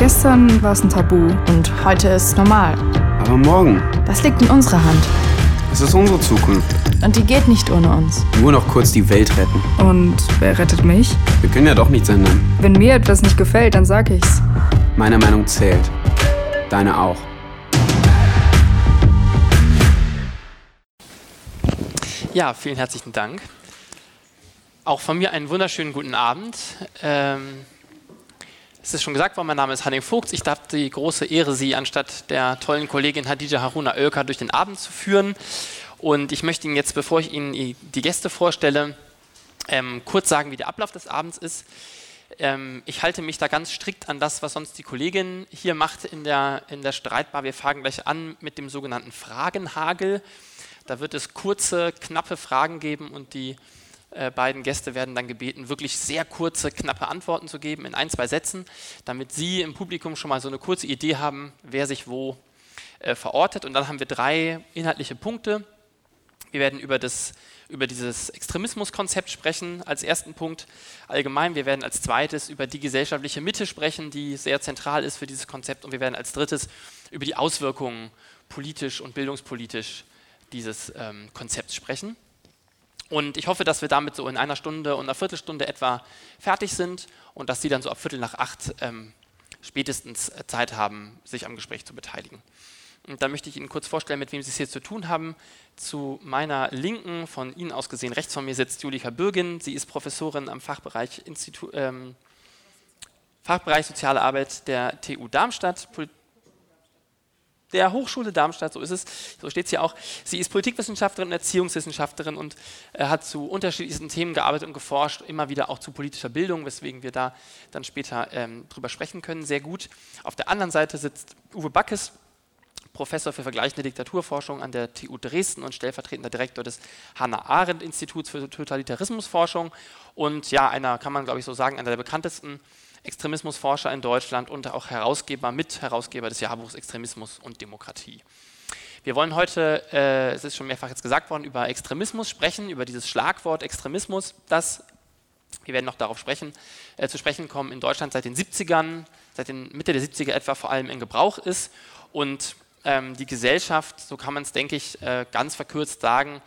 Gestern war es ein Tabu und heute ist es normal. Aber morgen, Das liegt in unserer Hand. es ist unsere Zukunft. Und die geht nicht ohne uns. Nur noch kurz die Welt retten. Und wer rettet mich? Wir können ja doch nichts ändern. Wenn mir etwas nicht gefällt, dann sag ich's. Meine Meinung zählt. Deine auch. Ja, vielen herzlichen Dank. Auch von mir einen wunderschönen guten Abend. Ähm, es ist schon gesagt worden, mein Name ist Hanning Vogt. Ich darf die große Ehre, Sie anstatt der tollen Kollegin Hadija Haruna Oelker durch den Abend zu führen. Und ich möchte Ihnen jetzt, bevor ich Ihnen die Gäste vorstelle, ähm, kurz sagen, wie der Ablauf des Abends ist. Ähm, ich halte mich da ganz strikt an das, was sonst die Kollegin hier macht in der, in der Streitbar. Wir fangen gleich an mit dem sogenannten Fragenhagel. Da wird es kurze, knappe Fragen geben und die äh, beiden Gäste werden dann gebeten, wirklich sehr kurze, knappe Antworten zu geben in ein, zwei Sätzen, damit Sie im Publikum schon mal so eine kurze Idee haben, wer sich wo äh, verortet. Und dann haben wir drei inhaltliche Punkte. Wir werden über, das, über dieses Extremismuskonzept sprechen als ersten Punkt allgemein. Wir werden als zweites über die gesellschaftliche Mitte sprechen, die sehr zentral ist für dieses Konzept. Und wir werden als drittes über die Auswirkungen politisch und bildungspolitisch dieses ähm, Konzepts sprechen. Und ich hoffe, dass wir damit so in einer Stunde und einer Viertelstunde etwa fertig sind und dass Sie dann so ab Viertel nach acht ähm, spätestens Zeit haben, sich am Gespräch zu beteiligen. Und dann möchte ich Ihnen kurz vorstellen, mit wem Sie es hier zu tun haben. Zu meiner Linken, von Ihnen aus gesehen, rechts von mir sitzt Julika Bürgin. Sie ist Professorin am Fachbereich, Institu ähm, Fachbereich Soziale Arbeit der TU Darmstadt, Pol der Hochschule Darmstadt, so ist es, so steht es hier auch. Sie ist Politikwissenschaftlerin und Erziehungswissenschaftlerin und äh, hat zu unterschiedlichsten Themen gearbeitet und geforscht, immer wieder auch zu politischer Bildung, weswegen wir da dann später ähm, drüber sprechen können, sehr gut. Auf der anderen Seite sitzt Uwe Backes, Professor für vergleichende Diktaturforschung an der TU Dresden und stellvertretender Direktor des Hannah-Arendt-Instituts für Totalitarismusforschung und ja, einer, kann man glaube ich so sagen, einer der bekanntesten Extremismusforscher in Deutschland und auch Herausgeber, Mitherausgeber des Jahrbuchs Extremismus und Demokratie. Wir wollen heute, äh, es ist schon mehrfach jetzt gesagt worden, über Extremismus sprechen, über dieses Schlagwort Extremismus, das, wir werden noch darauf sprechen, äh, zu sprechen kommen, in Deutschland seit den 70ern, seit den Mitte der 70er etwa vor allem in Gebrauch ist und ähm, die Gesellschaft, so kann man es, denke ich, äh, ganz verkürzt sagen,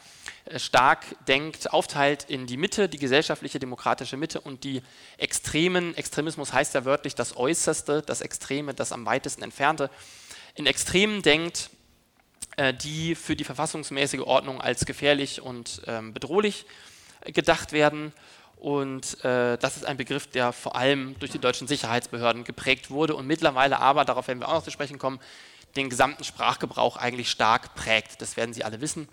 stark denkt, aufteilt in die Mitte, die gesellschaftliche demokratische Mitte und die Extremen. Extremismus heißt ja wörtlich das Äußerste, das Extreme, das am weitesten entfernte. In Extremen denkt, äh, die für die verfassungsmäßige Ordnung als gefährlich und ähm, bedrohlich gedacht werden. Und äh, das ist ein Begriff, der vor allem durch die deutschen Sicherheitsbehörden geprägt wurde und mittlerweile aber, darauf werden wir auch noch zu sprechen kommen, den gesamten Sprachgebrauch eigentlich stark prägt. Das werden Sie alle wissen.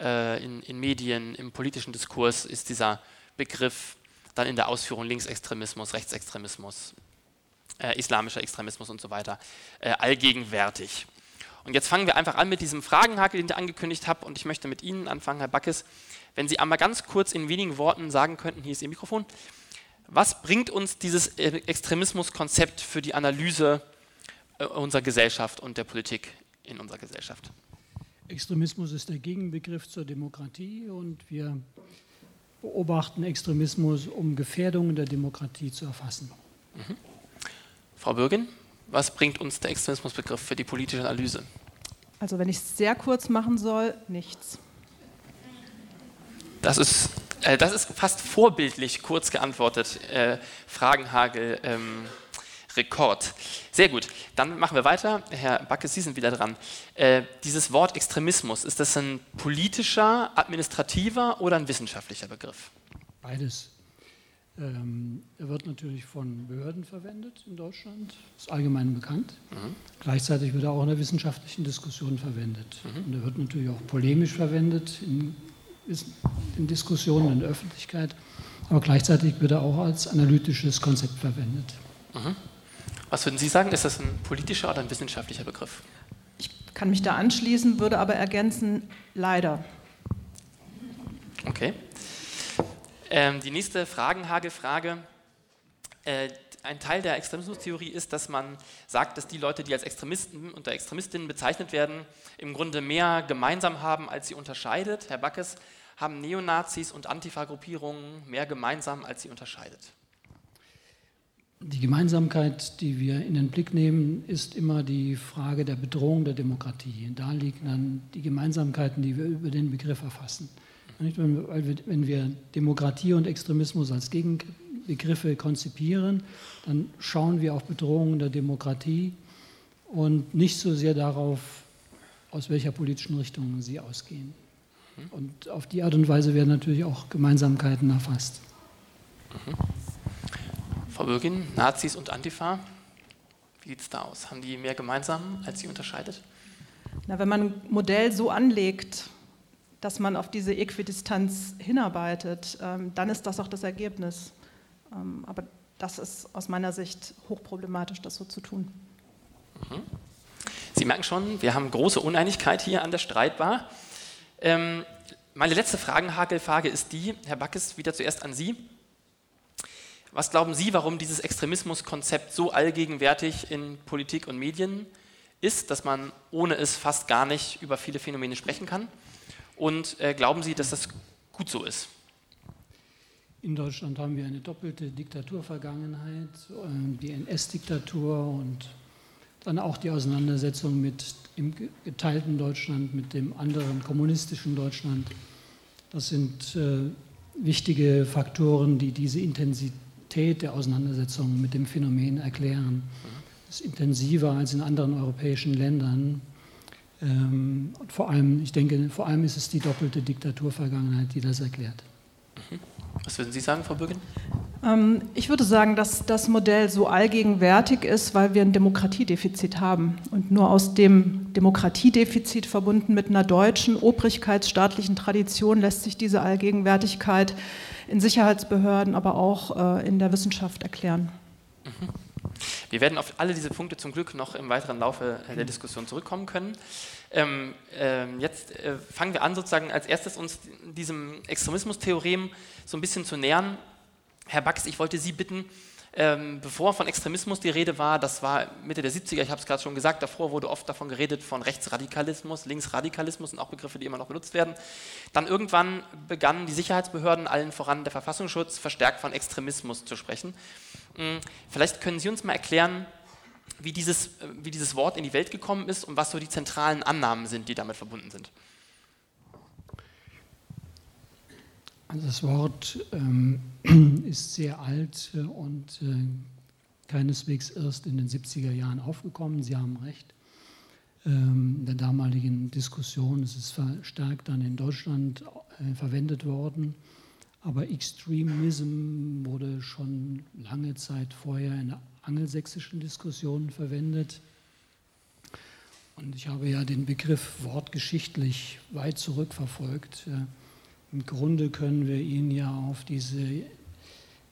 Äh, in, in, Medien, im politischen Diskurs ist dieser Begriff dann in der Ausführung Linksextremismus, Rechtsextremismus, äh, islamischer Extremismus und so weiter äh, allgegenwärtig. Und jetzt fangen wir einfach an mit diesem Fragenhakel, den ich angekündigt habe. Und ich möchte mit Ihnen anfangen, Herr Backes, wenn Sie einmal ganz kurz in wenigen Worten sagen könnten, hier ist Ihr Mikrofon, was bringt uns dieses äh, Extremismuskonzept für die Analyse äh, unserer Gesellschaft und der Politik in unserer Gesellschaft. Extremismus ist der Gegenbegriff zur Demokratie und wir beobachten Extremismus, um Gefährdungen der Demokratie zu erfassen. Mhm. Frau Bürgin, was bringt uns der Extremismusbegriff für die politische Analyse? Also wenn ich es sehr kurz machen soll, nichts. Das ist, äh, das ist fast vorbildlich kurz geantwortet. Äh, Fragenhagel. Ähm, Rekord. Sehr gut. Dann machen wir weiter. Herr Backe, Sie sind wieder dran. Äh, dieses Wort Extremismus, ist das ein politischer, administrativer oder ein wissenschaftlicher Begriff? Beides. Ähm, er wird natürlich von Behörden verwendet in Deutschland, ist allgemein bekannt. Mhm. Gleichzeitig wird er auch in der wissenschaftlichen Diskussion verwendet. Mhm. Und er wird natürlich auch polemisch verwendet in, in Diskussionen in der Öffentlichkeit, aber gleichzeitig wird er auch als analytisches Konzept verwendet. Mhm. Was würden Sie sagen? Ist das ein politischer oder ein wissenschaftlicher Begriff? Ich kann mich da anschließen, würde aber ergänzen, leider. Okay. Ähm, die nächste Fragenhagelfrage. Äh, ein Teil der Extremismustheorie ist, dass man sagt, dass die Leute, die als Extremisten und Extremistinnen bezeichnet werden, im Grunde mehr gemeinsam haben, als sie unterscheidet. Herr Backes, haben Neonazis und Antifa-Gruppierungen mehr gemeinsam, als sie unterscheidet? Die Gemeinsamkeit, die wir in den Blick nehmen, ist immer die Frage der Bedrohung der Demokratie. Da liegen dann die Gemeinsamkeiten, die wir über den Begriff erfassen. Wenn wir Demokratie und Extremismus als Gegenbegriffe konzipieren, dann schauen wir auf Bedrohungen der Demokratie und nicht so sehr darauf, aus welcher politischen Richtung sie ausgehen. Und auf die Art und Weise werden natürlich auch Gemeinsamkeiten erfasst. Mhm. Frau Bürgin, Nazis und Antifa, wie sieht es da aus? Haben die mehr gemeinsam, als sie unterscheidet? Na, wenn man ein Modell so anlegt, dass man auf diese Äquidistanz hinarbeitet, ähm, dann ist das auch das Ergebnis. Ähm, aber das ist aus meiner Sicht hochproblematisch, das so zu tun. Mhm. Sie merken schon, wir haben große Uneinigkeit hier an der Streitbar. Ähm, meine letzte Fragenhagelfrage ist die, Herr Backes, wieder zuerst an Sie. Was glauben Sie, warum dieses Extremismuskonzept so allgegenwärtig in Politik und Medien ist, dass man ohne es fast gar nicht über viele Phänomene sprechen kann? Und äh, glauben Sie, dass das gut so ist? In Deutschland haben wir eine doppelte Diktaturvergangenheit, ähm, die NS-Diktatur und dann auch die Auseinandersetzung mit dem geteilten Deutschland, mit dem anderen kommunistischen Deutschland. Das sind äh, wichtige Faktoren, die diese Intensität Komplexität der Auseinandersetzung mit dem Phänomen erklären. Das ist intensiver als in anderen europäischen Ländern. Ähm, und vor allem, ich denke, vor allem ist es die doppelte Diktaturvergangenheit, die das erklärt. Mhm. Was würden Sie sagen, Frau Bürgin? Ähm, ich würde sagen, dass das Modell so allgegenwärtig ist, weil wir ein Demokratiedefizit haben. Und nur aus dem Demokratiedefizit verbunden mit einer deutschen obrigkeitsstaatlichen Tradition lässt sich diese Allgegenwärtigkeit in Sicherheitsbehörden, aber auch äh, in der Wissenschaft erklären. Mhm. Wir werden auf alle diese Punkte zum Glück noch im weiteren Laufe der Diskussion zurückkommen können. Ähm, ähm, jetzt äh, fangen wir an, sozusagen als erstes uns diesem Extremismustheorem so ein bisschen zu nähern. Herr Bax, ich wollte Sie bitten, ähm, bevor von Extremismus die Rede war, das war Mitte der 70er, ich habe es gerade schon gesagt, davor wurde oft davon geredet von Rechtsradikalismus, Linksradikalismus und auch Begriffe, die immer noch benutzt werden. Dann irgendwann begannen die Sicherheitsbehörden, allen voran der Verfassungsschutz, verstärkt von Extremismus zu sprechen. Hm, vielleicht können Sie uns mal erklären, wie dieses, wie dieses Wort in die Welt gekommen ist und was so die zentralen Annahmen sind, die damit verbunden sind. Also das Wort ähm, ist sehr alt äh, und äh, keineswegs erst in den 70er Jahren aufgekommen. Sie haben recht. Ähm, in der damaligen Diskussion ist es verstärkt dann in Deutschland äh, verwendet worden. Aber Extremism wurde schon lange Zeit vorher in der angelsächsischen Diskussion verwendet. Und ich habe ja den Begriff wortgeschichtlich weit zurückverfolgt. Im Grunde können wir ihn ja auf diese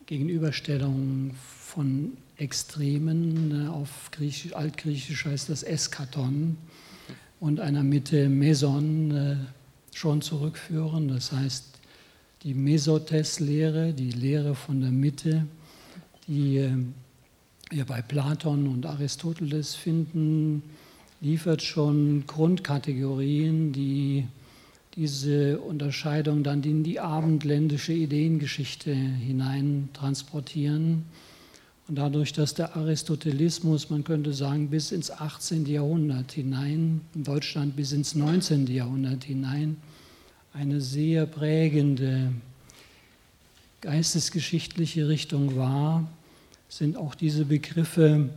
Gegenüberstellung von Extremen, auf Griechisch, Altgriechisch heißt das Eskaton, und einer Mitte Meson äh, schon zurückführen. Das heißt, die Mesotes-Lehre, die Lehre von der Mitte, die äh, wir bei Platon und Aristoteles finden, liefert schon Grundkategorien, die diese Unterscheidung dann in die abendländische Ideengeschichte hinein transportieren. Und dadurch, dass der Aristotelismus, man könnte sagen, bis ins 18. Jahrhundert hinein, in Deutschland bis ins 19. Jahrhundert hinein, eine sehr prägende geistesgeschichtliche Richtung war, sind auch diese Begriffe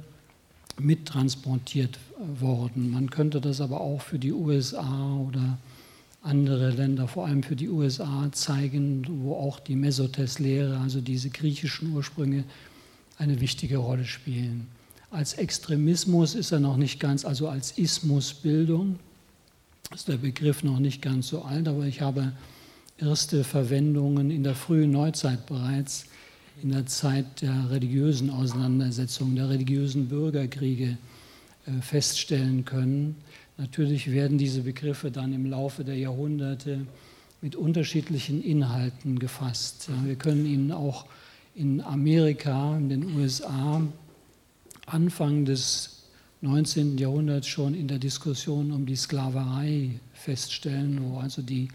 mittransportiert worden. Man könnte das aber auch für die USA oder andere Länder, vor allem für die USA, zeigen, wo auch die Mesotes-Lehre, also diese griechischen Ursprünge, eine wichtige Rolle spielen. Als Extremismus ist er noch nicht ganz, also als Ismusbildung ist der Begriff noch nicht ganz so alt, aber ich habe erste Verwendungen in der frühen Neuzeit bereits, in der Zeit der religiösen Auseinandersetzungen, der religiösen Bürgerkriege äh, feststellen können. Natürlich werden diese Begriffe dann im Laufe der Jahrhunderte mit unterschiedlichen Inhalten gefasst. Wir können ihnen auch in Amerika, in den USA, Anfang des 19. Jahrhunderts schon in der Diskussion um die Sklaverei feststellen, wo also die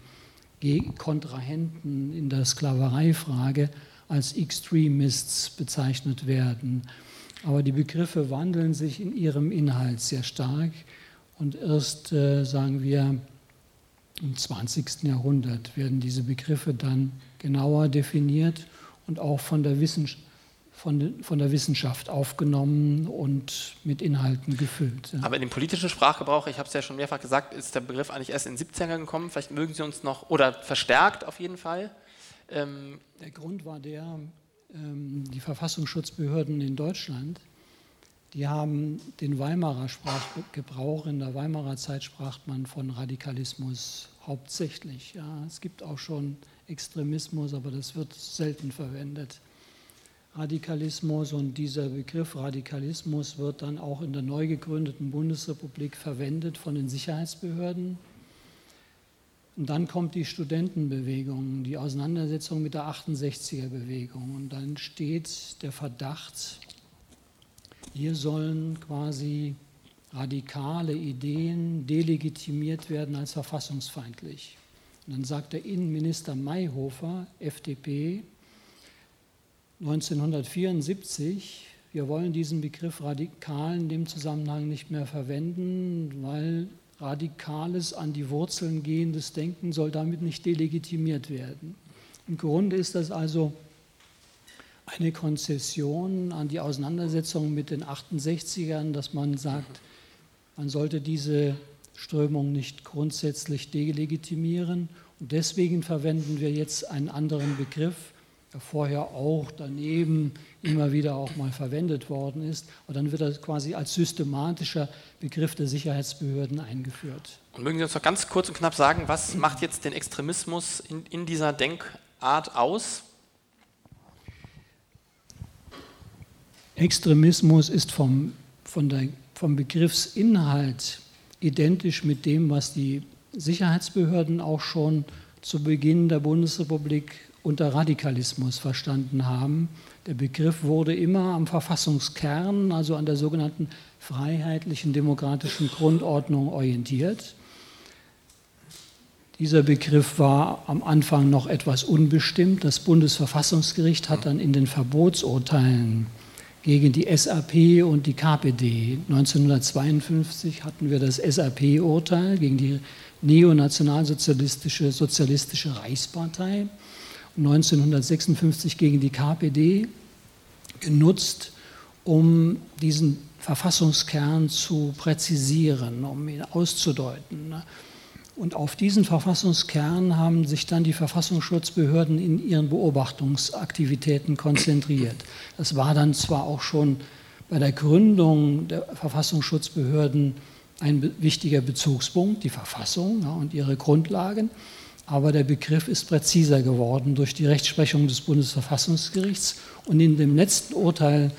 Kontrahenten in der Sklavereifrage als Extremists bezeichnet werden. Aber die Begriffe wandeln sich in ihrem Inhalt sehr stark und erst, äh, sagen wir, im 20. Jahrhundert werden diese Begriffe dann genauer definiert und auch von der, Wissenschaft, von, von der Wissenschaft aufgenommen und mit Inhalten gefüllt. Aber in dem politischen Sprachgebrauch, ich habe es ja schon mehrfach gesagt, ist der Begriff eigentlich erst in den 70ern gekommen. Vielleicht mögen Sie uns noch, oder verstärkt auf jeden Fall. Ähm der Grund war der, ähm, die Verfassungsschutzbehörden in Deutschland, die haben den Weimarer Sprachgebrauch, in der Weimarer Zeit sprach man von Radikalismus hauptsächlich. Ja. Es gibt auch schon Extremismus, aber das wird selten verwendet. Radikalismus und dieser Begriff Radikalismus wird dann auch in der neu gegründeten Bundesrepublik verwendet von den Sicherheitsbehörden. Und dann kommt die Studentenbewegung, die Auseinandersetzung mit der 68er-Bewegung. Und dann steht der Verdacht, hier sollen quasi radikale Ideen delegitimiert werden als verfassungsfeindlich. Und dann sagt der Innenminister Mayhofer, FDP, 1974, wir wollen diesen Begriff radikal in dem Zusammenhang nicht mehr verwenden, weil radikales an die Wurzeln gehendes Denken soll damit nicht delegitimiert werden. Im Grunde ist das also eine Konzession an die Auseinandersetzung mit den 68ern, dass man sagt, man sollte diese Strömung nicht grundsätzlich delegitimieren. Und deswegen verwenden wir jetzt einen anderen Begriff, der vorher auch daneben immer wieder auch mal verwendet worden ist. Und dann wird das quasi als systematischer Begriff der Sicherheitsbehörden eingeführt. Und mögen Sie uns noch ganz kurz und knapp sagen, was macht jetzt den Extremismus in, in dieser Denkart aus? Extremismus ist vom, von der, vom Begriffsinhalt identisch mit dem, was die Sicherheitsbehörden auch schon zu Beginn der Bundesrepublik unter Radikalismus verstanden haben. Der Begriff wurde immer am Verfassungskern, also an der sogenannten freiheitlichen demokratischen Grundordnung orientiert. Dieser Begriff war am Anfang noch etwas unbestimmt. Das Bundesverfassungsgericht hat dann in den Verbotsurteilen gegen die SAP und die KPD. 1952 hatten wir das SAP-Urteil gegen die neonationalsozialistische Sozialistische Reichspartei 1956 gegen die KPD genutzt, um diesen Verfassungskern zu präzisieren, um ihn auszudeuten. Und auf diesen Verfassungskern haben sich dann die Verfassungsschutzbehörden in ihren Beobachtungsaktivitäten konzentriert. Das war dann zwar auch schon bei der Gründung der Verfassungsschutzbehörden ein wichtiger Bezugspunkt, die Verfassung ja, und ihre Grundlagen, aber der Begriff ist präziser geworden durch die Rechtsprechung des Bundesverfassungsgerichts und in dem letzten Urteil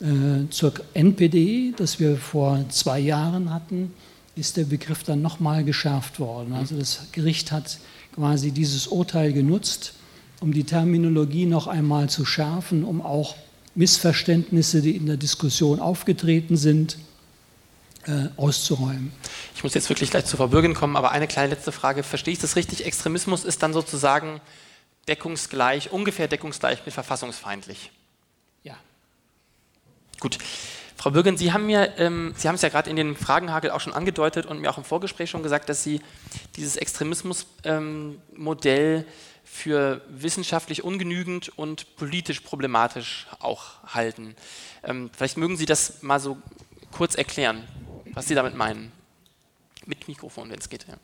äh, zur NPD, das wir vor zwei Jahren hatten, ist der Begriff dann nochmal geschärft worden. Also das Gericht hat quasi dieses Urteil genutzt, um die Terminologie noch einmal zu schärfen, um auch Missverständnisse, die in der Diskussion aufgetreten sind, auszuräumen. Ich muss jetzt wirklich gleich zu Frau Bürgin kommen, aber eine kleine letzte Frage. Verstehe ich das richtig? Extremismus ist dann sozusagen deckungsgleich, ungefähr deckungsgleich mit verfassungsfeindlich? Ja. Gut. Frau Bürgen, Sie haben mir, ähm, Sie haben es ja gerade in den Fragenhagel auch schon angedeutet und mir auch im Vorgespräch schon gesagt, dass Sie dieses Extremismusmodell ähm, für wissenschaftlich ungenügend und politisch problematisch auch halten. Ähm, vielleicht mögen Sie das mal so kurz erklären, was Sie damit meinen. Mit Mikrofon, wenn es geht. Ja.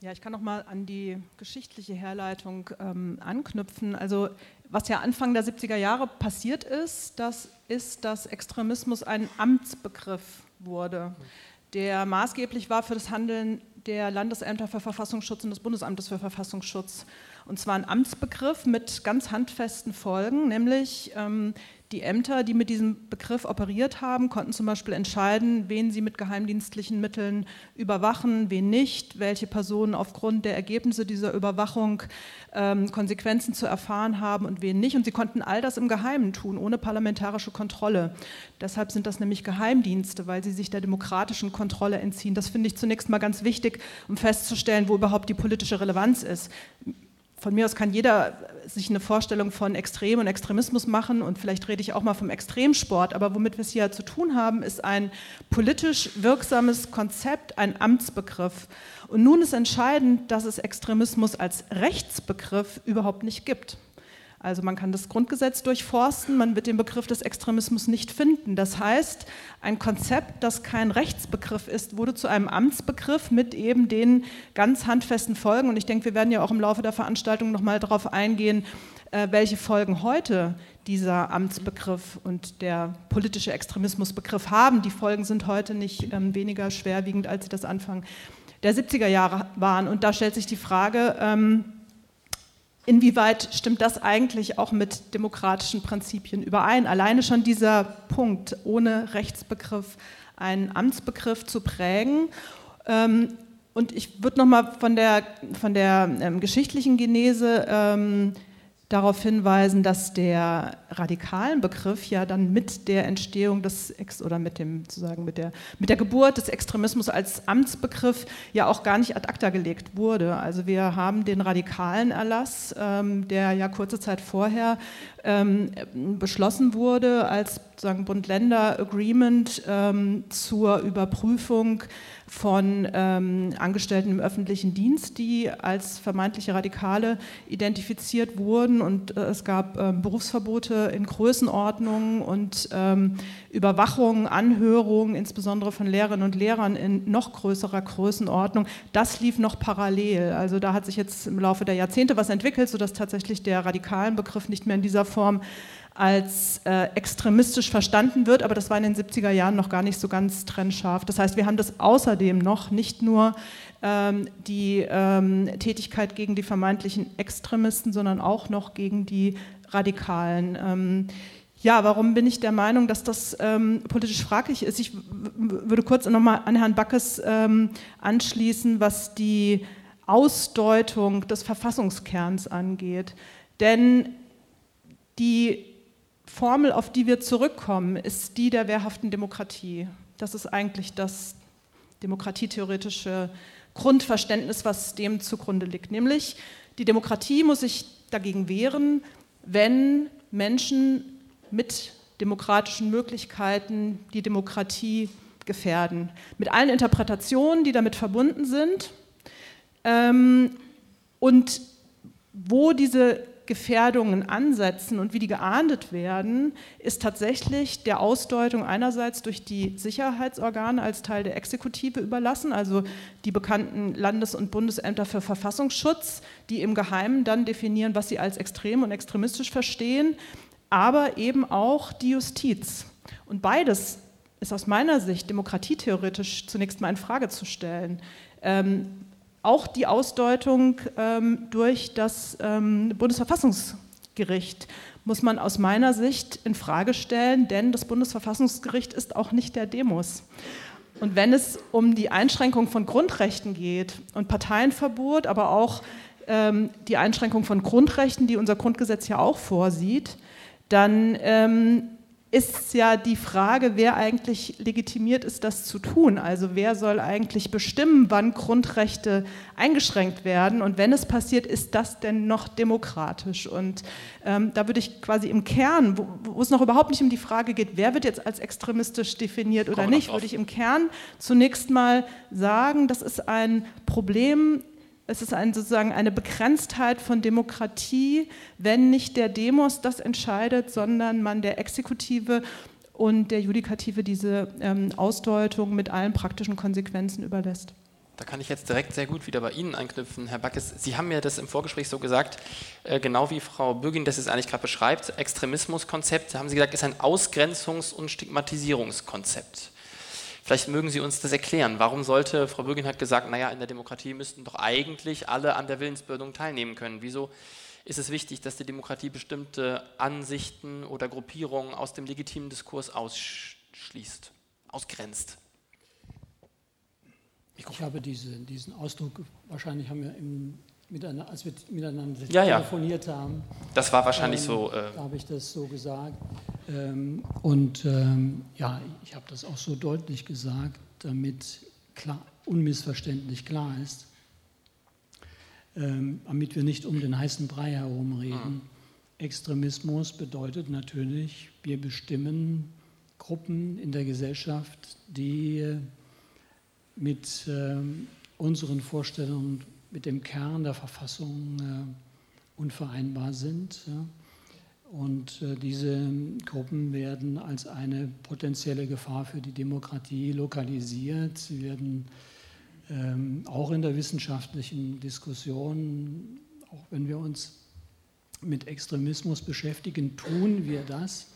Ja, ich kann noch mal an die geschichtliche Herleitung ähm, anknüpfen. Also was ja Anfang der 70er Jahre passiert ist, das ist, dass Extremismus ein Amtsbegriff wurde, der maßgeblich war für das Handeln der Landesämter für Verfassungsschutz und des Bundesamtes für Verfassungsschutz. Und zwar ein Amtsbegriff mit ganz handfesten Folgen, nämlich ähm, die Ämter, die mit diesem Begriff operiert haben, konnten zum Beispiel entscheiden, wen sie mit geheimdienstlichen Mitteln überwachen, wen nicht, welche Personen aufgrund der Ergebnisse dieser Überwachung ähm, Konsequenzen zu erfahren haben und wen nicht. Und sie konnten all das im Geheimen tun, ohne parlamentarische Kontrolle. Deshalb sind das nämlich Geheimdienste, weil sie sich der demokratischen Kontrolle entziehen. Das finde ich zunächst mal ganz wichtig, um festzustellen, wo überhaupt die politische Relevanz ist von mir aus kann jeder sich eine Vorstellung von Extrem und Extremismus machen und vielleicht rede ich auch mal vom Extremsport, aber womit wir es hier zu tun haben, ist ein politisch wirksames Konzept, ein Amtsbegriff. Und nun ist entscheidend, dass es Extremismus als Rechtsbegriff überhaupt nicht gibt. Also man kann das Grundgesetz durchforsten, man wird den Begriff des Extremismus nicht finden. Das heißt, ein Konzept, das kein Rechtsbegriff ist, wurde zu einem Amtsbegriff mit eben den ganz handfesten Folgen. Und ich denke, wir werden ja auch im Laufe der Veranstaltung nochmal darauf eingehen, äh, welche Folgen heute dieser Amtsbegriff und der politische Extremismusbegriff haben. Die Folgen sind heute nicht ähm, weniger schwerwiegend, als sie das Anfang der 70er Jahre waren. Und da stellt sich die Frage, ähm, Inwieweit stimmt das eigentlich auch mit demokratischen Prinzipien überein? Alleine schon dieser Punkt, ohne Rechtsbegriff einen Amtsbegriff zu prägen. Ähm, und ich würde nochmal von der, von der ähm, geschichtlichen Genese ähm, darauf hinweisen, dass der radikalen Begriff ja dann mit der Entstehung des Ex oder mit dem sozusagen mit der mit der Geburt des Extremismus als Amtsbegriff ja auch gar nicht ad acta gelegt wurde. Also wir haben den radikalen Erlass, ähm, der ja kurze Zeit vorher ähm, beschlossen wurde als sozusagen Bund-Länder-Agreement ähm, zur Überprüfung von ähm, Angestellten im öffentlichen Dienst, die als vermeintliche Radikale identifiziert wurden. Und äh, es gab äh, Berufsverbote in Größenordnungen und ähm, Überwachung, Anhörungen, insbesondere von Lehrerinnen und Lehrern in noch größerer Größenordnung. Das lief noch parallel. Also da hat sich jetzt im Laufe der Jahrzehnte was entwickelt, sodass tatsächlich der radikalen Begriff nicht mehr in dieser Form als äh, extremistisch verstanden wird, aber das war in den 70er Jahren noch gar nicht so ganz trennscharf. Das heißt, wir haben das außerdem noch nicht nur ähm, die ähm, Tätigkeit gegen die vermeintlichen Extremisten, sondern auch noch gegen die Radikalen. Ähm, ja, warum bin ich der Meinung, dass das ähm, politisch fraglich ist? Ich würde kurz nochmal an Herrn Backes ähm, anschließen, was die Ausdeutung des Verfassungskerns angeht. Denn die Formel, auf die wir zurückkommen, ist die der wehrhaften Demokratie. Das ist eigentlich das demokratietheoretische Grundverständnis, was dem zugrunde liegt. Nämlich, die Demokratie muss sich dagegen wehren, wenn Menschen mit demokratischen Möglichkeiten die Demokratie gefährden. Mit allen Interpretationen, die damit verbunden sind. Ähm, und wo diese Gefährdungen ansetzen und wie die geahndet werden, ist tatsächlich der Ausdeutung einerseits durch die Sicherheitsorgane als Teil der Exekutive überlassen, also die bekannten Landes- und Bundesämter für Verfassungsschutz, die im Geheimen dann definieren, was sie als extrem und extremistisch verstehen, aber eben auch die Justiz. Und beides ist aus meiner Sicht demokratietheoretisch zunächst mal in Frage zu stellen. Ähm, auch die Ausdeutung ähm, durch das ähm, Bundesverfassungsgericht muss man aus meiner Sicht in Frage stellen, denn das Bundesverfassungsgericht ist auch nicht der Demos. Und wenn es um die Einschränkung von Grundrechten geht und Parteienverbot, aber auch ähm, die Einschränkung von Grundrechten, die unser Grundgesetz ja auch vorsieht, dann ähm, ist ja die Frage, wer eigentlich legitimiert ist, das zu tun. Also wer soll eigentlich bestimmen, wann Grundrechte eingeschränkt werden und wenn es passiert, ist das denn noch demokratisch? Und ähm, da würde ich quasi im Kern, wo, wo, es noch überhaupt nicht um die Frage geht, wer wird jetzt als extremistisch definiert oder nicht, würde ich im Kern zunächst mal sagen, das ist ein Problem es ist ein, sozusagen eine Begrenztheit von Demokratie, wenn nicht der Demos das entscheidet, sondern man der Exekutive und der Judikative diese ähm, Ausdeutung mit allen praktischen Konsequenzen überlässt. Da kann ich jetzt direkt sehr gut wieder bei Ihnen anknüpfen, Herr Backes. Sie haben mir das im Vorgespräch so gesagt, äh, genau wie Frau Bürgin das jetzt eigentlich gerade beschreibt. Extremismuskonzept, haben Sie gesagt, ist ein Ausgrenzungs- und Stigmatisierungskonzept. Vielleicht mögen Sie uns das erklären. Warum sollte, Frau Bürgin hat gesagt, naja, in der Demokratie müssten doch eigentlich alle an der Willensbildung teilnehmen können. Wieso ist es wichtig, dass die Demokratie bestimmte Ansichten oder Gruppierungen aus dem legitimen Diskurs ausschließt, ausgrenzt? Ich habe diese, diesen Ausdruck, wahrscheinlich haben wir im miteinander, als wir miteinander ja, telefoniert ja. haben. Das war wahrscheinlich ähm, so. Äh da habe ich das so gesagt. Ähm, und ähm, ja, ich habe das auch so deutlich gesagt, damit klar, unmissverständlich klar ist. ähm, damit wir nicht um den heißen Brei herumreden. Mhm. Extremismus bedeutet natürlich, wir bestimmen Gruppen in der Gesellschaft, die mit äh, unseren Vorstellungen, mit dem Kern der Verfassung äh, unvereinbar sind. Und äh, diese Gruppen werden als eine potenzielle Gefahr für die Demokratie lokalisiert. Sie werden ähm, auch in der wissenschaftlichen Diskussion, auch wenn wir uns mit Extremismus beschäftigen, tun wir das,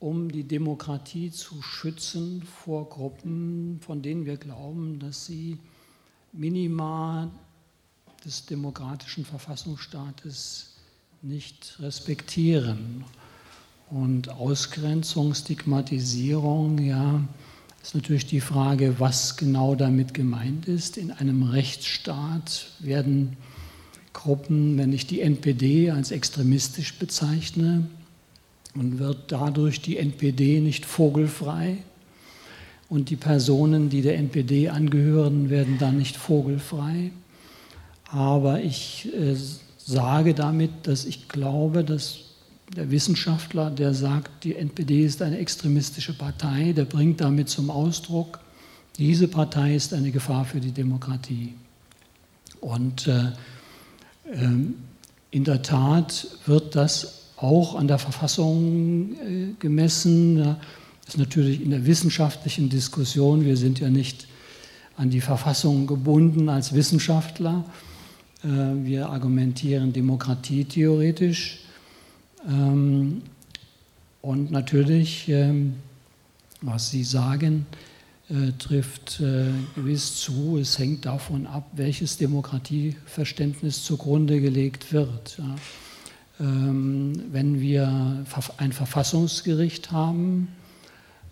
um die Demokratie zu schützen vor Gruppen, von denen wir glauben, dass sie Minima des demokratischen Verfassungsstaates nicht respektieren. Und Ausgrenzung, Stigmatisierung, ja, ist natürlich die Frage, was genau damit gemeint ist. In einem Rechtsstaat werden Gruppen, wenn ich die NPD als extremistisch bezeichne, und wird dadurch die NPD nicht vogelfrei. Und die Personen, die der NPD angehören, werden dann nicht vogelfrei. Aber ich äh, sage damit, dass ich glaube, dass der Wissenschaftler, der sagt, die NPD ist eine extremistische Partei, der bringt damit zum Ausdruck, diese Partei ist eine Gefahr für die Demokratie. Und äh, äh, in der Tat wird das auch an der Verfassung äh, gemessen. Das ist natürlich in der wissenschaftlichen Diskussion, wir sind ja nicht an die Verfassung gebunden als Wissenschaftler. Äh, wir argumentieren demokratietheoretisch. Ähm, und natürlich, ähm, was Sie sagen, äh, trifft gewiss zu. Es hängt davon ab, welches Demokratieverständnis zugrunde gelegt wird. Ähm, wenn wir ein Verfassungsgericht haben,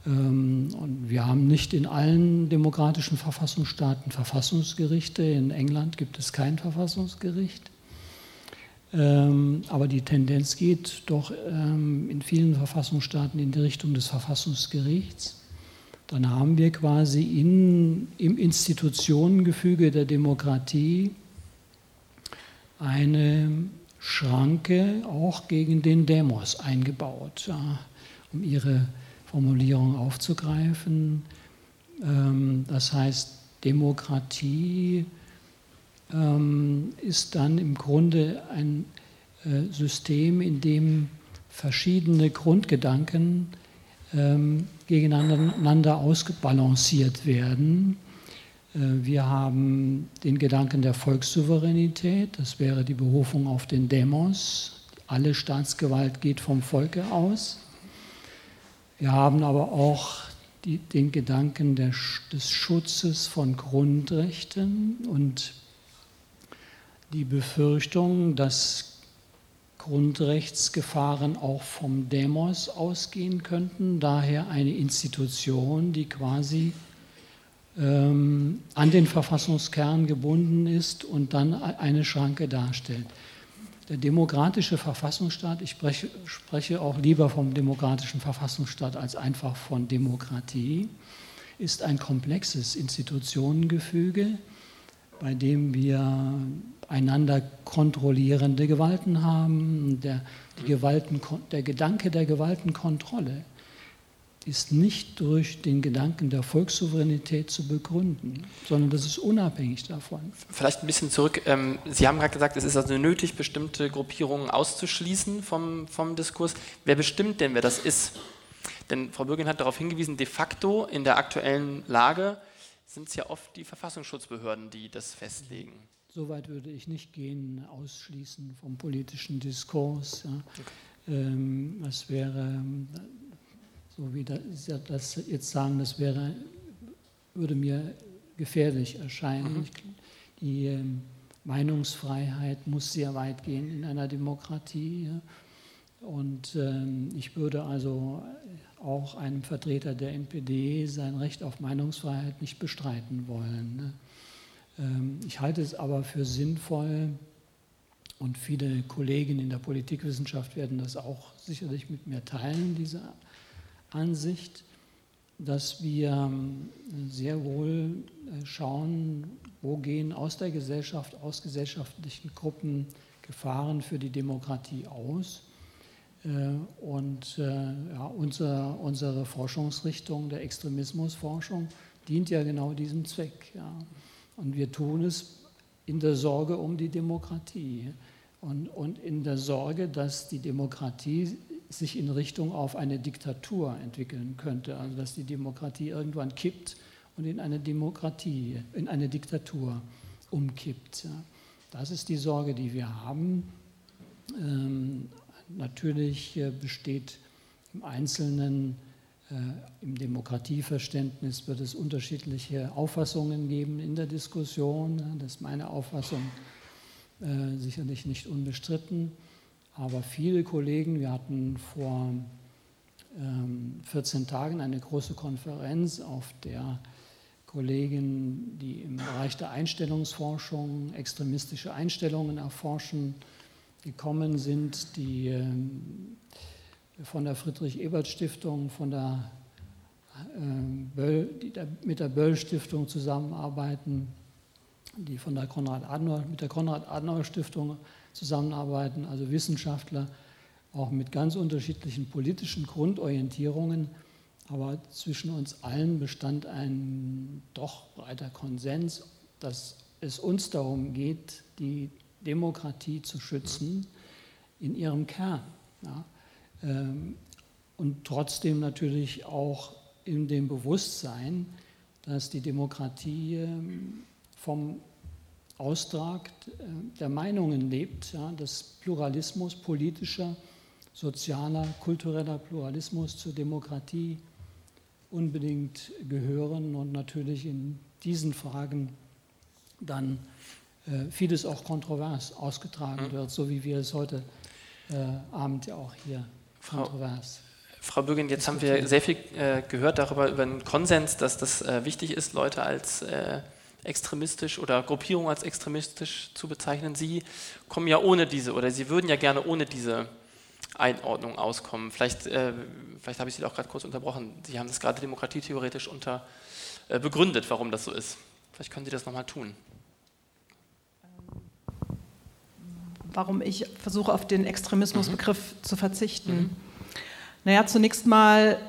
und wir haben nicht in allen demokratischen Verfassungsstaaten Verfassungsgerichte, in England gibt es kein Verfassungsgericht, ähm, aber die Tendenz geht doch in vielen Verfassungsstaaten in die Richtung des Verfassungsgerichts. Dann haben wir quasi in, im Institutionengefüge der Demokratie eine Schranke auch gegen den Demos eingebaut, ja, um ihre Formulierung aufzugreifen. Ähm, das heißt, Demokratie ähm, ist dann im Grunde ein äh, System, in dem verschiedene Grundgedanken ähm, gegeneinander ausbalanciert werden äh, wir haben den Gedanken der Volkssouveränität, das wäre die Berufung auf den Demos. Alle Staatsgewalt geht vom Volke aus. Wir haben aber auch die, den Gedanken der, des Schutzes von Grundrechten und die Befürchtung, dass Grundrechtsgefahren auch vom Demos ausgehen könnten, daher eine Institution, die quasi ähm, an den Verfassungskern gebunden ist und dann eine Schranke darstellt. Der demokratische Verfassungsstaat, ich spreche, spreche auch lieber vom demokratischen Verfassungsstaat als einfach von Demokratie, ist ein komplexes Institutionengefüge, bei dem wir einander kontrollierende Gewalten haben. Der, Gewalten, der Gedanke der Gewaltenkontrolle ist nicht durch den Gedanken der Volkssouveränität zu begründen, sondern das ist unabhängig davon. Vielleicht ein bisschen zurück. Ähm, Sie haben gerade gesagt, es ist also nötig, bestimmte Gruppierungen auszuschließen vom, vom Diskurs. Wer bestimmt denn, wer das ist? Denn Frau Bürgin hat darauf hingewiesen, de facto in der aktuellen Lage sind es ja oft die Verfassungsschutzbehörden, die das festlegen. Soweit würde ich nicht gehen, ausschließen vom politischen Diskurs. Ja. Okay. Ähm, das wäre so wie das jetzt sagen, das wäre, würde mir gefährlich erscheinen. Mhm. Die ähm, Meinungsfreiheit muss sehr weit gehen in einer Demokratie. Und ähm, ich würde also auch einem Vertreter der NPD sein Recht auf Meinungsfreiheit nicht bestreiten wollen. Ne? Ähm, ich halte es aber für sinnvoll, und viele Kollegen in der Politikwissenschaft werden das auch sicherlich mit mir teilen, diese Ansicht, dass wir ähm, sehr wohl äh, schauen, wo gehen aus der Gesellschaft, aus gesellschaftlichen Gruppen Gefahren für die Demokratie aus. Äh, und äh, ja, unser, unsere Forschungsrichtung der Extremismusforschung dient ja genau diesem Zweck. Ja. Und wir tun es in der Sorge um die Demokratie und, und in der Sorge, dass die Demokratie sich in Richtung auf eine Diktatur entwickeln könnte, also dass die Demokratie irgendwann kippt und in eine Demokratie, in eine Diktatur umkippt. Das ist die Sorge, die wir haben. Ähm, natürlich äh, besteht im Einzelnen, äh, im Demokratieverständnis wird es unterschiedliche Auffassungen geben in der Diskussion. Das ist meine Auffassung äh, sicherlich nicht unbestritten. Aber viele Kollegen, wir hatten vor 14 ähm, Tagen eine große Konferenz, auf der Kollegen, die im Bereich der Einstellungsforschung extremistische Einstellungen erforschen, gekommen sind, die ähm, von der Friedrich-Ebert-Stiftung, von der, ähm, Böll, die mit der Böll-Stiftung zusammenarbeiten, die von der Konrad Adenauer, mit der Konrad-Adenauer-Stiftung zusammenarbeiten, also Wissenschaftler, auch mit ganz unterschiedlichen politischen Grundorientierungen. Aber zwischen uns allen bestand ein doch breiter Konsens, dass es uns darum geht, die Demokratie zu schützen in ihrem Kern. Ja. Ähm, und trotzdem natürlich auch in dem Bewusstsein, dass die Demokratie ähm, vom Austrag äh, der Meinungen lebt, ja, dass Pluralismus, politischer, sozialer, kultureller Pluralismus zur Demokratie unbedingt gehören und natürlich in diesen Fragen dann äh, vieles auch kontrovers ausgetragen mhm. wird, so wie wir es heute äh, Abend ja auch hier Frau, kontrovers. Frau Bürgin, jetzt haben wir sehr viel äh, gehört darüber, über den Konsens, dass das äh, wichtig ist, Leute als äh, extremistisch oder Gruppierungen als extremistisch zu bezeichnen. Sie kommen ja ohne diese oder Sie würden ja gerne ohne diese Einordnung auskommen. Vielleicht, äh, vielleicht habe ich Sie auch gerade kurz unterbrochen. Sie haben das gerade demokratietheoretisch unter, äh, begründet, warum das so ist. Vielleicht können Sie das nochmal tun. Warum ich versuche, auf den Extremismusbegriff mhm. zu verzichten. Mhm. Naja, zunächst mal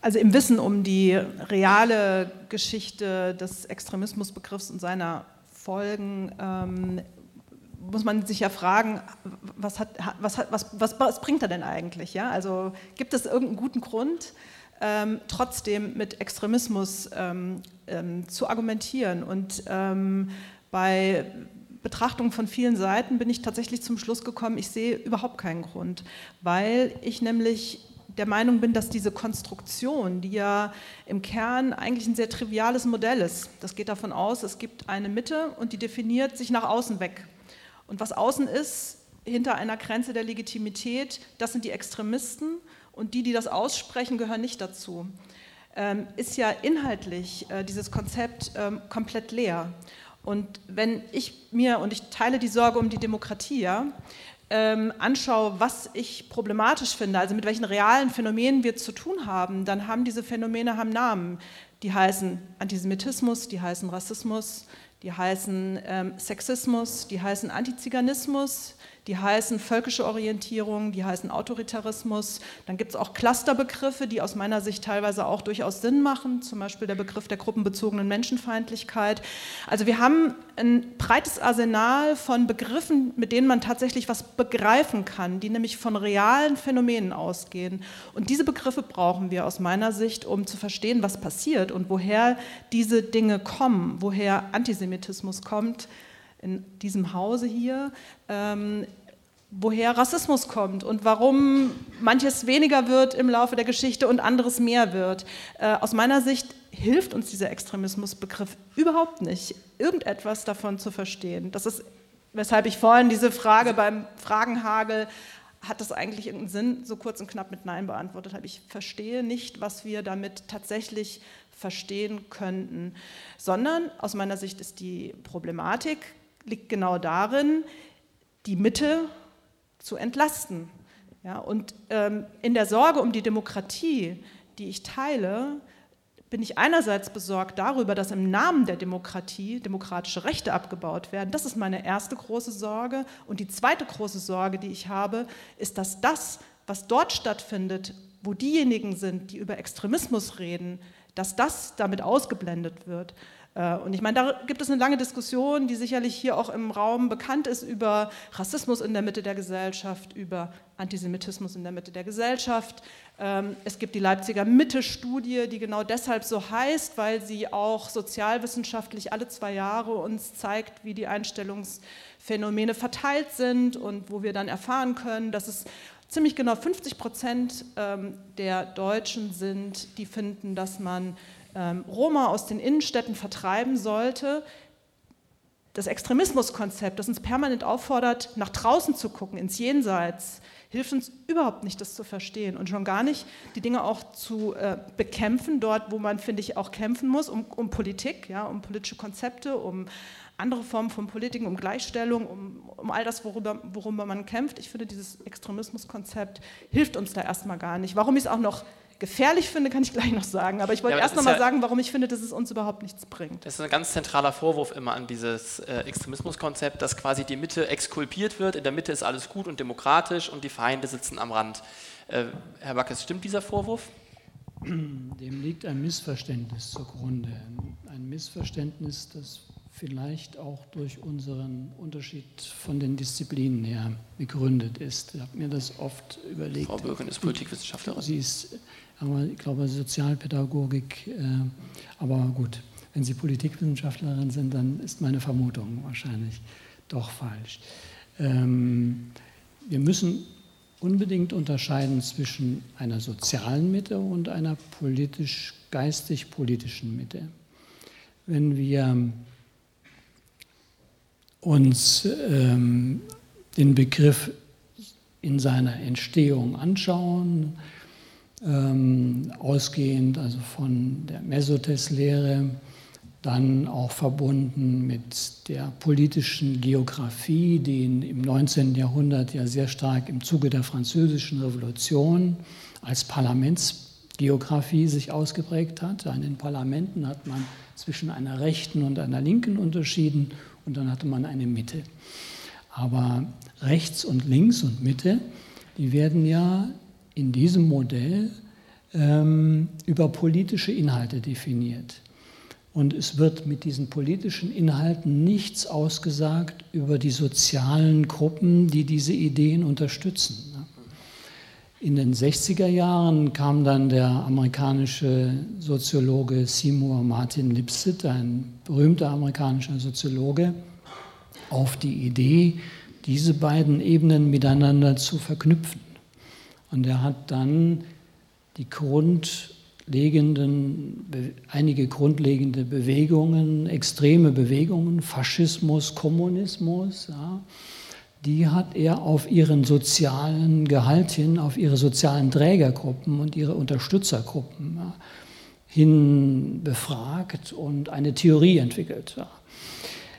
also im Wissen um die reale Geschichte des Extremismusbegriffs und seiner Folgen ähm, muss man sich ja fragen, was, hat, was, hat, was, was, was, bringt er denn eigentlich? Ja? Also gibt es irgendeinen guten Grund, ähm, trotzdem mit Extremismus ähm, ähm zu argumentieren? Und ähm, bei Betrachtung von vielen Seiten bin ich tatsächlich zum Schluss gekommen, ich sehe überhaupt keinen Grund, weil ich nämlich der Meinung bin, dass diese Konstruktion, die ja im Kern eigentlich ein sehr triviales Modell ist, das geht davon aus, es gibt eine Mitte und die definiert sich nach außen weg. Und was außen ist, hinter einer Grenze der Legitimität, das sind die Extremisten und die, die das aussprechen, gehören nicht dazu. Ähm, ist ja inhaltlich äh, dieses Konzept ähm, komplett leer. Und wenn ich mir, und ich teile die Sorge um die Demokratie, ja, ähm, anschaue, was ich problematisch finde, also mit welchen realen Phänomenen wir zu tun haben, dann haben diese Phänomene haben Namen. Die heißen Antisemitismus, die heißen Rassismus, die heißen ähm, Sexismus, die heißen Antiziganismus, die heißen völkische Orientierung, die heißen Autoritarismus. Dann gibt es auch Clusterbegriffe, die aus meiner Sicht teilweise auch durchaus Sinn machen, zum Beispiel der Begriff der gruppenbezogenen Menschenfeindlichkeit. Also wir haben ein breites Arsenal von Begriffen, mit denen man tatsächlich was begreifen kann, die nämlich von realen Phänomenen ausgehen. Und diese Begriffe brauchen wir aus meiner Sicht, um zu verstehen, was passiert und woher diese Dinge kommen, woher Antisemitismus kommt in diesem Hause hier, ähm, woher Rassismus kommt und warum manches weniger wird im Laufe der Geschichte und anderes mehr wird. Äh, aus meiner Sicht hilft uns dieser Extremismusbegriff überhaupt nicht, irgendetwas davon zu verstehen. Das ist, weshalb ich vorhin diese Frage beim Fragenhagel hat das eigentlich irgendeinen Sinn, so kurz und knapp mit Nein beantwortet habe. Ich verstehe nicht, was wir damit tatsächlich verstehen könnten, sondern aus meiner Sicht ist die Problematik liegt genau darin, die Mitte zu entlasten. Ja, und ähm, in der Sorge um die Demokratie, die ich teile, bin ich einerseits besorgt darüber, dass im Namen der Demokratie demokratische Rechte abgebaut werden. Das ist meine erste große Sorge. Und die zweite große Sorge, die ich habe, ist, dass das, was dort stattfindet, wo diejenigen sind, die über Extremismus reden, dass das damit ausgeblendet wird. Äh, und ich meine, da gibt es eine lange Diskussion, die sicherlich hier auch im Raum bekannt ist, über Rassismus in der Mitte der Gesellschaft, über Antisemitismus in der Mitte der Gesellschaft. Ähm, es gibt die Leipziger Mitte-Studie, die genau deshalb so heißt, weil sie auch sozialwissenschaftlich alle zwei Jahre uns zeigt, wie die Einstellungsphänomene verteilt sind und wo wir dann erfahren können, dass es ziemlich genau 50 Prozent ähm, der Deutschen sind, die finden, dass man Roma aus den Innenstädten vertreiben sollte. Das Extremismuskonzept, das uns permanent auffordert, nach draußen zu gucken, ins Jenseits, hilft uns überhaupt nicht, das zu verstehen und schon gar nicht, die Dinge auch zu äh, bekämpfen, dort, wo man, finde ich, auch kämpfen muss, um, um Politik, ja, um politische Konzepte, um andere Formen von Politik, um Gleichstellung, um, um all das, worüber, worüber man kämpft. Ich finde, dieses Extremismuskonzept hilft uns da erstmal gar nicht. Warum ich es auch noch gefährlich finde, kann ich gleich noch sagen. Aber ich wollte ja, erst noch mal ja, sagen, warum ich finde, dass es uns überhaupt nichts bringt. Das ist ein ganz zentraler Vorwurf immer an dieses äh, Extremismuskonzept, dass quasi die Mitte exkulpiert wird. In der Mitte ist alles gut und demokratisch und die Feinde sitzen am Rand. Äh, Herr Backes, stimmt dieser Vorwurf? Dem liegt ein Missverständnis zugrunde. Ein Missverständnis, das vielleicht auch durch unseren Unterschied von den Disziplinen her begründet ist. Ich habe mir das oft überlegt. Frau Birken ist Politikwissenschaftlerin. Sie ist aber ich glaube Sozialpädagogik. Äh, aber gut, wenn Sie Politikwissenschaftlerin sind, dann ist meine Vermutung wahrscheinlich doch falsch. Ähm, wir müssen unbedingt unterscheiden zwischen einer sozialen Mitte und einer politisch, geistig-politischen Mitte. Wenn wir uns ähm, den Begriff in seiner Entstehung anschauen, ähm, ausgehend also von der Mesotes-Lehre, dann auch verbunden mit der politischen Geografie, die im 19. Jahrhundert ja sehr stark im Zuge der Französischen Revolution als Parlamentsgeografie sich ausgeprägt hat. In den Parlamenten hat man zwischen einer rechten und einer linken unterschieden und dann hatte man eine Mitte. Aber rechts und links und Mitte, die werden ja in diesem Modell ähm, über politische Inhalte definiert. Und es wird mit diesen politischen Inhalten nichts ausgesagt über die sozialen Gruppen, die diese Ideen unterstützen. In den 60er Jahren kam dann der amerikanische Soziologe Seymour Martin Lipset, ein berühmter amerikanischer Soziologe, auf die Idee, diese beiden Ebenen miteinander zu verknüpfen. Und er hat dann die grundlegenden, einige grundlegende Bewegungen, extreme Bewegungen, Faschismus, Kommunismus, ja, die hat er auf ihren sozialen Gehalt hin, auf ihre sozialen Trägergruppen und ihre Unterstützergruppen ja, hin befragt und eine Theorie entwickelt. Ja.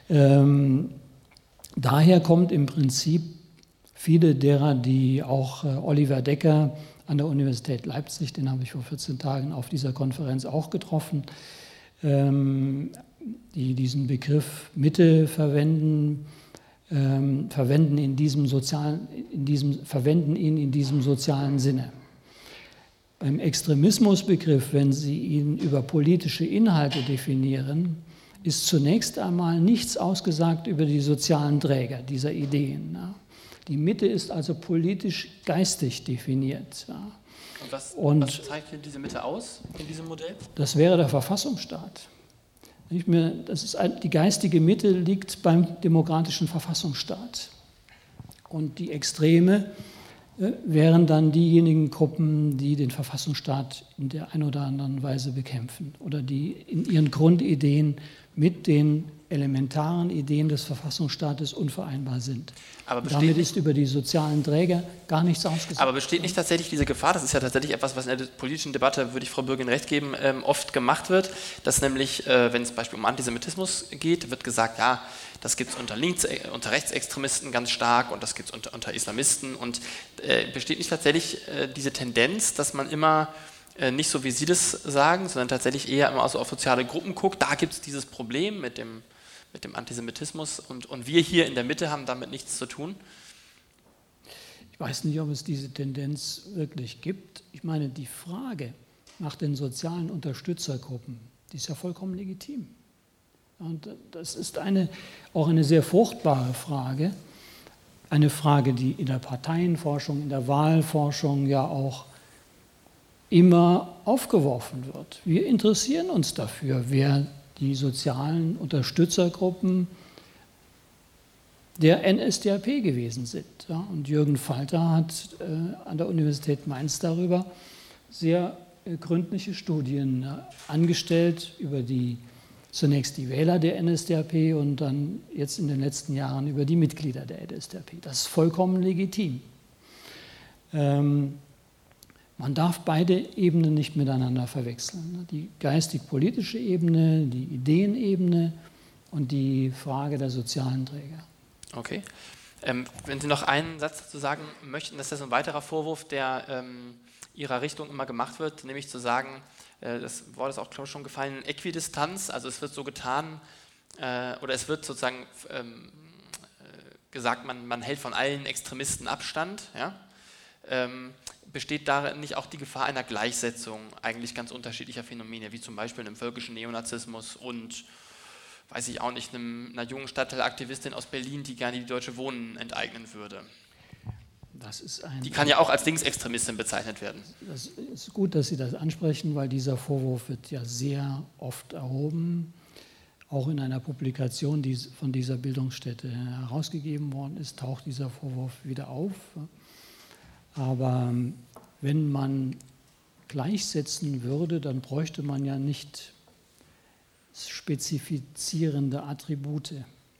Ähm, daher kommt im Prinzip viele derer, die auch äh, Oliver Decker an der Universität Leipzig, den habe ich vor 14 Tagen auf dieser Konferenz auch getroffen, ähm, die diesen Begriff Mitte verwenden, ähm, verwenden, in diesem sozialen, in diesem, verwenden ihn in diesem sozialen Sinne. Beim Extremismusbegriff, wenn Sie ihn über politische Inhalte definieren, ist zunächst einmal nichts ausgesagt über die sozialen Träger dieser Ideen. Die Mitte ist also politisch geistig definiert. Und was, Und was zeichnet diese Mitte aus in diesem Modell? Das wäre der Verfassungsstaat. Das ist die geistige Mitte liegt beim demokratischen Verfassungsstaat. Und die Extreme äh, wären dann diejenigen Gruppen, die den Verfassungsstaat in der einen oder anderen Weise bekämpfen oder die in ihren Grundideen mit den elementaren Ideen des Verfassungsstaates unvereinbar sind. Damit ist über die sozialen Träger gar nichts ausgesagt. Aber besteht nicht tatsächlich diese Gefahr, das ist ja tatsächlich etwas, was in der politischen Debatte, würde ich Frau Bürgin recht geben, ähm, oft gemacht wird, dass nämlich, äh, wenn es beispielsweise um Antisemitismus geht, wird gesagt, ja, das gibt es unter, äh, unter Rechtsextremisten ganz stark und das gibt es unter, unter, Islamisten und äh, besteht nicht tatsächlich äh, diese Tendenz, dass man immer äh, nicht so, wie Sie das sagen, sondern tatsächlich eher immer so auf soziale Gruppen guckt. Da gibt es dieses Problem mit dem, mit dem Antisemitismus und, und wir hier in der Mitte haben damit nichts zu tun. Ich weiß nicht, ob es diese Tendenz wirklich gibt. Ich meine, die Frage nach den sozialen Unterstützergruppen, die ist ja vollkommen legitim. Und das ist eine, auch eine sehr fruchtbare Frage. Eine Frage, die in der Parteienforschung, in der Wahlforschung ja auch immer aufgeworfen wird. Wir interessieren uns dafür, wer die sozialen Unterstützergruppen der NSDAP gewesen sind. Ja, und Jürgen Falter hat äh, an der Universität Mainz darüber sehr äh, gründliche Studien äh, angestellt über die zunächst die Wähler der NSDAP und dann jetzt in den letzten Jahren über die Mitglieder der NSDAP. Das ist vollkommen legitim. Ähm, man darf beide Ebenen nicht miteinander verwechseln. Die geistig-politische Ebene, die Ideenebene und die Frage der sozialen Träger. Okay. Ähm, wenn Sie noch einen Satz dazu sagen möchten, das ist ein weiterer Vorwurf, der ähm, Ihrer Richtung immer gemacht wird, nämlich zu sagen, äh, das Wort ist auch, glaube ich, schon gefallen, Äquidistanz, also es wird so getan, äh, oder es wird sozusagen ähm, äh, gesagt, man, man, hält von allen Extremisten Abstand. Ja? Ähm, besteht darin nicht auch die Gefahr einer Gleichsetzung eigentlich ganz unterschiedlicher Phänomene, wie zum Beispiel einem völkischen Neonazismus und, weiß ich auch nicht, einem, einer jungen Stadtteilaktivistin aus Berlin, die gerne die deutsche Wohnen enteignen würde? die kann ja auch als Linksextremistin bezeichnet werden. Das ist gut, dass Sie das ansprechen, weil dieser Vorwurf wird ja sehr oft erhoben. Auch in einer Publikation, die von dieser Bildungsstätte herausgegeben worden ist, taucht dieser Vorwurf wieder auf. Aber ähm, wenn man gleichsetzen würde, dann bräuchte man ja nicht spezifizierende Attribute.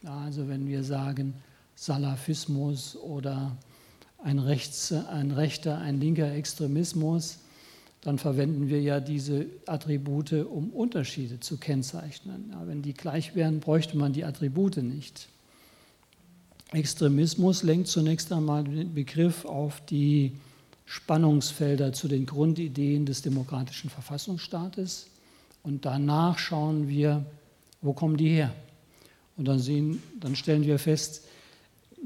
also wenn wir sagen Salafismus oder ein, Rechts, ein rechter, ein linker Extremismus, dann verwenden wir ja diese Attribute, um Unterschiede zu kennzeichnen. Ja, wenn die gleich wären, bräuchte man die Attribute nicht. Extremismus lenkt zunächst einmal den Begriff auf die Spannungsfelder zu den Grundideen des demokratischen Verfassungsstaates und danach schauen wir, wo kommen die her? Und dann, sehen, dann stellen wir fest,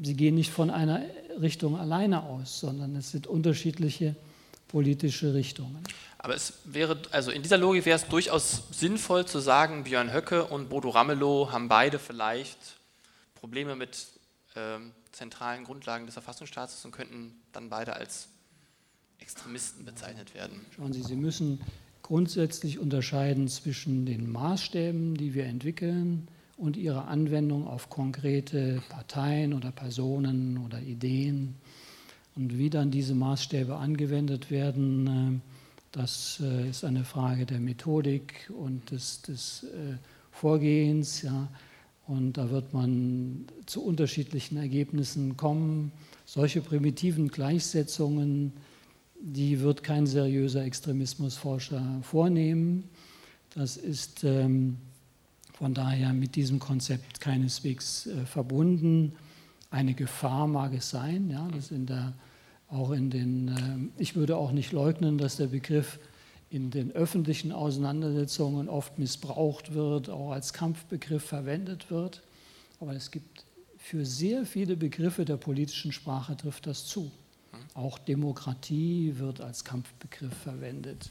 sie gehen nicht von einer Richtung alleine aus, sondern es sind unterschiedliche politische Richtungen. Aber es wäre, also in dieser Logik wäre es durchaus sinnvoll zu sagen, Björn Höcke und Bodo Ramelow haben beide vielleicht Probleme mit zentralen Grundlagen des Verfassungsstaates und könnten dann beide als Extremisten bezeichnet werden. Schauen Sie, Sie müssen grundsätzlich unterscheiden zwischen den Maßstäben, die wir entwickeln, und ihre Anwendung auf konkrete Parteien oder Personen oder Ideen. Und wie dann diese Maßstäbe angewendet werden, äh, das äh, ist eine Frage der Methodik und des, des äh, Vorgehens. Ja. Und da wird man zu unterschiedlichen Ergebnissen kommen. Solche primitiven Gleichsetzungen, die wird kein seriöser Extremismusforscher vornehmen. Das ist ähm, von daher mit diesem Konzept keineswegs äh, verbunden. Eine Gefahr mag es sein, ja, dass in der, auch in den, äh, ich würde auch nicht leugnen, dass der Begriff in den öffentlichen Auseinandersetzungen oft missbraucht wird, auch als Kampfbegriff verwendet wird. Aber es gibt für sehr viele Begriffe der politischen Sprache trifft das zu. Auch Demokratie wird als Kampfbegriff verwendet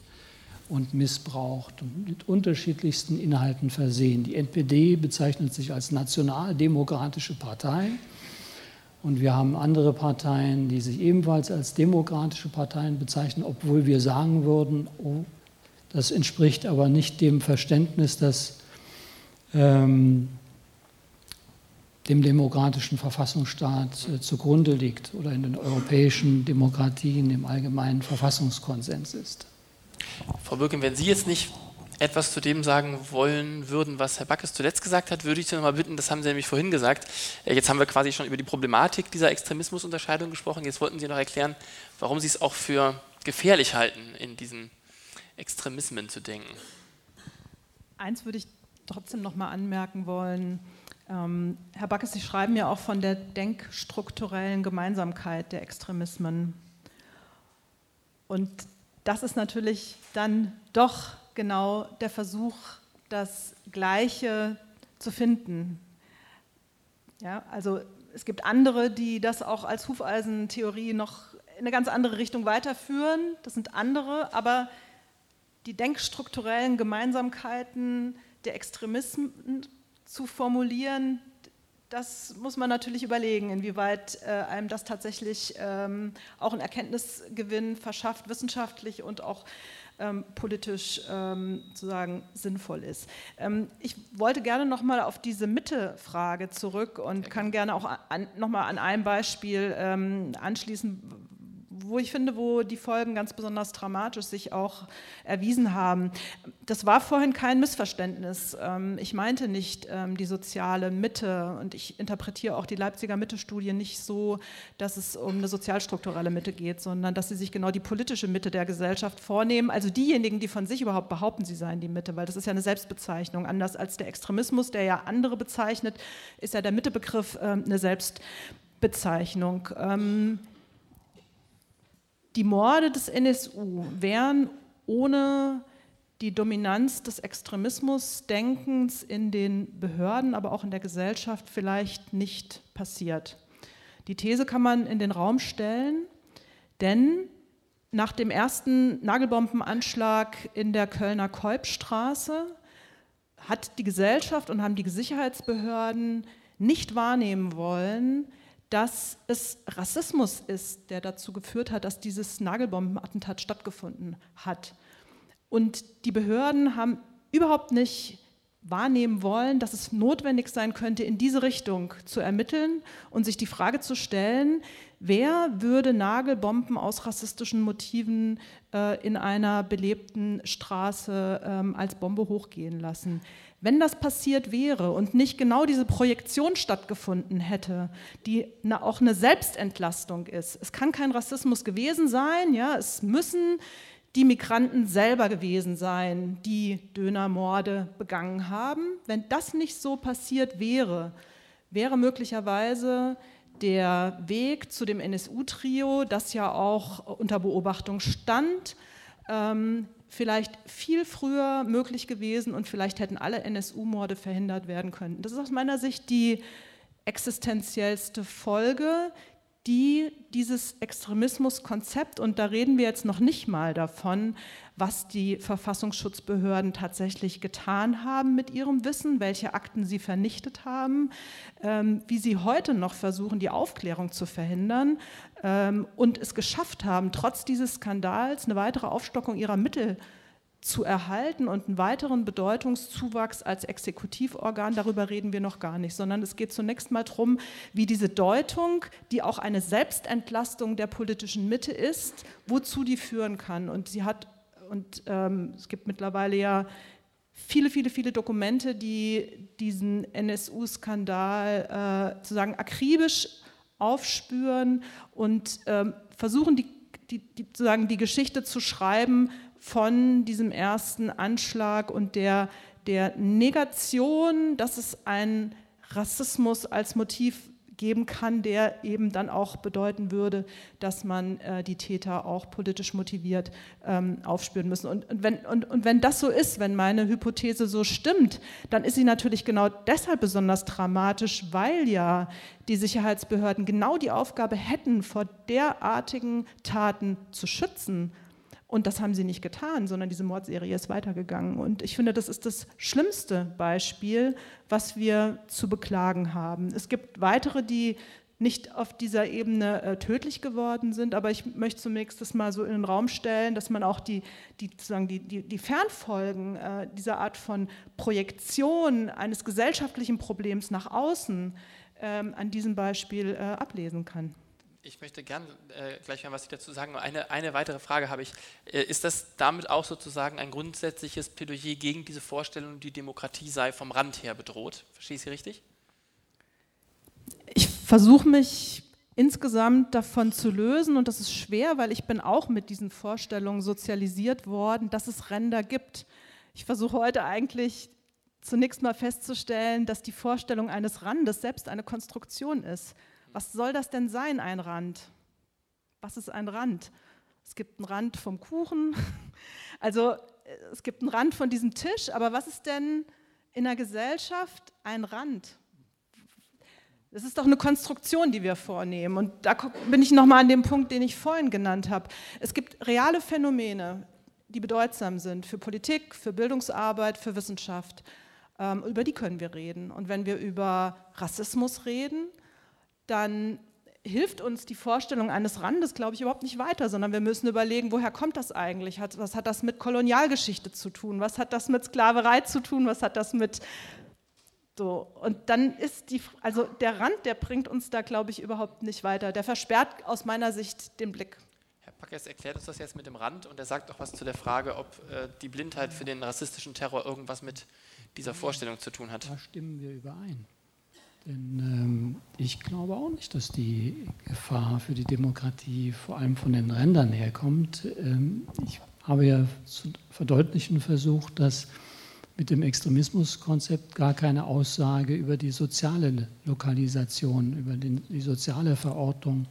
und missbraucht und mit unterschiedlichsten Inhalten versehen. Die NPD bezeichnet sich als nationaldemokratische Partei und wir haben andere Parteien, die sich ebenfalls als demokratische Parteien bezeichnen, obwohl wir sagen würden, oh, das entspricht aber nicht dem Verständnis, das ähm, dem demokratischen Verfassungsstaat äh, zugrunde liegt oder in den europäischen Demokratien im allgemeinen Verfassungskonsens ist. Frau Birken, wenn Sie jetzt nicht etwas zu dem sagen wollen würden, was Herr Backes zuletzt gesagt hat, würde ich Sie noch mal bitten, das haben Sie nämlich vorhin gesagt, äh, jetzt haben wir quasi schon über die Problematik dieser Extremismusunterscheidung gesprochen, jetzt wollten Sie noch erklären, warum Sie es auch für gefährlich halten, in diesen Extremismen zu denken. Eins würde ich trotzdem noch mal anmerken wollen. Ähm, Herr Backes, Sie schreiben ja auch von der denkstrukturellen Gemeinsamkeit der Extremismen. Und das ist natürlich dann doch genau der Versuch, das Gleiche zu finden. Ja, also es gibt andere, die das auch als Hufeisentheorie noch in eine ganz andere Richtung weiterführen. Das sind andere, aber die denkstrukturellen Gemeinsamkeiten der Extremismen zu formulieren, das muss man natürlich überlegen, inwieweit äh, einem das tatsächlich ähm, auch einen Erkenntnisgewinn verschafft, wissenschaftlich und auch ähm, politisch ähm, sozusagen sinnvoll ist. Ähm, ich wollte gerne nochmal auf diese Mitte-Frage zurück und kann gerne auch an, nochmal an einem Beispiel ähm, anschließen, wo ich finde, wo die Folgen ganz besonders dramatisch sich auch erwiesen haben. Das war vorhin kein Missverständnis. Ähm, ich meinte nicht ähm, die soziale Mitte und ich interpretiere auch die Leipziger Mitte-Studie nicht so, dass es um eine sozialstrukturelle Mitte geht, sondern dass sie sich genau die politische Mitte der Gesellschaft vornehmen. Also diejenigen, die von sich überhaupt behaupten, sie seien die Mitte, weil das ist ja eine Selbstbezeichnung. Anders als der Extremismus, der ja andere bezeichnet, ist ja der Mittebegriff ähm, eine Selbstbezeichnung. Die Morde des NSU wären ohne die Dominanz des Extremismusdenkens in den Behörden, aber auch in der Gesellschaft vielleicht nicht passiert. Die These kann man in den Raum stellen, denn nach dem ersten Nagelbombenanschlag in der Kölner Kolbstraße hat die Gesellschaft und haben die Sicherheitsbehörden nicht wahrnehmen wollen, dass es Rassismus ist, der dazu geführt hat, dass dieses Nagelbombenattentat stattgefunden hat. Und die Behörden haben überhaupt nicht wahrnehmen wollen, dass es notwendig sein könnte, in diese Richtung zu ermitteln und sich die Frage zu stellen, wer würde Nagelbomben aus rassistischen Motiven äh, in einer belebten Straße ähm, als Bombe hochgehen lassen. Wenn das passiert wäre und nicht genau diese Projektion stattgefunden hätte, die auch eine Selbstentlastung ist, es kann kein Rassismus gewesen sein, ja, es müssen die Migranten selber gewesen sein, die Dönermorde begangen haben. Wenn das nicht so passiert wäre, wäre möglicherweise der Weg zu dem NSU-Trio, das ja auch unter Beobachtung stand, ähm, vielleicht viel früher möglich gewesen und vielleicht hätten alle NSU-Morde verhindert werden können. Das ist aus meiner Sicht die existenziellste Folge, die dieses Extremismuskonzept, und da reden wir jetzt noch nicht mal davon, was die Verfassungsschutzbehörden tatsächlich getan haben mit ihrem Wissen, welche Akten sie vernichtet haben, ähm, wie sie heute noch versuchen, die Aufklärung zu verhindern ähm, und es geschafft haben, trotz dieses Skandals eine weitere Aufstockung ihrer Mittel zu erhalten und einen weiteren Bedeutungszuwachs als Exekutivorgan, darüber reden wir noch gar nicht, sondern es geht zunächst mal darum, wie diese Deutung, die auch eine Selbstentlastung der politischen Mitte ist, wozu die führen kann. Und sie hat, und ähm, es gibt mittlerweile ja viele, viele, viele Dokumente, die diesen NSU-Skandal äh, sozusagen akribisch aufspüren und ähm, versuchen, die, die, die, sozusagen die Geschichte zu schreiben, von diesem ersten Anschlag und der, der Negation, dass es einen Rassismus als Motiv geben kann, der eben dann auch bedeuten würde, dass man äh, die Täter auch politisch motiviert ähm, aufspüren müssen. Und, und, wenn, und, und wenn das so ist, wenn meine Hypothese so stimmt, dann ist sie natürlich genau deshalb besonders dramatisch, weil ja die Sicherheitsbehörden genau die Aufgabe hätten, vor derartigen Taten zu schützen und das haben sie nicht getan, sondern diese Mordserie ist weitergegangen. Und ich finde, das ist das schlimmste Beispiel, was wir zu beklagen haben. Es gibt weitere, die nicht auf dieser Ebene äh, tödlich geworden sind, aber ich möchte zunächst das mal so in den Raum stellen, dass man auch die, die, sozusagen die, die, die Fernfolgen äh, dieser Art von Projektion eines gesellschaftlichen Problems nach außen ähm, an diesem Beispiel äh, ablesen kann. Ich möchte gern äh, gleich mal was dazu sagen. Eine, eine weitere Frage habe ich. Äh, ist das damit auch sozusagen ein grundsätzliches Plädoyer gegen diese Vorstellung, die Demokratie sei vom Rand her bedroht? Verstehe ich Sie richtig? Ich versuche mich insgesamt davon zu lösen und das ist schwer, weil ich bin auch mit diesen Vorstellungen sozialisiert worden, dass es Ränder gibt. Ich versuche heute eigentlich zunächst mal festzustellen, dass die Vorstellung eines Randes selbst eine Konstruktion ist. Was soll das denn sein, ein Rand? Was ist ein Rand? es gibt einen Rand vom Kuchen. Also es gibt einen Rand von diesem Tisch, aber was ist denn in der Gesellschaft ein Rand? Das ist doch eine Konstruktion, die wir vornehmen. Und da bin ich nochmal an dem Punkt, den ich vorhin genannt habe. Es gibt reale Phänomene, die bedeutsam sind für Politik, für Bildungsarbeit, für Wissenschaft. Ähm, über die können wir reden. Und wenn wir über Rassismus reden, dann hilft uns die Vorstellung eines Randes, glaube ich, überhaupt nicht weiter, sondern wir müssen überlegen, woher kommt das eigentlich? Was hat das mit Kolonialgeschichte zu tun? Was hat das mit Sklaverei zu tun? Was hat das mit so? Und dann ist die, also der Rand, der bringt uns da, glaube ich, überhaupt nicht weiter. Der versperrt aus meiner Sicht den Blick. Herr Packers erklärt uns das jetzt mit dem Rand und er sagt auch was zu der Frage, ob äh, die Blindheit für den rassistischen Terror irgendwas mit dieser Vorstellung zu tun hat. Da stimmen wir überein. Denn ähm, ich glaube auch nicht, dass die Gefahr für die Demokratie vor allem von den Rändern herkommt. Ähm, ich habe ja zu verdeutlichen versucht, dass mit dem Extremismuskonzept gar keine Aussage über die soziale Lokalisation, über den, die soziale Verortung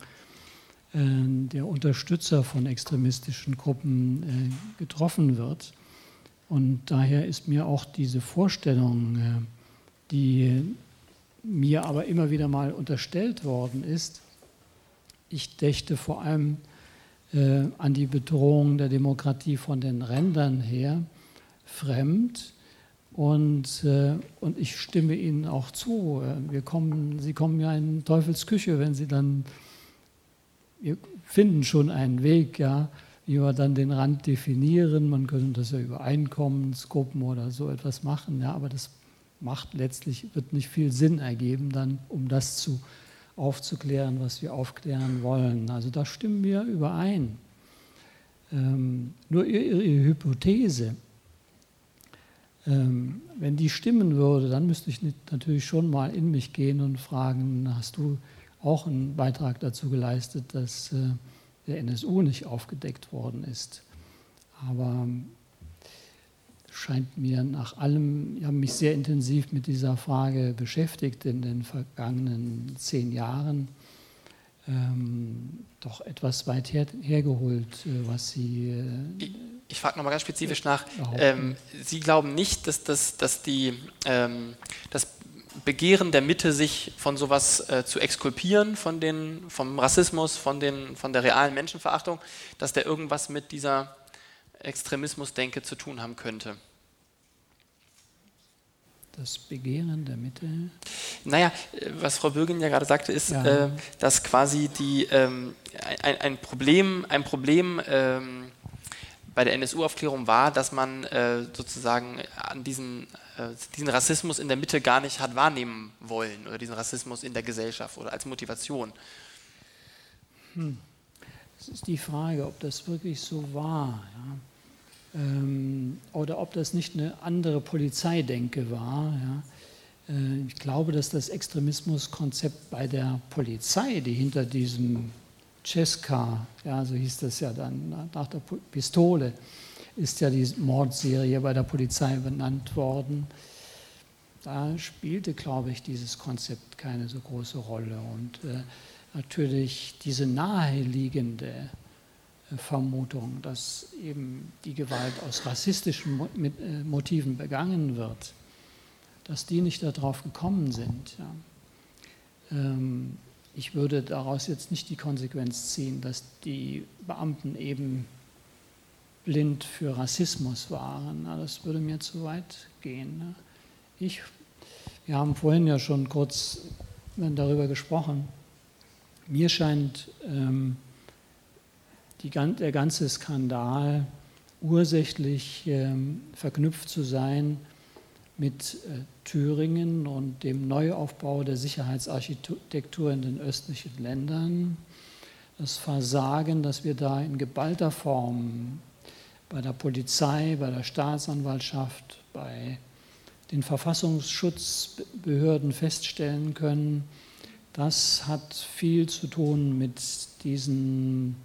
äh, der Unterstützer von extremistischen Gruppen äh, getroffen wird. Und daher ist mir auch diese Vorstellung, äh, die mir aber immer wieder mal unterstellt worden ist, ich dächte vor allem äh, an die Bedrohung der Demokratie von den Rändern her, fremd. Und, äh, und ich stimme Ihnen auch zu. Wir kommen, Sie kommen ja in Teufels Küche, wenn Sie dann, wir finden schon einen Weg, ja, wie wir dann den Rand definieren. Man könnte das ja über Einkommensgruppen oder so etwas machen, ja, aber das macht letztlich, wird nicht viel Sinn ergeben, dann, um das zu, aufzuklären, was wir aufklären wollen. Also da stimmen wir überein. Ähm, nur ihre, ihre Hypothese, ähm, wenn die stimmen würde, dann müsste ich natürlich schon mal in mich gehen und fragen, hast du auch einen Beitrag dazu geleistet, dass äh, der NSU nicht aufgedeckt worden ist? Aber scheint mir nach allem, ich habe mich sehr intensiv mit dieser Frage beschäftigt in den vergangenen zehn Jahren, ähm, doch etwas weit her, hergeholt, äh, was Sie. Äh, ich, ich frage nochmal ganz spezifisch nach. Ähm, Sie glauben nicht, dass, das, dass die, ähm, das Begehren der Mitte, sich von sowas äh, zu exkulpieren, von den, vom Rassismus, von, den, von der realen Menschenverachtung, dass der irgendwas mit dieser Extremismusdenke zu tun haben könnte? Das Begehren der Mitte? Naja, was Frau Bürgin ja gerade sagte, ist, ja. äh, dass quasi die, ähm, ein, ein, Problem, ein Problem ähm, bei der NSU-Aufklärung war, dass man äh, sozusagen an diesen, äh, diesen Rassismus in der Mitte gar nicht hat wahrnehmen wollen oder diesen Rassismus in der Gesellschaft oder als Motivation. Hm. Das ist die Frage, ob das wirklich so war. Ja oder ob das nicht eine andere Polizeidenke war. Ja. Äh, ich glaube, dass das Extremismuskonzept bei der Polizei, die hinter diesem Cesca, ja, so hieß das ja dann, nach der Pistole, ist ja die Mordserie bei der Polizei benannt worden. Da spielte, glaube ich, dieses Konzept keine so große Rolle. Und äh, natürlich diese naheliegende Vermutung, dass eben die Gewalt aus rassistischen äh, Motiven begangen wird, dass die nicht darauf gekommen sind. Ähm, ich würde daraus jetzt nicht die Konsequenz ziehen, dass die Beamten eben blind für Rassismus waren. Das würde mir zu weit gehen. Ne. Ich, wir haben vorhin ja schon kurz darüber gesprochen. Mir scheint ähm, die, der ganze Skandal ursächlich ähm, verknüpft zu sein mit äh, Thüringen und dem Neuaufbau der Sicherheitsarchitektur in den östlichen Ländern. Das Versagen, das wir da in geballter Form bei der Polizei, bei der Staatsanwaltschaft, bei den Verfassungsschutzbehörden feststellen können, das hat viel zu tun mit diesen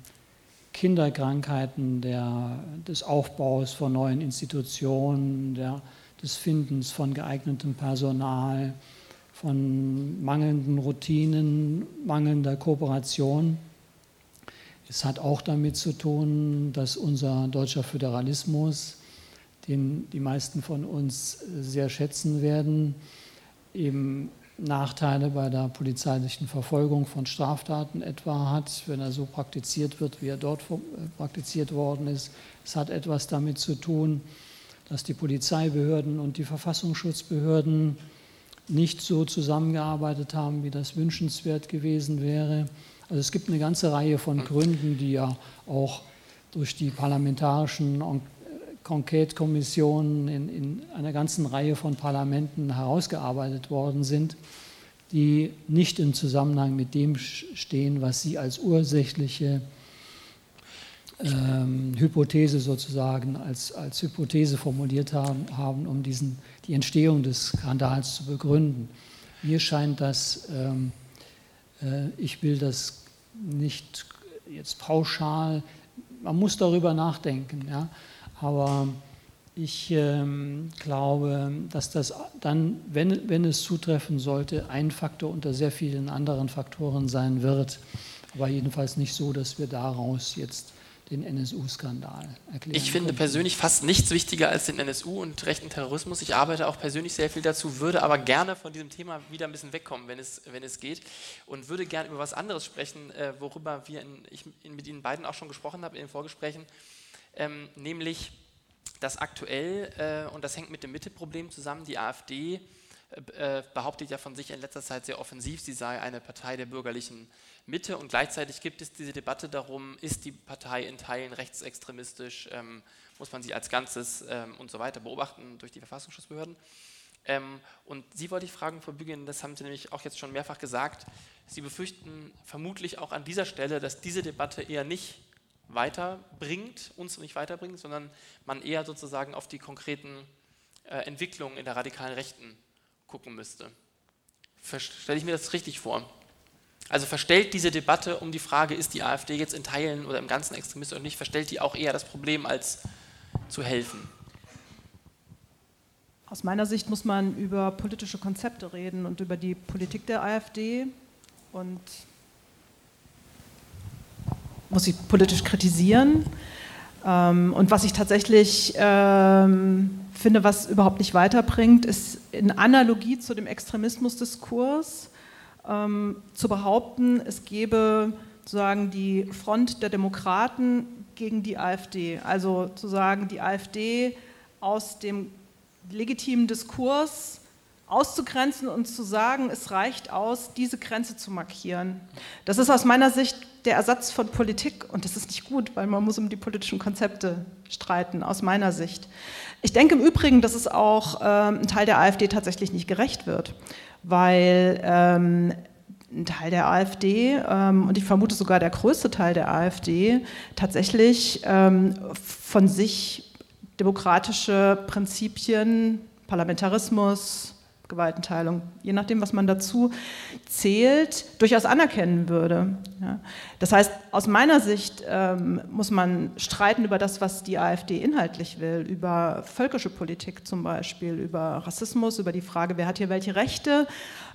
Kinderkrankheiten, der, des Aufbaus von neuen Institutionen, der, des Findens von geeignetem Personal, von mangelnden Routinen, mangelnder Kooperation. Es hat auch damit zu tun, dass unser deutscher Föderalismus, den die meisten von uns sehr schätzen werden, eben Nachteile bei der polizeilichen Verfolgung von Straftaten etwa hat, wenn er so praktiziert wird, wie er dort äh, praktiziert worden ist. Es hat etwas damit zu tun, dass die Polizeibehörden und die Verfassungsschutzbehörden nicht so zusammengearbeitet haben, wie das wünschenswert gewesen wäre. Also es gibt eine ganze Reihe von Gründen, die ja auch durch die parlamentarischen Enquete-Kommissionen in, in einer ganzen Reihe von Parlamenten herausgearbeitet worden sind, die nicht im Zusammenhang mit dem stehen, was Sie als ursächliche ähm, Hypothese sozusagen als, als Hypothese formuliert haben, haben, um diesen, die Entstehung des Skandals zu begründen. Mir scheint das, ähm, äh, ich will das nicht jetzt pauschal, man muss darüber nachdenken, ja, aber ich ähm, glaube, dass das dann, wenn, wenn es zutreffen sollte, ein Faktor unter sehr vielen anderen Faktoren sein wird, aber jedenfalls nicht so, dass wir daraus jetzt den NSU-Skandal erklären. Ich finde persönlich fast nichts wichtiger als den NSU und rechten Terrorismus. Ich arbeite auch persönlich sehr viel dazu, würde aber gerne von diesem Thema wieder ein bisschen wegkommen, wenn es, wenn es geht. Und würde gerne über was anderes sprechen, äh, worüber wir in, ich mit Ihnen beiden auch schon gesprochen habe in den Vorgesprächen, ähm, nämlich dass aktuell, äh, und das hängt mit dem Mitteproblem zusammen, die AfD äh, äh, behauptet ja von sich in letzter Zeit sehr offensiv, sie sei eine Partei der bürgerlichen Mitte. Und gleichzeitig gibt es diese Debatte darum, ist die Partei in Teilen rechtsextremistisch, ähm, muss man sie als Ganzes ähm, und so weiter beobachten durch die Verfassungsschutzbehörden. Ähm, und Sie wollte ich fragen, Frau Bügen, das haben Sie nämlich auch jetzt schon mehrfach gesagt, Sie befürchten vermutlich auch an dieser Stelle, dass diese Debatte eher nicht weiterbringt, uns nicht weiterbringt, sondern man eher sozusagen auf die konkreten äh, Entwicklungen in der radikalen Rechten gucken müsste. Stelle ich mir das richtig vor? Also verstellt diese Debatte um die Frage, ist die AfD jetzt in Teilen oder im Ganzen Extremist oder nicht, verstellt die auch eher das Problem als zu helfen? Aus meiner Sicht muss man über politische Konzepte reden und über die Politik der AfD und muss sie politisch kritisieren. Ähm, und was ich tatsächlich ähm, finde, was überhaupt nicht weiterbringt, ist in Analogie zu dem Extremismusdiskurs ähm, zu behaupten, es gebe sozusagen die Front der Demokraten gegen die AfD. Also zu sagen, die AfD aus dem legitimen Diskurs auszugrenzen und zu sagen, es reicht aus, diese Grenze zu markieren. Das ist aus meiner Sicht der Ersatz von Politik und das ist nicht gut, weil man muss um die politischen Konzepte streiten, aus meiner Sicht. Ich denke im Übrigen, dass es auch ähm, ein Teil der AfD tatsächlich nicht gerecht wird weil ähm, ein Teil der AfD ähm, und ich vermute sogar der größte Teil der AfD tatsächlich ähm, von sich demokratische Prinzipien, Parlamentarismus, Gewaltenteilung, je nachdem, was man dazu zählt, durchaus anerkennen würde. Ja. Das heißt, aus meiner Sicht ähm, muss man streiten über das, was die AfD inhaltlich will, über völkische Politik zum Beispiel, über Rassismus, über die Frage, wer hat hier welche Rechte,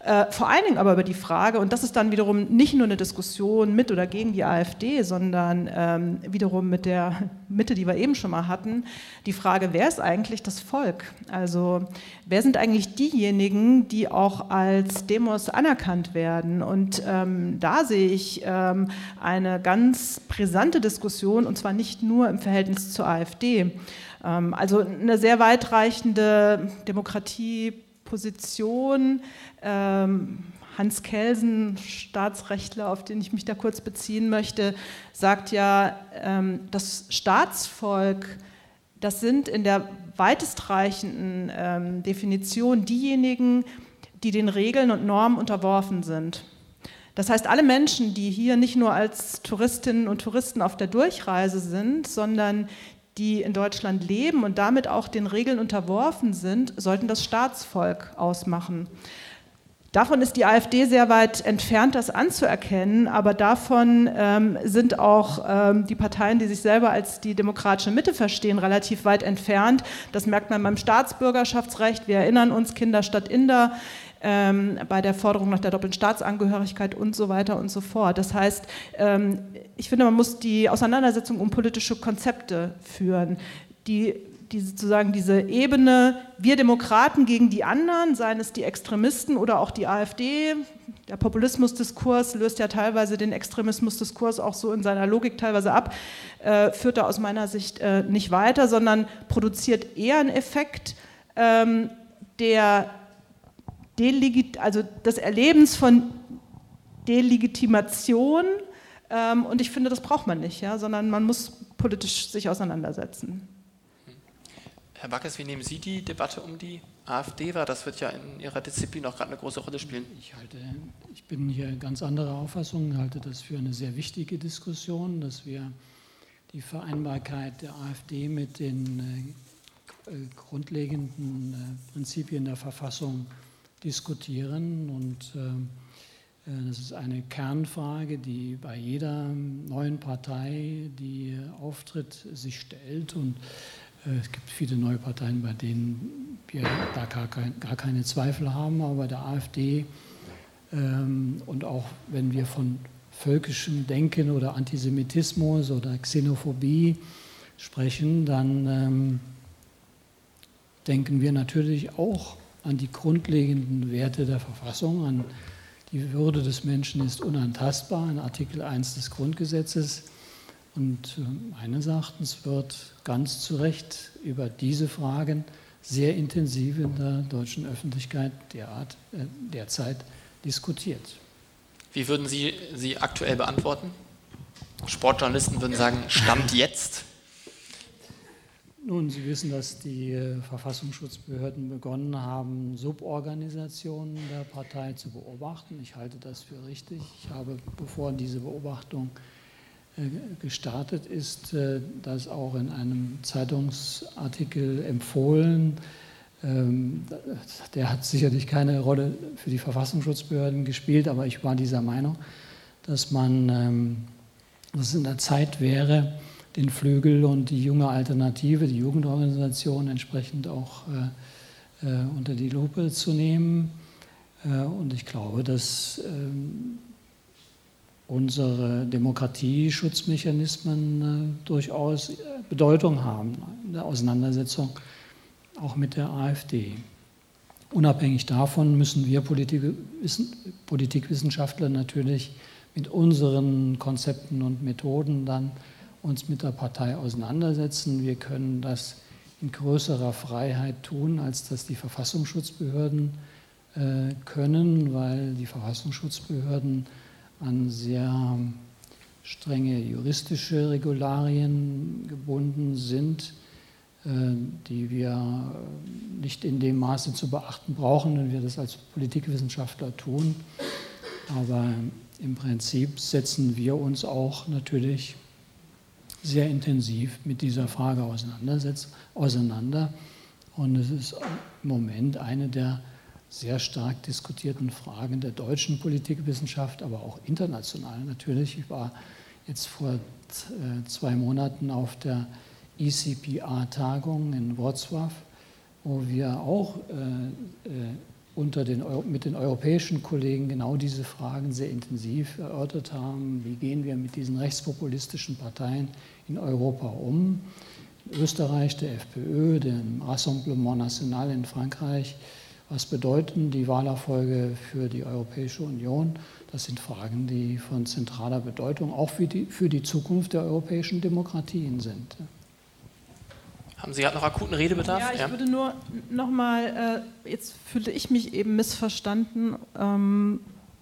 äh, vor allen Dingen aber über die Frage, und das ist dann wiederum nicht nur eine Diskussion mit oder gegen die AfD, sondern ähm, wiederum mit der Mitte, die wir eben schon mal hatten, die Frage, wer ist eigentlich das Volk? Also wer sind eigentlich diejenigen, die auch als Demos anerkannt werden? Und ähm, da sehe ich ähm, eine ganz brisante Diskussion, und zwar nicht nur im Verhältnis zur AfD. Ähm, also eine sehr weitreichende Demokratieposition. Ähm, Hans Kelsen, Staatsrechtler, auf den ich mich da kurz beziehen möchte, sagt ja, ähm, das Staatsvolk, das sind in der weitestreichenden ähm, Definition diejenigen, die den Regeln und Normen unterworfen sind. Das heißt, alle Menschen, die hier nicht nur als Touristinnen und Touristen auf der Durchreise sind, sondern die in Deutschland leben und damit auch den Regeln unterworfen sind, sollten das Staatsvolk ausmachen. Davon ist die AfD sehr weit entfernt, das anzuerkennen, aber davon ähm, sind auch ähm, die Parteien, die sich selber als die demokratische Mitte verstehen, relativ weit entfernt. Das merkt man beim Staatsbürgerschaftsrecht. Wir erinnern uns, Kinder statt Inder ähm, bei der Forderung nach der doppelten Staatsangehörigkeit und so weiter und so fort. Das heißt, ähm, ich finde, man muss die Auseinandersetzung um politische Konzepte führen, die die sozusagen diese Ebene, wir Demokraten gegen die anderen, seien es die Extremisten oder auch die AfD. Der Populismusdiskurs löst ja teilweise den Extremismusdiskurs auch so in seiner Logik teilweise ab, äh, führt da aus meiner Sicht äh, nicht weiter, sondern produziert eher einen Effekt, ähm, der Delegit also des Erlebens von Delegitimation. Ähm, und ich finde, das braucht man nicht, ja, sondern man muss politisch sich auseinandersetzen. Herr Backes, wie nehmen Sie die Debatte um die AfD wahr? Das wird ja in Ihrer Disziplin auch gerade eine große Rolle spielen. Ich, halte, ich bin hier ganz anderer Auffassung, halte das für eine sehr wichtige Diskussion, dass wir die Vereinbarkeit der AfD mit den äh, äh, grundlegenden äh, Prinzipien der Verfassung diskutieren. Und äh, äh, das ist eine Kernfrage, die bei jeder neuen Partei, die auftritt, sich stellt. Und äh, es gibt viele neue Parteien, bei denen wir da gar, kein, gar keine Zweifel haben, aber bei der AfD ähm, und auch wenn wir von völkischem Denken oder Antisemitismus oder Xenophobie sprechen, dann ähm, denken wir natürlich auch an die grundlegenden Werte der Verfassung, an die Würde des Menschen ist unantastbar, in Artikel 1 des Grundgesetzes. Und äh, meines Erachtens wird ganz zu Recht über diese Fragen sehr intensiv in der deutschen Öffentlichkeit derart, äh, derzeit diskutiert. Wie würden Sie sie aktuell beantworten? Sportjournalisten würden sagen, Stand jetzt. Nun, Sie wissen, dass die äh, Verfassungsschutzbehörden begonnen haben, Suborganisationen der Partei zu beobachten. Ich halte das für richtig. Ich habe, bevor diese Beobachtung äh, gestartet ist, äh, das auch in einem Zeitungsartikel empfohlen. Ähm, der hat sicherlich keine Rolle für die Verfassungsschutzbehörden gespielt, aber ich war dieser Meinung, dass man, ähm, dass es in der Zeit wäre, den Flügel und die junge Alternative, die Jugendorganisation entsprechend auch äh, unter die Lupe zu nehmen. Und ich glaube, dass ähm, unsere Demokratieschutzmechanismen äh, durchaus äh, Bedeutung haben in der Auseinandersetzung auch mit der AfD. Unabhängig davon müssen wir Politikwissenschaftler natürlich mit unseren Konzepten und Methoden dann uns mit der Partei auseinandersetzen. Wir können das in größerer Freiheit tun, als das die Verfassungsschutzbehörden äh, können, weil die Verfassungsschutzbehörden an sehr strenge juristische Regularien gebunden sind, äh, die wir nicht in dem Maße zu beachten brauchen, wenn wir das als Politikwissenschaftler tun. Aber im Prinzip setzen wir uns auch natürlich sehr intensiv mit dieser Frage auseinander. Und es ist im Moment eine der sehr stark diskutierten Fragen der deutschen Politikwissenschaft, aber auch international natürlich. Ich war jetzt vor äh, zwei Monaten auf der ECPA-Tagung in Wrocław, wo wir auch äh, äh, unter den, mit den europäischen Kollegen genau diese Fragen sehr intensiv erörtert haben. Wie gehen wir mit diesen rechtspopulistischen Parteien in Europa um? In Österreich der FPÖ, dem Rassemblement National in Frankreich, was bedeuten die Wahlerfolge für die Europäische Union? Das sind Fragen, die von zentraler Bedeutung auch für die, für die Zukunft der europäischen Demokratien sind. Haben Sie gerade noch akuten Redebedarf? Ja, ich ja. würde nur nochmal, äh, jetzt fühlte ich mich eben missverstanden, ähm,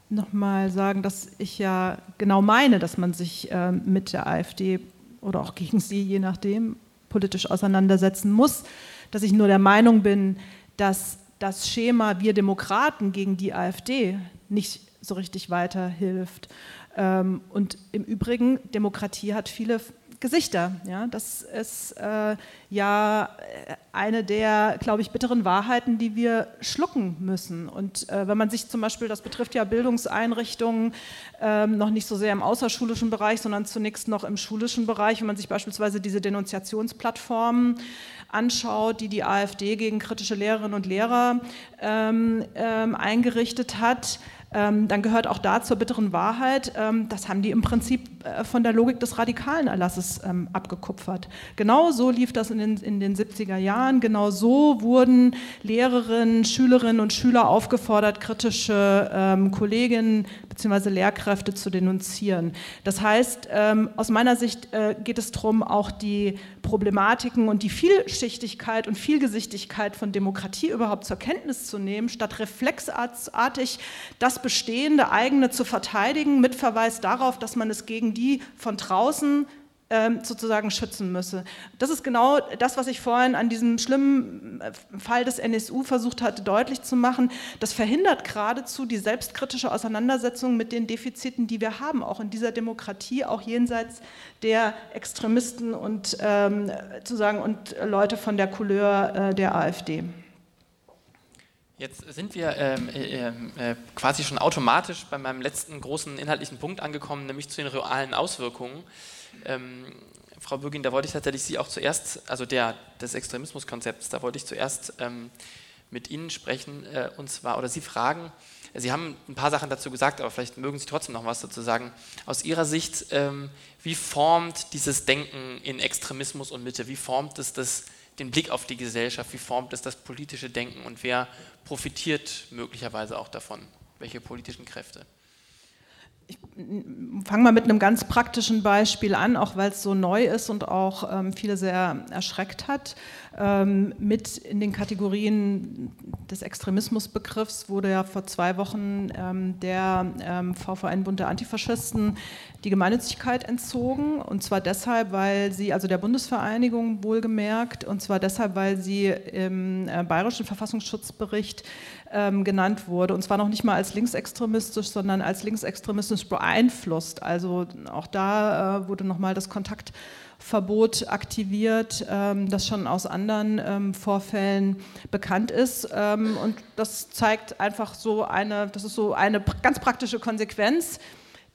nochmal sagen, dass ich ja genau meine, dass man sich äh, mit der AfD oder auch gegen sie, je nachdem, politisch auseinandersetzen muss. Dass ich nur der Meinung bin, dass das Schema wir Demokraten gegen die AfD nicht so richtig weiterhilft. Ähm, und im Übrigen, Demokratie hat viele Gesichter. Ja, das ist äh, ja äh, eine der, glaube ich, bitteren Wahrheiten, die wir schlucken müssen. Und äh, wenn man sich zum Beispiel, das betrifft ja Bildungseinrichtungen, ähm, noch nicht so sehr im außerschulischen Bereich, sondern zunächst noch im schulischen Bereich, wenn man sich beispielsweise diese Denunziationsplattformen anschaut, die die AfD gegen kritische Lehrerinnen und Lehrer ähm, ähm, eingerichtet hat, ähm, dann gehört auch da zur bitteren Wahrheit, ähm, das haben die im Prinzip äh, von der Logik des radikalen Erlasses ähm, abgekupfert. Genau so lief das in den, in den 70er Jahren, genau so wurden Lehrerinnen, Schülerinnen und Schüler aufgefordert, kritische ähm, Kolleginnen bzw. Lehrkräfte zu denunzieren. Das heißt, ähm, aus meiner Sicht äh, geht es darum, auch die Problematiken und die Vielschichtigkeit und Vielgesichtigkeit von Demokratie überhaupt zur Kenntnis zu nehmen, statt reflexartig das bestehende eigene zu verteidigen, mit Verweis darauf, dass man es gegen die von draußen sozusagen schützen müsse. Das ist genau das, was ich vorhin an diesem schlimmen äh, Fall des NSU versucht hatte deutlich zu machen. Das verhindert geradezu die selbstkritische Auseinandersetzung mit den Defiziten, die wir haben, auch in dieser Demokratie, auch jenseits der Extremisten und, ähm, sozusagen, und Leute von der Couleur äh, der AfD. Jetzt sind wir ähm, äh, äh, quasi schon automatisch bei meinem letzten großen inhaltlichen Punkt angekommen, nämlich zu den realen Auswirkungen. Ähm, Frau Bürgin, da wollte ich tatsächlich Sie auch zuerst, also der, des Extremismuskonzepts, da wollte ich zuerst ähm, mit Ihnen sprechen äh, und zwar, oder Sie fragen, Sie haben ein paar Sachen dazu gesagt, aber vielleicht mögen Sie trotzdem noch was dazu sagen. Aus Ihrer Sicht, ähm, wie formt dieses Denken in Extremismus und Mitte, wie formt es das, den Blick auf die Gesellschaft, wie formt es das politische Denken und wer profitiert möglicherweise auch davon? Welche politischen Kräfte? Ich fange mal mit einem ganz praktischen Beispiel an, auch weil es so neu ist und auch ähm, viele sehr erschreckt hat. Ähm, mit in den Kategorien des Extremismusbegriffs wurde ja vor zwei Wochen ähm, der ähm, VVN-Bund der Antifaschisten die Gemeinnützigkeit entzogen. Und zwar deshalb, weil sie, also der Bundesvereinigung wohlgemerkt, und zwar deshalb, weil sie im äh, Bayerischen Verfassungsschutzbericht ähm, genannt wurde. Und zwar noch nicht mal als linksextremistisch, sondern als linksextremistisch beeinflusst. Also auch da äh, wurde nochmal das Kontaktverbot aktiviert, ähm, das schon aus anderen ähm, Vorfällen bekannt ist. Ähm, und das zeigt einfach so eine, das ist so eine ganz praktische Konsequenz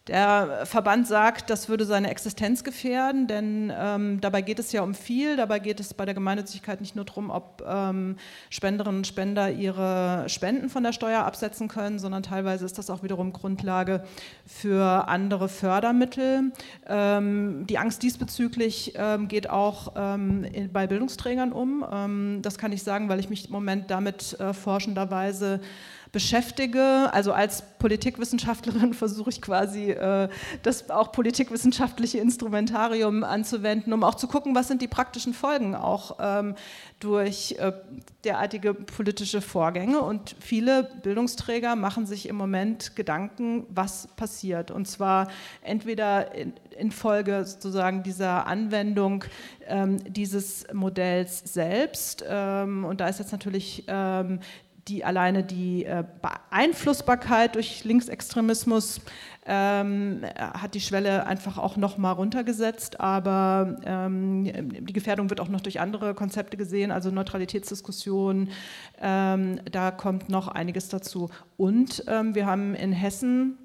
der Verband sagt, das würde seine Existenz gefährden, denn ähm, dabei geht es ja um viel. Dabei geht es bei der Gemeinnützigkeit nicht nur darum, ob ähm, Spenderinnen und Spender ihre Spenden von der Steuer absetzen können, sondern teilweise ist das auch wiederum Grundlage für andere Fördermittel. Ähm, die Angst diesbezüglich ähm, geht auch ähm, bei Bildungsträgern um. Ähm, das kann ich sagen, weil ich mich im Moment damit äh, forschenderweise beschäftige. Also als Politikwissenschaftlerin versuche ich quasi äh, das auch politikwissenschaftliche Instrumentarium anzuwenden, um auch zu gucken, was sind die praktischen Folgen auch ähm, durch äh, derartige politische Vorgänge. Und viele Bildungsträger machen sich im Moment Gedanken, was passiert. Und zwar entweder in, infolge sozusagen dieser Anwendung ähm, dieses Modells selbst. Ähm, und da ist jetzt natürlich die alleine die äh, Beeinflussbarkeit durch Linksextremismus ähm, hat die Schwelle einfach auch noch mal runtergesetzt, aber ähm, die Gefährdung wird auch noch durch andere Konzepte gesehen, also Neutralitätsdiskussion, ähm, da kommt noch einiges dazu. Und ähm, wir haben in Hessen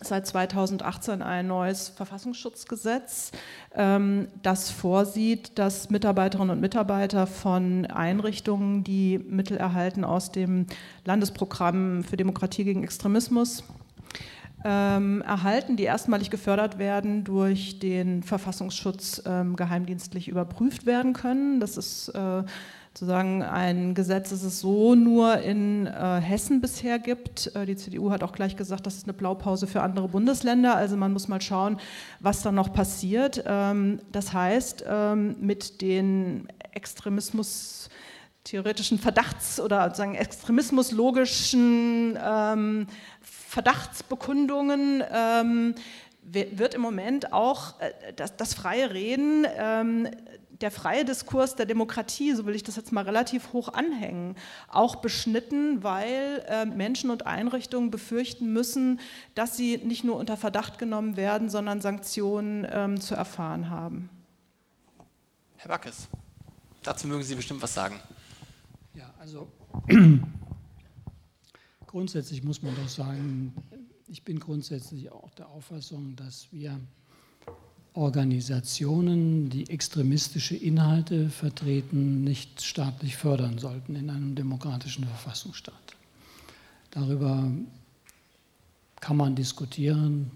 seit 2018 ein neues Verfassungsschutzgesetz, ähm, das vorsieht, dass Mitarbeiterinnen und Mitarbeiter von Einrichtungen, die Mittel erhalten aus dem Landesprogramm für Demokratie gegen Extremismus, ähm, erhalten, die erstmalig gefördert werden, durch den Verfassungsschutz ähm, geheimdienstlich überprüft werden können. Das ist äh, sozusagen ein Gesetz, das es so nur in äh, Hessen bisher gibt. Äh, die CDU hat auch gleich gesagt, das ist eine Blaupause für andere Bundesländer. Also man muss mal schauen, was da noch passiert. Ähm, das heißt, ähm, mit den Extremismus theoretischen Verdachts- oder sozusagen extremismuslogischen ähm, Verdachtsbekundungen ähm, wird im Moment auch äh, das, das freie Reden ähm, der freie Diskurs der Demokratie, so will ich das jetzt mal relativ hoch anhängen, auch beschnitten, weil äh, Menschen und Einrichtungen befürchten müssen, dass sie nicht nur unter Verdacht genommen werden, sondern Sanktionen ähm, zu erfahren haben. Herr Backes, dazu mögen Sie bestimmt was sagen. Ja, also grundsätzlich muss man doch sagen, ich bin grundsätzlich auch der Auffassung, dass wir Organisationen, die extremistische Inhalte vertreten, nicht staatlich fördern sollten in einem demokratischen Verfassungsstaat. Darüber kann man diskutieren,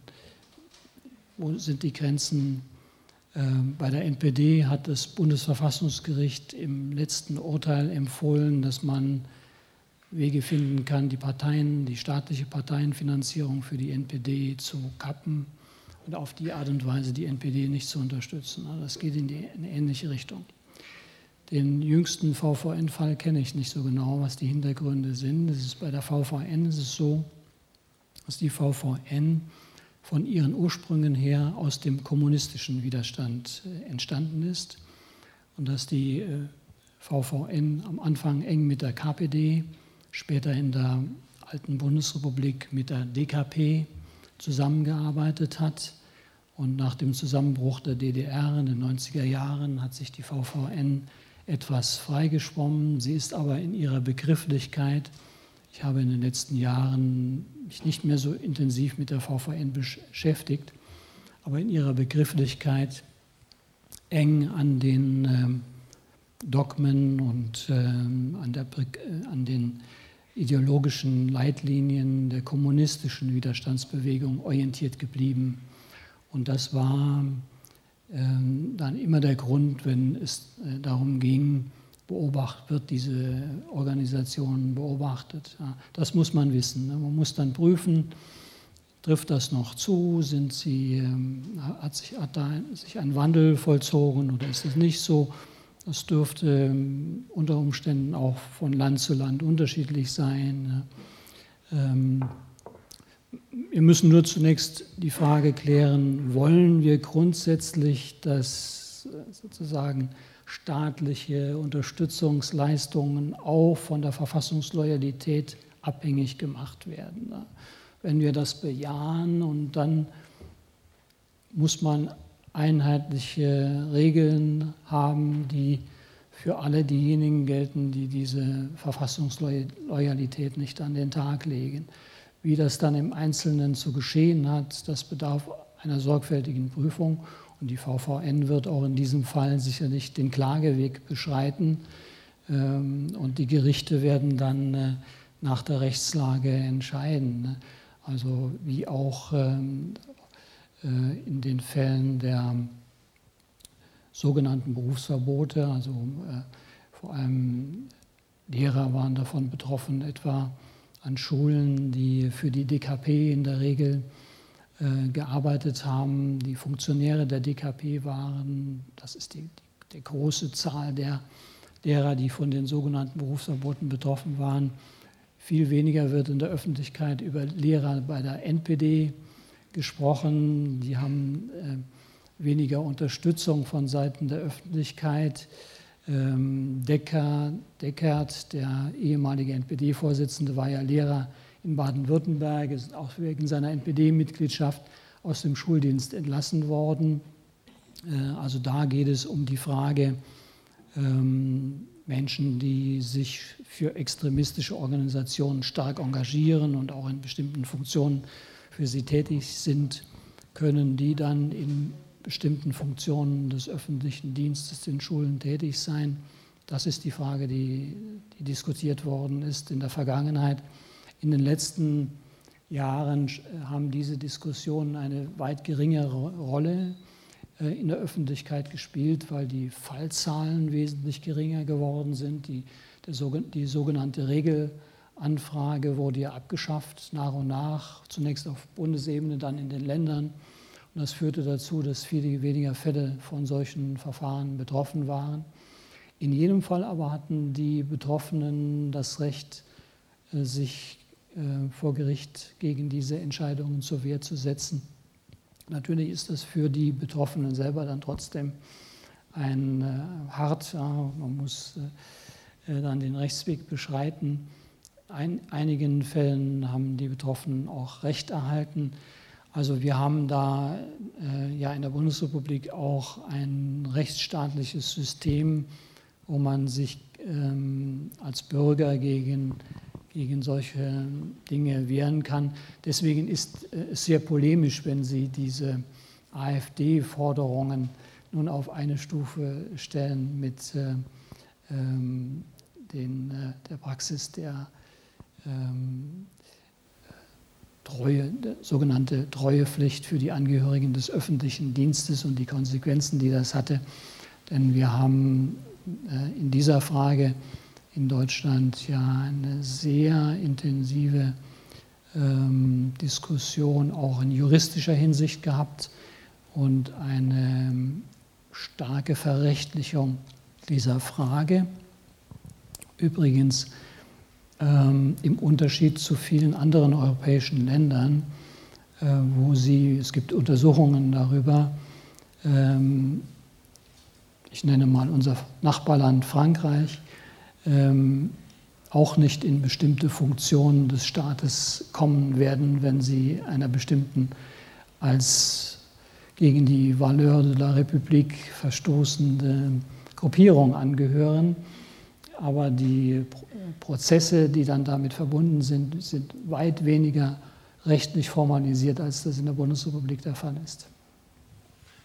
wo sind die Grenzen. Ähm, bei der NPD hat das Bundesverfassungsgericht im letzten Urteil empfohlen, dass man Wege finden kann, die Parteien, die staatliche Parteienfinanzierung für die NPD zu kappen auf die Art und Weise die NPD nicht zu unterstützen. Also das geht in, die, in eine ähnliche Richtung. Den jüngsten VVN-Fall kenne ich nicht so genau, was die Hintergründe sind. Das ist bei der VVN ist es so, dass die VVN von ihren Ursprüngen her aus dem kommunistischen Widerstand äh, entstanden ist und dass die äh, VVN am Anfang eng mit der KPD, später in der alten Bundesrepublik mit der DKP zusammengearbeitet hat. Und nach dem Zusammenbruch der DDR in den 90er Jahren hat sich die VVN etwas freigeschwommen. Sie ist aber in ihrer Begrifflichkeit, ich habe in den letzten Jahren mich nicht mehr so intensiv mit der VVN beschäftigt, aber in ihrer Begrifflichkeit eng an den ähm, Dogmen und ähm, an, der, äh, an den ideologischen Leitlinien der kommunistischen Widerstandsbewegung orientiert geblieben. Und das war ähm, dann immer der Grund, wenn es äh, darum ging, beobachtet wird diese Organisation beobachtet. Das muss man wissen. Ne? Man muss dann prüfen, trifft das noch zu, sind sie, ähm, hat, sich, hat da sich ein Wandel vollzogen oder ist es nicht so? Das dürfte ähm, unter Umständen auch von Land zu Land unterschiedlich sein. Wir müssen nur zunächst die Frage klären, wollen wir grundsätzlich, dass äh, sozusagen staatliche Unterstützungsleistungen auch von der Verfassungsloyalität abhängig gemacht werden? Wenn wir das bejahen und dann muss man einheitliche Regeln haben, die für alle diejenigen gelten, die diese Verfassungsloyalität nicht an den Tag legen. Wie das dann im Einzelnen zu geschehen hat, das bedarf einer sorgfältigen Prüfung. Und die VVN wird auch in diesem Fall sicherlich den Klageweg beschreiten. Ähm, und die Gerichte werden dann äh, nach der Rechtslage entscheiden. Ne? Also wie auch ähm, äh, in den Fällen der sogenannten Berufsverbote, also äh, vor allem Lehrer waren davon betroffen, etwa an Schulen, die für die DKP in der Regel äh, gearbeitet haben, die Funktionäre der DKP waren. Das ist die, die, die große Zahl der derer, die von den sogenannten Berufsverboten betroffen waren. Viel weniger wird in der Öffentlichkeit über Lehrer bei der NPD gesprochen. Die haben äh, weniger Unterstützung von Seiten der Öffentlichkeit. Ähm, Decker, Deckert, der ehemalige NPD-Vorsitzende, war ja Lehrer in Baden-Württemberg, ist auch wegen seiner NPD-Mitgliedschaft aus dem Schuldienst entlassen worden. Äh, also da geht es um die Frage, ähm, Menschen, die sich für extremistische Organisationen stark engagieren und auch in bestimmten Funktionen für sie tätig sind, können die dann in bestimmten Funktionen des öffentlichen Dienstes in Schulen tätig sein. Das ist die Frage, die, die diskutiert worden ist in der Vergangenheit. In den letzten Jahren haben diese Diskussionen eine weit geringere Rolle äh, in der Öffentlichkeit gespielt, weil die Fallzahlen wesentlich geringer geworden sind. Die, die sogenannte Regel Anfrage wurde ja abgeschafft, nach und nach, zunächst auf Bundesebene, dann in den Ländern. Das führte dazu, dass viel weniger Fälle von solchen Verfahren betroffen waren. In jedem Fall aber hatten die Betroffenen das Recht, äh, sich äh, vor Gericht gegen diese Entscheidungen zur Wehr zu setzen. Natürlich ist das für die Betroffenen selber dann trotzdem ein äh, hart, ja, man muss äh, dann den Rechtsweg beschreiten in einigen Fällen haben die Betroffenen auch Recht erhalten. Also wir haben da äh, ja in der Bundesrepublik auch ein rechtsstaatliches System, wo man sich ähm, als Bürger gegen, gegen solche Dinge wehren kann. Deswegen ist äh, es sehr polemisch, wenn Sie diese AfD-Forderungen nun auf eine Stufe stellen mit äh, ähm, den, äh, der Praxis der ähm, Treue, sogenannte Treuepflicht für die Angehörigen des öffentlichen Dienstes und die Konsequenzen, die das hatte. Denn wir haben äh, in dieser Frage in Deutschland ja eine sehr intensive ähm, Diskussion auch in juristischer Hinsicht gehabt und eine starke Verrechtlichung dieser Frage. Übrigens ähm, im Unterschied zu vielen anderen europäischen Ländern, äh, wo sie, es gibt Untersuchungen darüber, ähm, ich nenne mal unser Nachbarland Frankreich, ähm, auch nicht in bestimmte Funktionen des Staates kommen werden, wenn sie einer bestimmten als gegen die Valeur de la République verstoßende Gruppierung angehören. Aber die Prozesse, die dann damit verbunden sind, sind weit weniger rechtlich formalisiert, als das in der Bundesrepublik der Fall ist.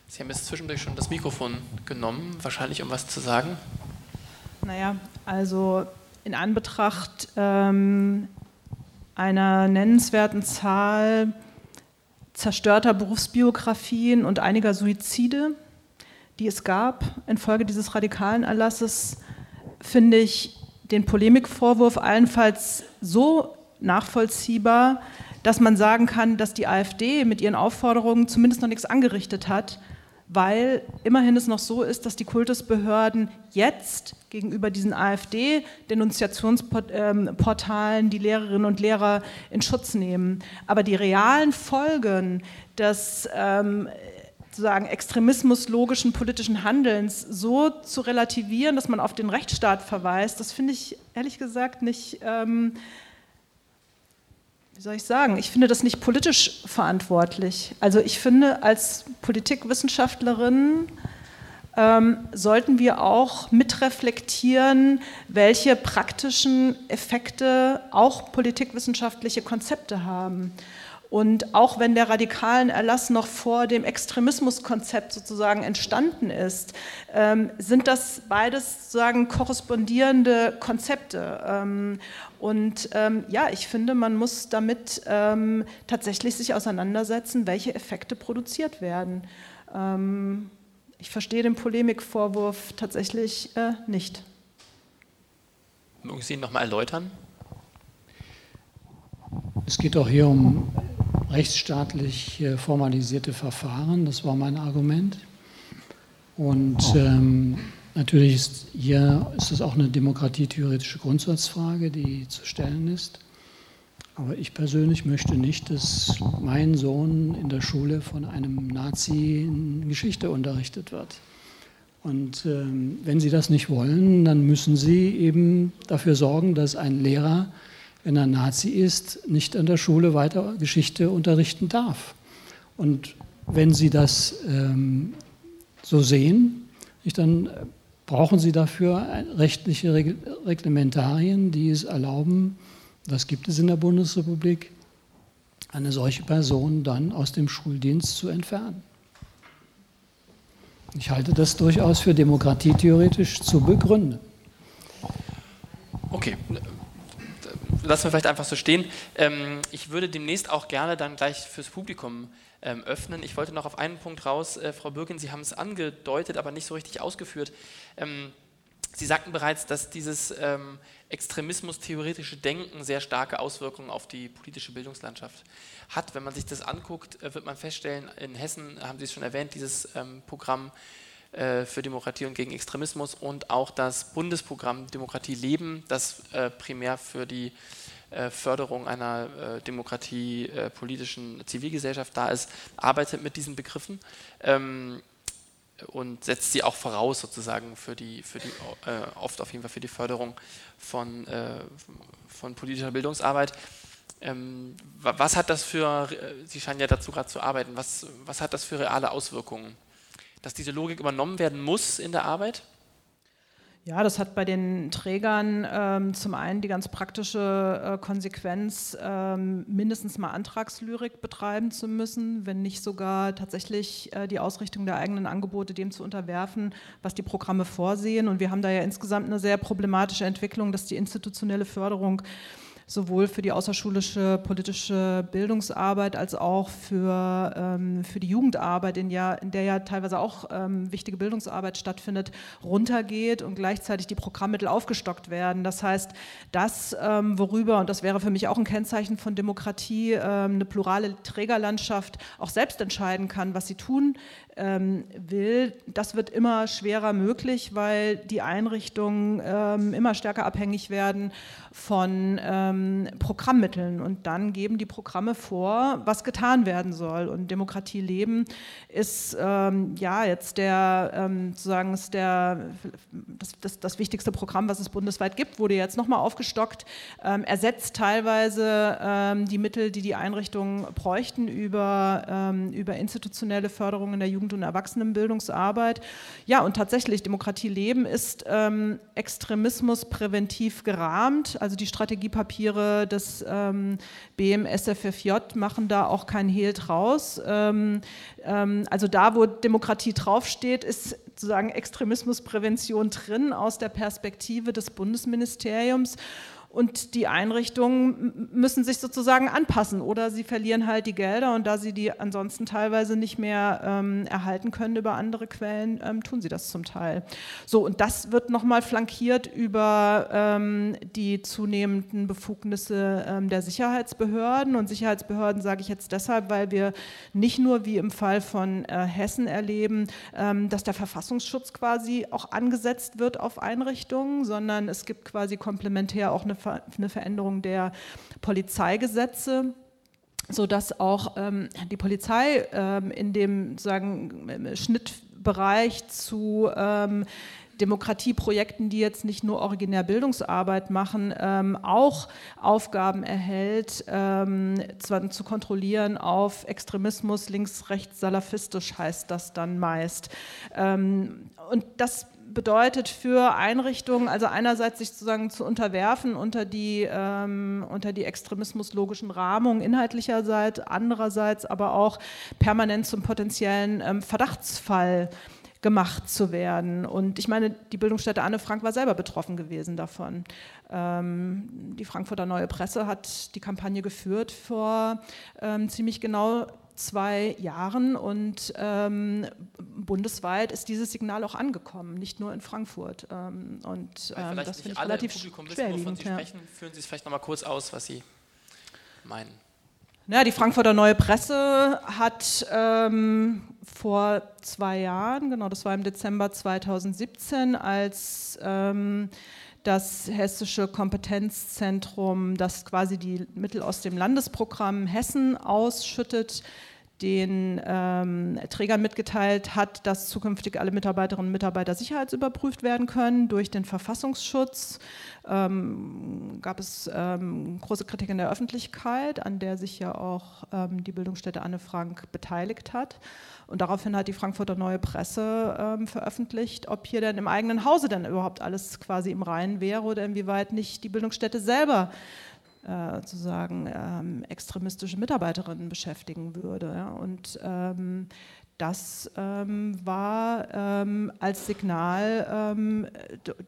Sie haben jetzt zwischendurch schon das Mikrofon genommen, wahrscheinlich um was zu sagen. Naja, also in Anbetracht ähm, einer nennenswerten Zahl zerstörter Berufsbiografien und einiger Suizide, die es gab infolge dieses radikalen Erlasses, finde ich den Polemikvorwurf allenfalls so nachvollziehbar, dass man sagen kann, dass die AfD mit ihren Aufforderungen zumindest noch nichts angerichtet hat, weil immerhin es noch so ist, dass die Kultusbehörden jetzt gegenüber diesen AfD-Denunziationsportalen die Lehrerinnen und Lehrer in Schutz nehmen. Aber die realen Folgen des ähm, sozusagen extremismuslogischen politischen Handelns so zu relativieren, dass man auf den Rechtsstaat verweist, das finde ich ehrlich gesagt nicht ähm, wie soll ich sagen, ich finde das nicht politisch verantwortlich. Also ich finde, als Politikwissenschaftlerin ähm, sollten wir auch mitreflektieren, welche praktischen Effekte auch politikwissenschaftliche Konzepte haben. Und auch wenn der radikalen Erlass noch vor dem Extremismuskonzept sozusagen entstanden ist, ähm, sind das beides sozusagen korrespondierende Konzepte. Ähm, und ähm, ja, ich finde, man muss damit ähm, tatsächlich sich auseinandersetzen, welche Effekte produziert werden. Ähm, ich verstehe den Polemikvorwurf tatsächlich äh, nicht. Mögen Sie ihn nochmal erläutern? Es geht auch hier um rechtsstaatlich formalisierte Verfahren, das war mein Argument. Und oh. ähm, natürlich ist hier ist es auch eine demokratietheoretische Grundsatzfrage, die zu stellen ist. Aber ich persönlich möchte nicht, dass mein Sohn in der Schule von einem Nazi in Geschichte unterrichtet wird. Und ähm, wenn Sie das nicht wollen, dann müssen Sie eben dafür sorgen, dass ein Lehrer wenn er Nazi ist, nicht an der Schule weiter Geschichte unterrichten darf. Und wenn Sie das ähm, so sehen, dann brauchen Sie dafür rechtliche Reglementarien, die es erlauben, das gibt es in der Bundesrepublik, eine solche Person dann aus dem Schuldienst zu entfernen. Ich halte das durchaus für demokratietheoretisch zu begründen. Okay, lassen wir vielleicht einfach so stehen. Ähm, ich würde demnächst auch gerne dann gleich fürs Publikum ähm, öffnen. Ich wollte noch auf einen Punkt raus, äh, Frau Bürgin, Sie haben es angedeutet, aber nicht so richtig ausgeführt. Ähm, Sie sagten bereits, dass dieses ähm, extremismus-theoretische Denken sehr starke Auswirkungen auf die politische Bildungslandschaft hat. Wenn man sich das anguckt, äh, wird man feststellen, in Hessen haben Sie es schon erwähnt, dieses ähm, Programm für Demokratie und gegen Extremismus und auch das Bundesprogramm Demokratie leben, das äh, primär für die äh, Förderung einer Demokratie politischen Zivilgesellschaft da ist, arbeitet mit diesen Begriffen ähm, und setzt sie auch voraus sozusagen für die, für die oft auf jeden Fall für die Förderung von, von politischer Bildungsarbeit. Ähm, was hat das für, äh, Sie scheinen ja dazu gerade zu arbeiten, was, was hat das für reale Auswirkungen? Dass diese Logik übernommen werden muss in der Arbeit? Ja, das hat bei den Trägern ähm, zum einen die ganz praktische äh, Konsequenz, ähm, mindestens mal Antragslyrik betreiben zu müssen, wenn nicht sogar tatsächlich äh, die Ausrichtung der eigenen Angebote dem zu unterwerfen, was die Programme vorsehen. Und wir haben da ja insgesamt eine sehr problematische Entwicklung, dass die institutionelle Förderung sowohl für die außerschulische politische Bildungsarbeit als auch für, ähm, für die Jugendarbeit, in, ja, in der ja teilweise auch ähm, wichtige Bildungsarbeit stattfindet, runtergeht und gleichzeitig die Programmmittel aufgestockt werden. Das heißt, das, ähm, worüber, und das wäre für mich auch ein Kennzeichen von Demokratie, ähm, eine plurale Trägerlandschaft auch selbst entscheiden kann, was sie tun will, das wird immer schwerer möglich, weil die Einrichtungen ähm, immer stärker abhängig werden von ähm, Programmmitteln. Und dann geben die Programme vor, was getan werden soll. Und Demokratie leben ist ähm, ja jetzt der, ähm, sozusagen ist der, das, das, das, wichtigste Programm, was es bundesweit gibt, wurde jetzt nochmal aufgestockt, ähm, ersetzt teilweise die Mittel, die die Einrichtungen bräuchten über, über institutionelle Förderung in der Jugend Jugend- und Erwachsenenbildungsarbeit. Ja, und tatsächlich, Demokratie leben ist ähm, Extremismus präventiv gerahmt. Also die Strategiepapiere des ähm, BMSFFJ machen da auch kein Hehl draus. Ähm, ähm, also da, wo Demokratie draufsteht, ist sozusagen Extremismusprävention drin aus der Perspektive des Bundesministeriums und die Einrichtungen müssen sich sozusagen anpassen oder sie verlieren halt die Gelder und da sie die ansonsten teilweise nicht mehr ähm, erhalten können über andere Quellen, ähm, tun sie das zum Teil. So, und das wird nochmal flankiert über ähm, die zunehmenden Befugnisse ähm, der Sicherheitsbehörden und Sicherheitsbehörden sage ich jetzt deshalb, weil wir nicht nur wie im Fall von äh, Hessen erleben, ähm, dass der Verfassungsschutz quasi auch angesetzt wird auf Einrichtungen, sondern es gibt quasi komplementär auch eine eine Veränderung der Polizeigesetze sodass auch ähm, die Polizei ähm, in dem sagen, Schnittbereich zu ähm, Demokratieprojekten, die jetzt nicht nur originär Bildungsarbeit machen, ähm, auch Aufgaben erhält, ähm, zwar zu kontrollieren auf Extremismus, links, rechts, salafistisch heißt das dann meist. Ähm, und das bedeutet für Einrichtungen, also einerseits sich sozusagen zu unterwerfen unter die, ähm, unter die extremismuslogischen Rahmungen inhaltlicherseits, andererseits aber auch permanent zum potenziellen ähm, Verdachtsfall gemacht zu werden. Und ich meine, die Bildungsstätte Anne Frank war selber betroffen gewesen davon. Ähm, die Frankfurter Neue Presse hat die Kampagne geführt vor ähm, ziemlich genau zwei Jahren und ähm, bundesweit ist dieses Signal auch angekommen, nicht nur in Frankfurt. Ähm, und ähm, das finde ich relativ Publikum wissen, wovon Sie ja. sprechen. Führen Sie es vielleicht noch mal kurz aus, was Sie meinen. Ja, die Frankfurter Neue Presse hat ähm, vor zwei Jahren, genau, das war im Dezember 2017, als ähm, das Hessische Kompetenzzentrum, das quasi die Mittel aus dem Landesprogramm Hessen ausschüttet, den ähm, Trägern mitgeteilt hat, dass zukünftig alle Mitarbeiterinnen und Mitarbeiter sicherheitsüberprüft werden können durch den Verfassungsschutz. Ähm, gab es ähm, große Kritik in der Öffentlichkeit, an der sich ja auch ähm, die Bildungsstätte Anne Frank beteiligt hat. Und daraufhin hat die Frankfurter Neue Presse ähm, veröffentlicht, ob hier denn im eigenen Hause denn überhaupt alles quasi im Reinen wäre oder inwieweit nicht die Bildungsstätte selber äh, sozusagen ähm, extremistische Mitarbeiterinnen beschäftigen würde. Ja. Und ähm, das ähm, war ähm, als Signal ähm,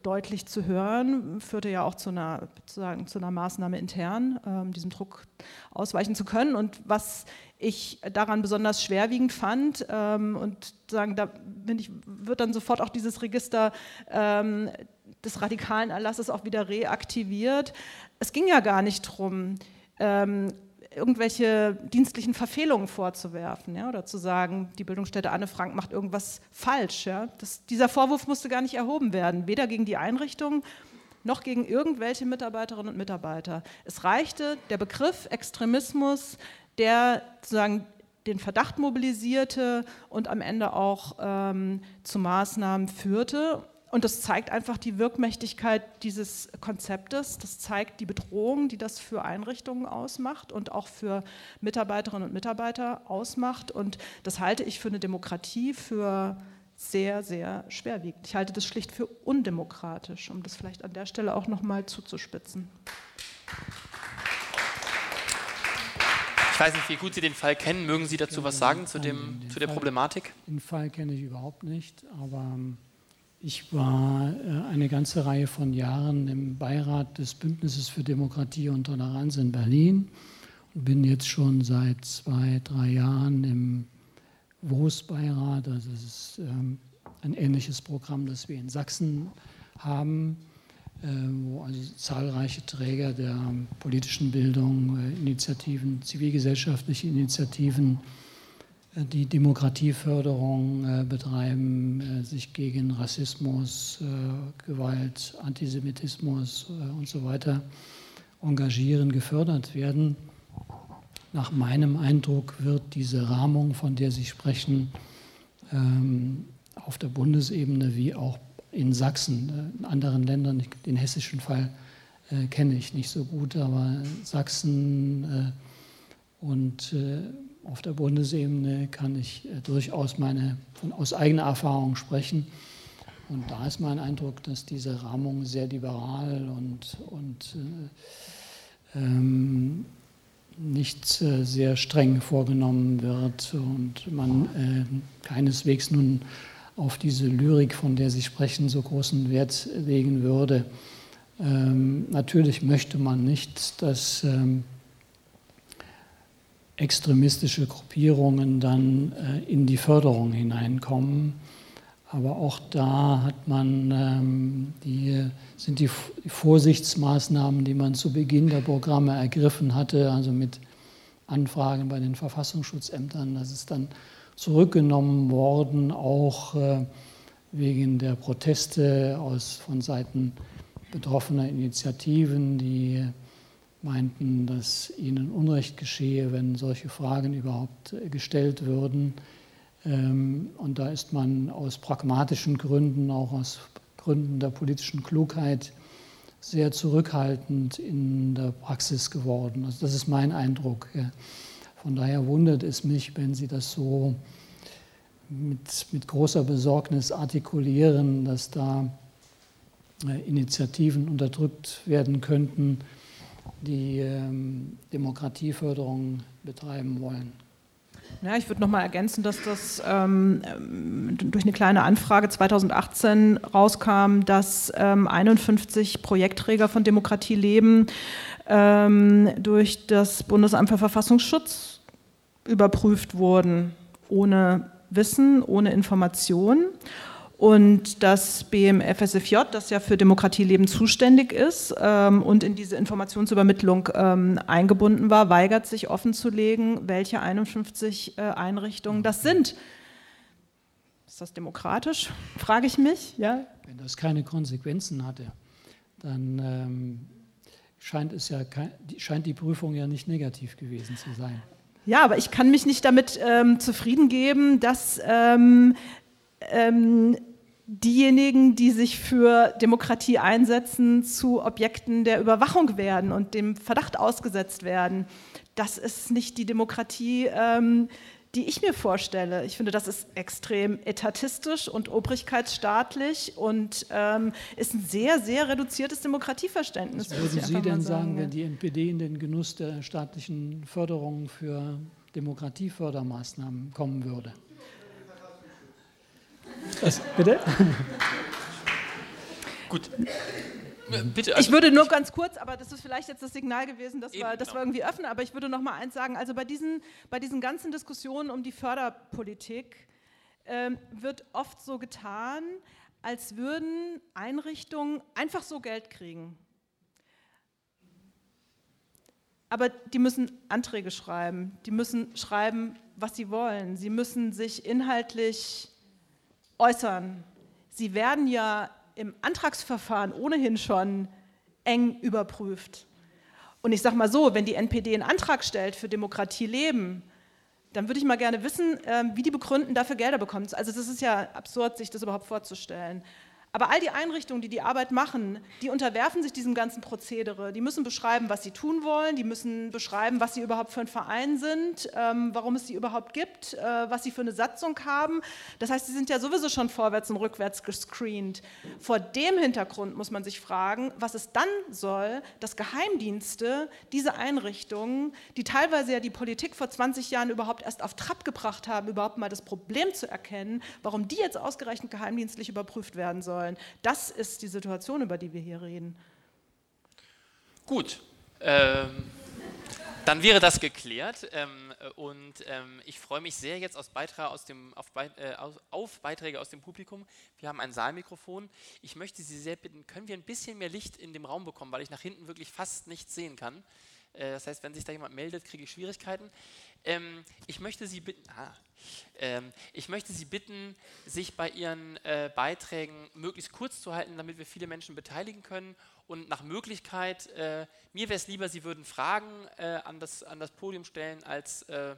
deutlich zu hören, führte ja auch zu einer, sozusagen, zu einer Maßnahme intern, ähm, diesem Druck ausweichen zu können. Und was ich daran besonders schwerwiegend fand, ähm, und sagen, da bin ich, wird dann sofort auch dieses Register ähm, des radikalen Erlasses auch wieder reaktiviert. Es ging ja gar nicht darum, ähm, irgendwelche dienstlichen Verfehlungen vorzuwerfen ja, oder zu sagen, die Bildungsstätte Anne Frank macht irgendwas falsch. Ja. Das, dieser Vorwurf musste gar nicht erhoben werden, weder gegen die Einrichtung noch gegen irgendwelche Mitarbeiterinnen und Mitarbeiter. Es reichte der Begriff Extremismus, der sozusagen den Verdacht mobilisierte und am Ende auch ähm, zu Maßnahmen führte. Und das zeigt einfach die Wirkmächtigkeit dieses Konzeptes. Das zeigt die Bedrohung, die das für Einrichtungen ausmacht und auch für Mitarbeiterinnen und Mitarbeiter ausmacht. Und das halte ich für eine Demokratie für sehr, sehr schwerwiegend. Ich halte das schlicht für undemokratisch, um das vielleicht an der Stelle auch nochmal zuzuspitzen. Ich weiß nicht, wie gut Sie den Fall kennen. Mögen Sie dazu was sagen zu, dem, zu der Problematik? Den Fall kenne ich überhaupt nicht, aber ähm, ich war äh, eine ganze Reihe von Jahren im Beirat des Bündnisses für Demokratie und Toleranz in Berlin und bin jetzt schon seit zwei, drei Jahren im WOS-Beirat. Also das ist ähm, ein ähnliches Programm, das wir in Sachsen haben, äh, wo also zahlreiche Träger der politischen Bildung, äh, Initiativen, zivilgesellschaftliche Initiativen, die Demokratieförderung äh, betreiben, äh, sich gegen Rassismus, äh, Gewalt, Antisemitismus und so weiter engagieren, gefördert werden. Nach meinem Eindruck wird diese Rahmung, von der Sie sprechen, ähm, auf der Bundesebene wie auch in Sachsen, in anderen Ländern, den hessischen Fall kenne ich nicht so gut, aber Sachsen und auf der Bundesebene kann ich äh, durchaus meine, von, aus eigener Erfahrung sprechen. Und da ist mein Eindruck, dass diese Rahmung sehr liberal und, und äh, ähm, nicht äh, sehr streng vorgenommen wird und man äh, keineswegs nun auf diese Lyrik, von der Sie sprechen, so großen Wert legen würde. Ähm, natürlich möchte man nicht, dass ähm, extremistische Gruppierungen dann äh, in die Förderung hineinkommen. Aber auch da hat man ähm, die, sind die, Vorsichtsmaßnahmen, die man zu Beginn der Programme ergriffen hatte, also mit Anfragen bei den Verfassungsschutzämtern, das ist dann zurückgenommen worden, auch äh, wegen der Proteste aus, von Seiten betroffener Initiativen, die meinten, dass ihnen Unrecht geschehe, wenn solche Fragen überhaupt äh, gestellt würden. Ähm, und da ist man aus pragmatischen Gründen, auch aus Gründen der politischen Klugheit, sehr zurückhaltend in der Praxis geworden. Also das ist mein Eindruck. Von daher wundert es mich, wenn Sie das so mit, mit großer Besorgnis artikulieren, dass da äh, Initiativen unterdrückt werden könnten, die ähm, Demokratieförderung betreiben wollen. Ja, ich würde noch mal ergänzen, dass das ähm, durch eine kleine Anfrage 2018 rauskam, dass ähm, 51 Projektträger von Demokratie leben ähm, durch das Bundesamt für Verfassungsschutz überprüft wurden, ohne Wissen, ohne Information. Und das BMFSFJ, das ja für Demokratieleben zuständig ist ähm, und in diese Informationsübermittlung ähm, eingebunden war, weigert sich offenzulegen, welche 51 äh, Einrichtungen das sind. Ist das demokratisch, frage ich mich. Ja? Wenn das keine Konsequenzen hatte, dann ähm, scheint, es ja, scheint die Prüfung ja nicht negativ gewesen zu sein. Ja, aber ich kann mich nicht damit ähm, zufrieden geben, dass ähm, ähm, diejenigen, die sich für Demokratie einsetzen, zu Objekten der Überwachung werden und dem Verdacht ausgesetzt werden. Das ist nicht die Demokratie, ähm, die ich mir vorstelle. Ich finde, das ist extrem etatistisch und obrigkeitsstaatlich und ähm, ist ein sehr, sehr reduziertes Demokratieverständnis. Was würden Sie denn sagen, wenn die NPD in den Genuss der staatlichen Förderung für Demokratiefördermaßnahmen kommen würde? Was, bitte? Gut. Bitte, also ich würde nur ganz kurz, aber das ist vielleicht jetzt das Signal gewesen, dass, wir, dass wir irgendwie öffnen, aber ich würde noch mal eins sagen, also bei diesen, bei diesen ganzen Diskussionen um die Förderpolitik ähm, wird oft so getan, als würden Einrichtungen einfach so Geld kriegen. Aber die müssen Anträge schreiben, die müssen schreiben, was sie wollen, sie müssen sich inhaltlich äußern. Sie werden ja im Antragsverfahren ohnehin schon eng überprüft. Und ich sage mal so, wenn die NPD einen Antrag stellt für Demokratie leben, dann würde ich mal gerne wissen, ähm, wie die begründen, dafür Gelder bekommen. Also das ist ja absurd, sich das überhaupt vorzustellen. Aber all die Einrichtungen, die die Arbeit machen, die unterwerfen sich diesem ganzen Prozedere. Die müssen beschreiben, was sie tun wollen, die müssen beschreiben, was sie überhaupt für ein Verein sind, ähm, warum es sie überhaupt gibt, äh, was sie für eine Satzung haben. Das heißt, sie sind ja sowieso schon vorwärts und rückwärts gescreent. Vor dem Hintergrund muss man sich fragen, was es dann soll, dass Geheimdienste diese Einrichtungen, die teilweise ja die Politik vor 20 Jahren überhaupt erst auf Trab gebracht haben, überhaupt mal das Problem zu erkennen, warum die jetzt ausgerechnet geheimdienstlich überprüft werden sollen sollen. Das ist die Situation, über die wir hier reden. Gut. Ähm, dann wäre das geklärt ähm, und ähm, ich freue mich sehr jetzt aus Beitrag aus dem, auf, äh, auf, Beiträge aus dem Publikum. Wir haben ein Saalmikrofon. Ich möchte Sie sehr bitten, können wir ein bisschen mehr Licht in dem Raum bekommen, weil ich nach hinten wirklich fast nichts sehen kann. Äh, das heißt, wenn sich da jemand meldet, kriege ich Schwierigkeiten. Ähm, ich, möchte Sie bitten, ah, ähm, ich möchte Sie bitten, sich bei Ihren äh, Beiträgen möglichst kurz zu halten, damit wir viele Menschen beteiligen können. Und nach Möglichkeit, äh, mir wäre es lieber, Sie würden Fragen äh, an, das, an das Podium stellen, als äh,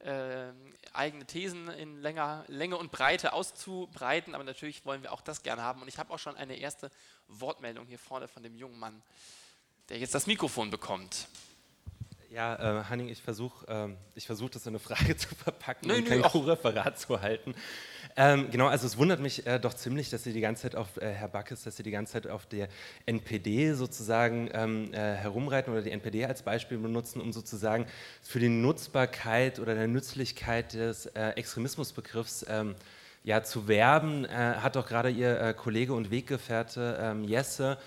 äh, eigene Thesen in länger, Länge und Breite auszubreiten. Aber natürlich wollen wir auch das gerne haben. Und ich habe auch schon eine erste Wortmeldung hier vorne von dem jungen Mann, der jetzt das Mikrofon bekommt. Ja, äh, Hanning, ich versuche äh, versuch, das in eine Frage zu verpacken nö, und kein Referat zu halten. Ähm, genau, also es wundert mich äh, doch ziemlich, dass Sie die ganze Zeit auf, äh, Herr Backes, dass Sie die ganze Zeit auf der NPD sozusagen ähm, äh, herumreiten oder die NPD als Beispiel benutzen, um sozusagen für die Nutzbarkeit oder der Nützlichkeit des äh, Extremismusbegriffs ähm, ja, zu werben. Äh, hat doch gerade Ihr Kollege und Weggefährte ähm, Jesse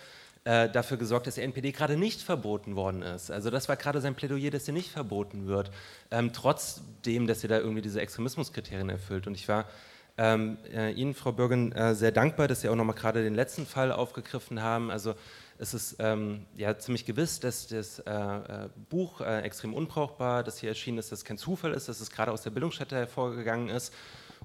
äh, dafür gesorgt, dass der NPD gerade nicht verboten worden ist. Also das war gerade sein Plädoyer, dass sie nicht verboten wird, ähm, trotzdem, dass sie da irgendwie diese Extremismuskriterien erfüllt. Und ich war ähm, äh, Ihnen, Frau Bürgen, äh, sehr dankbar, dass Sie auch nochmal gerade den letzten Fall aufgegriffen haben. Also es ist ähm, ja ziemlich gewiss, dass das äh, äh Buch äh, extrem unbrauchbar, das hier erschienen ist, dass kein Zufall ist, dass es gerade aus der Bildungsstätte hervorgegangen ist.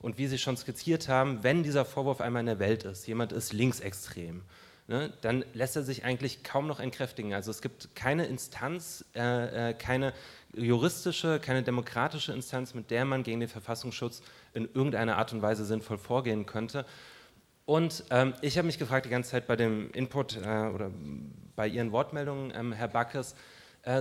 Und wie Sie schon skizziert haben, wenn dieser Vorwurf einmal in der Welt ist, jemand ist linksextrem, ne, dann lässt er sich eigentlich kaum noch entkräftigen. Also es gibt keine Instanz, äh, äh, keine juristische, keine demokratische Instanz, mit der man gegen den Verfassungsschutz in irgendeiner Art und Weise sinnvoll vorgehen könnte. Und ähm, ich habe mich gefragt die ganze Zeit bei dem Input äh, oder bei Ihren Wortmeldungen, ähm, Herr Backes,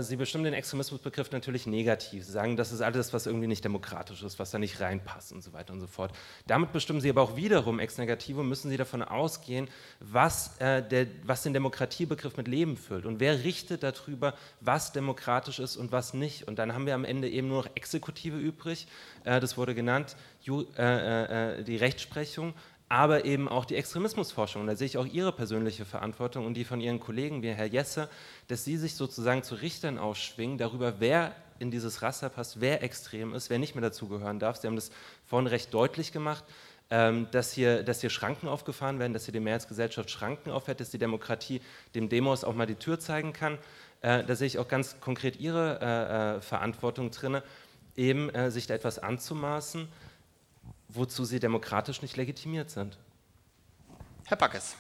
Sie bestimmen den Extremismusbegriff natürlich negativ. Sie sagen, das ist alles, was irgendwie nicht demokratisch ist, was da nicht reinpasst und so weiter und so fort. Damit bestimmen Sie aber auch wiederum ex negative, müssen Sie davon ausgehen, was, äh, der, was den Demokratiebegriff mit Leben füllt und wer richtet darüber, was demokratisch ist und was nicht. Und dann haben wir am Ende eben nur noch Exekutive übrig, äh, das wurde genannt, Ju, äh, äh, die Rechtsprechung, aber eben auch die Extremismusforschung. Und da sehe ich auch Ihre persönliche Verantwortung und die von Ihren Kollegen wie Herr Jesse, dass Sie sich sozusagen zu Richtern ausschwingen darüber, wer in dieses Raster passt, wer extrem ist, wer nicht mehr dazugehören darf. Sie haben das vorhin recht deutlich gemacht, ähm, dass, hier, dass hier Schranken aufgefahren werden, dass hier die Mehrheitsgesellschaft Schranken aufhält, dass die Demokratie dem Demos auch mal die Tür zeigen kann. Äh, da sehe ich auch ganz konkret Ihre äh, äh, Verantwortung drin, eben sich da etwas anzumaßen wozu sie demokratisch nicht legitimiert sind. Herr Backes,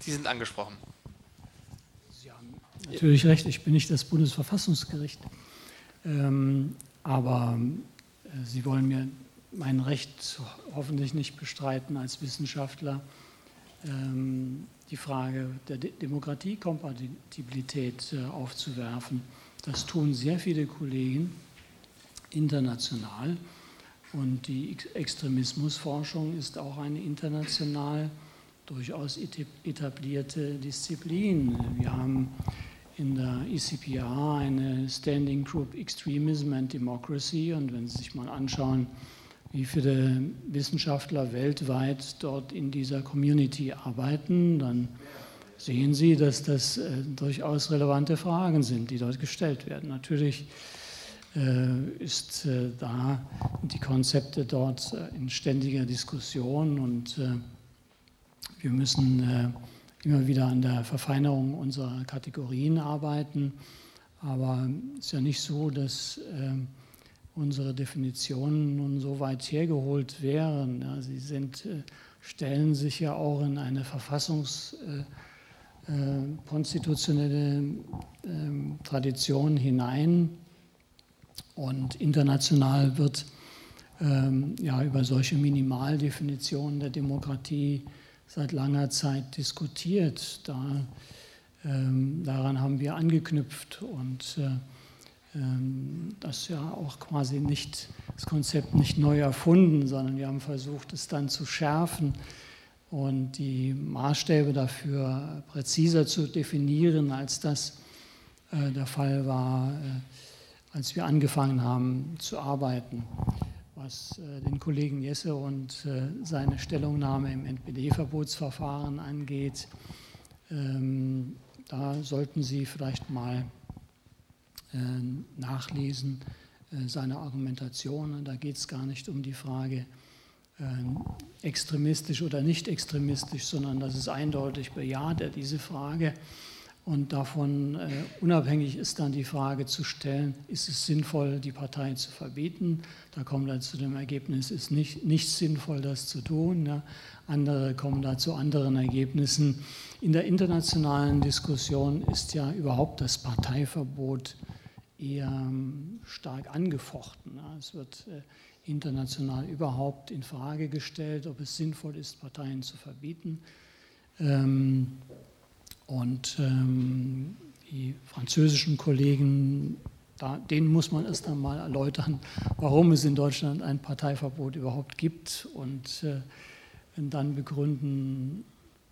Sie sind angesprochen. Sie haben natürlich recht, ich bin nicht das Bundesverfassungsgericht. Ähm, aber äh, Sie wollen mir mein Recht hoffentlich nicht bestreiten als Wissenschaftler, ähm, die Frage der De Demokratiekompatibilität äh, aufzuwerfen. Das tun sehr viele Kollegen international. Und die Extremismusforschung ist auch eine international durchaus etablierte Disziplin. Wir haben in der ECPR eine Standing Group Extremism and Democracy und wenn Sie sich mal anschauen, wie viele Wissenschaftler weltweit dort in dieser Community arbeiten, dann sehen Sie, dass das äh, durchaus relevante Fragen sind, die dort gestellt werden. Natürlich ist äh, da die Konzepte dort äh, in ständiger Diskussion und wir müssen immer wieder an der Verfeinerung unserer Kategorien arbeiten. Aber es ist ja nicht so, dass unsere Definitionen nun so weit hergeholt wären. sie sind, stellen sich ja auch in eine verfassungskonstitutionelle ähm, Tradition hinein, und international wird ähm, ja, über solche Minimaldefinitionen der Demokratie seit langer Zeit diskutiert. Da, ähm, daran haben wir angeknüpft und äh, ähm, das ja auch quasi nicht, das Konzept nicht neu erfunden, sondern wir haben versucht, es dann zu schärfen und die Maßstäbe dafür präziser zu definieren, als das äh, der Fall war, äh, als wir angefangen haben zu arbeiten. Was äh, den Kollegen Jesse und seine Stellungnahme im NPD-Verbotsverfahren angeht, ähm, da sollten Sie vielleicht mal nachlesen, seine Argumentation. Da geht es gar nicht um die Frage, extremistisch oder nicht extremistisch, sondern das ist eindeutig bejaht er diese Frage. Und davon äh, unabhängig ist dann die Frage zu stellen, ist es sinnvoll, die Partei zu verbieten? Da kommen wir zu dem Ergebnis, ist nicht, nicht sinnvoll, das zu tun. Ja. Andere kommen da zu anderen Ergebnissen. In der internationalen Diskussion ist ja überhaupt das Parteiverbot eher ähm, stark angefochten. Ja. Es wird äh, international überhaupt in Frage gestellt, ob es sinnvoll ist, Parteien zu verbieten. Ähm, und ähm, die französischen Kollegen, da, denen muss man erst einmal erläutern, warum es in Deutschland ein Parteiverbot überhaupt gibt und äh, dann begründen,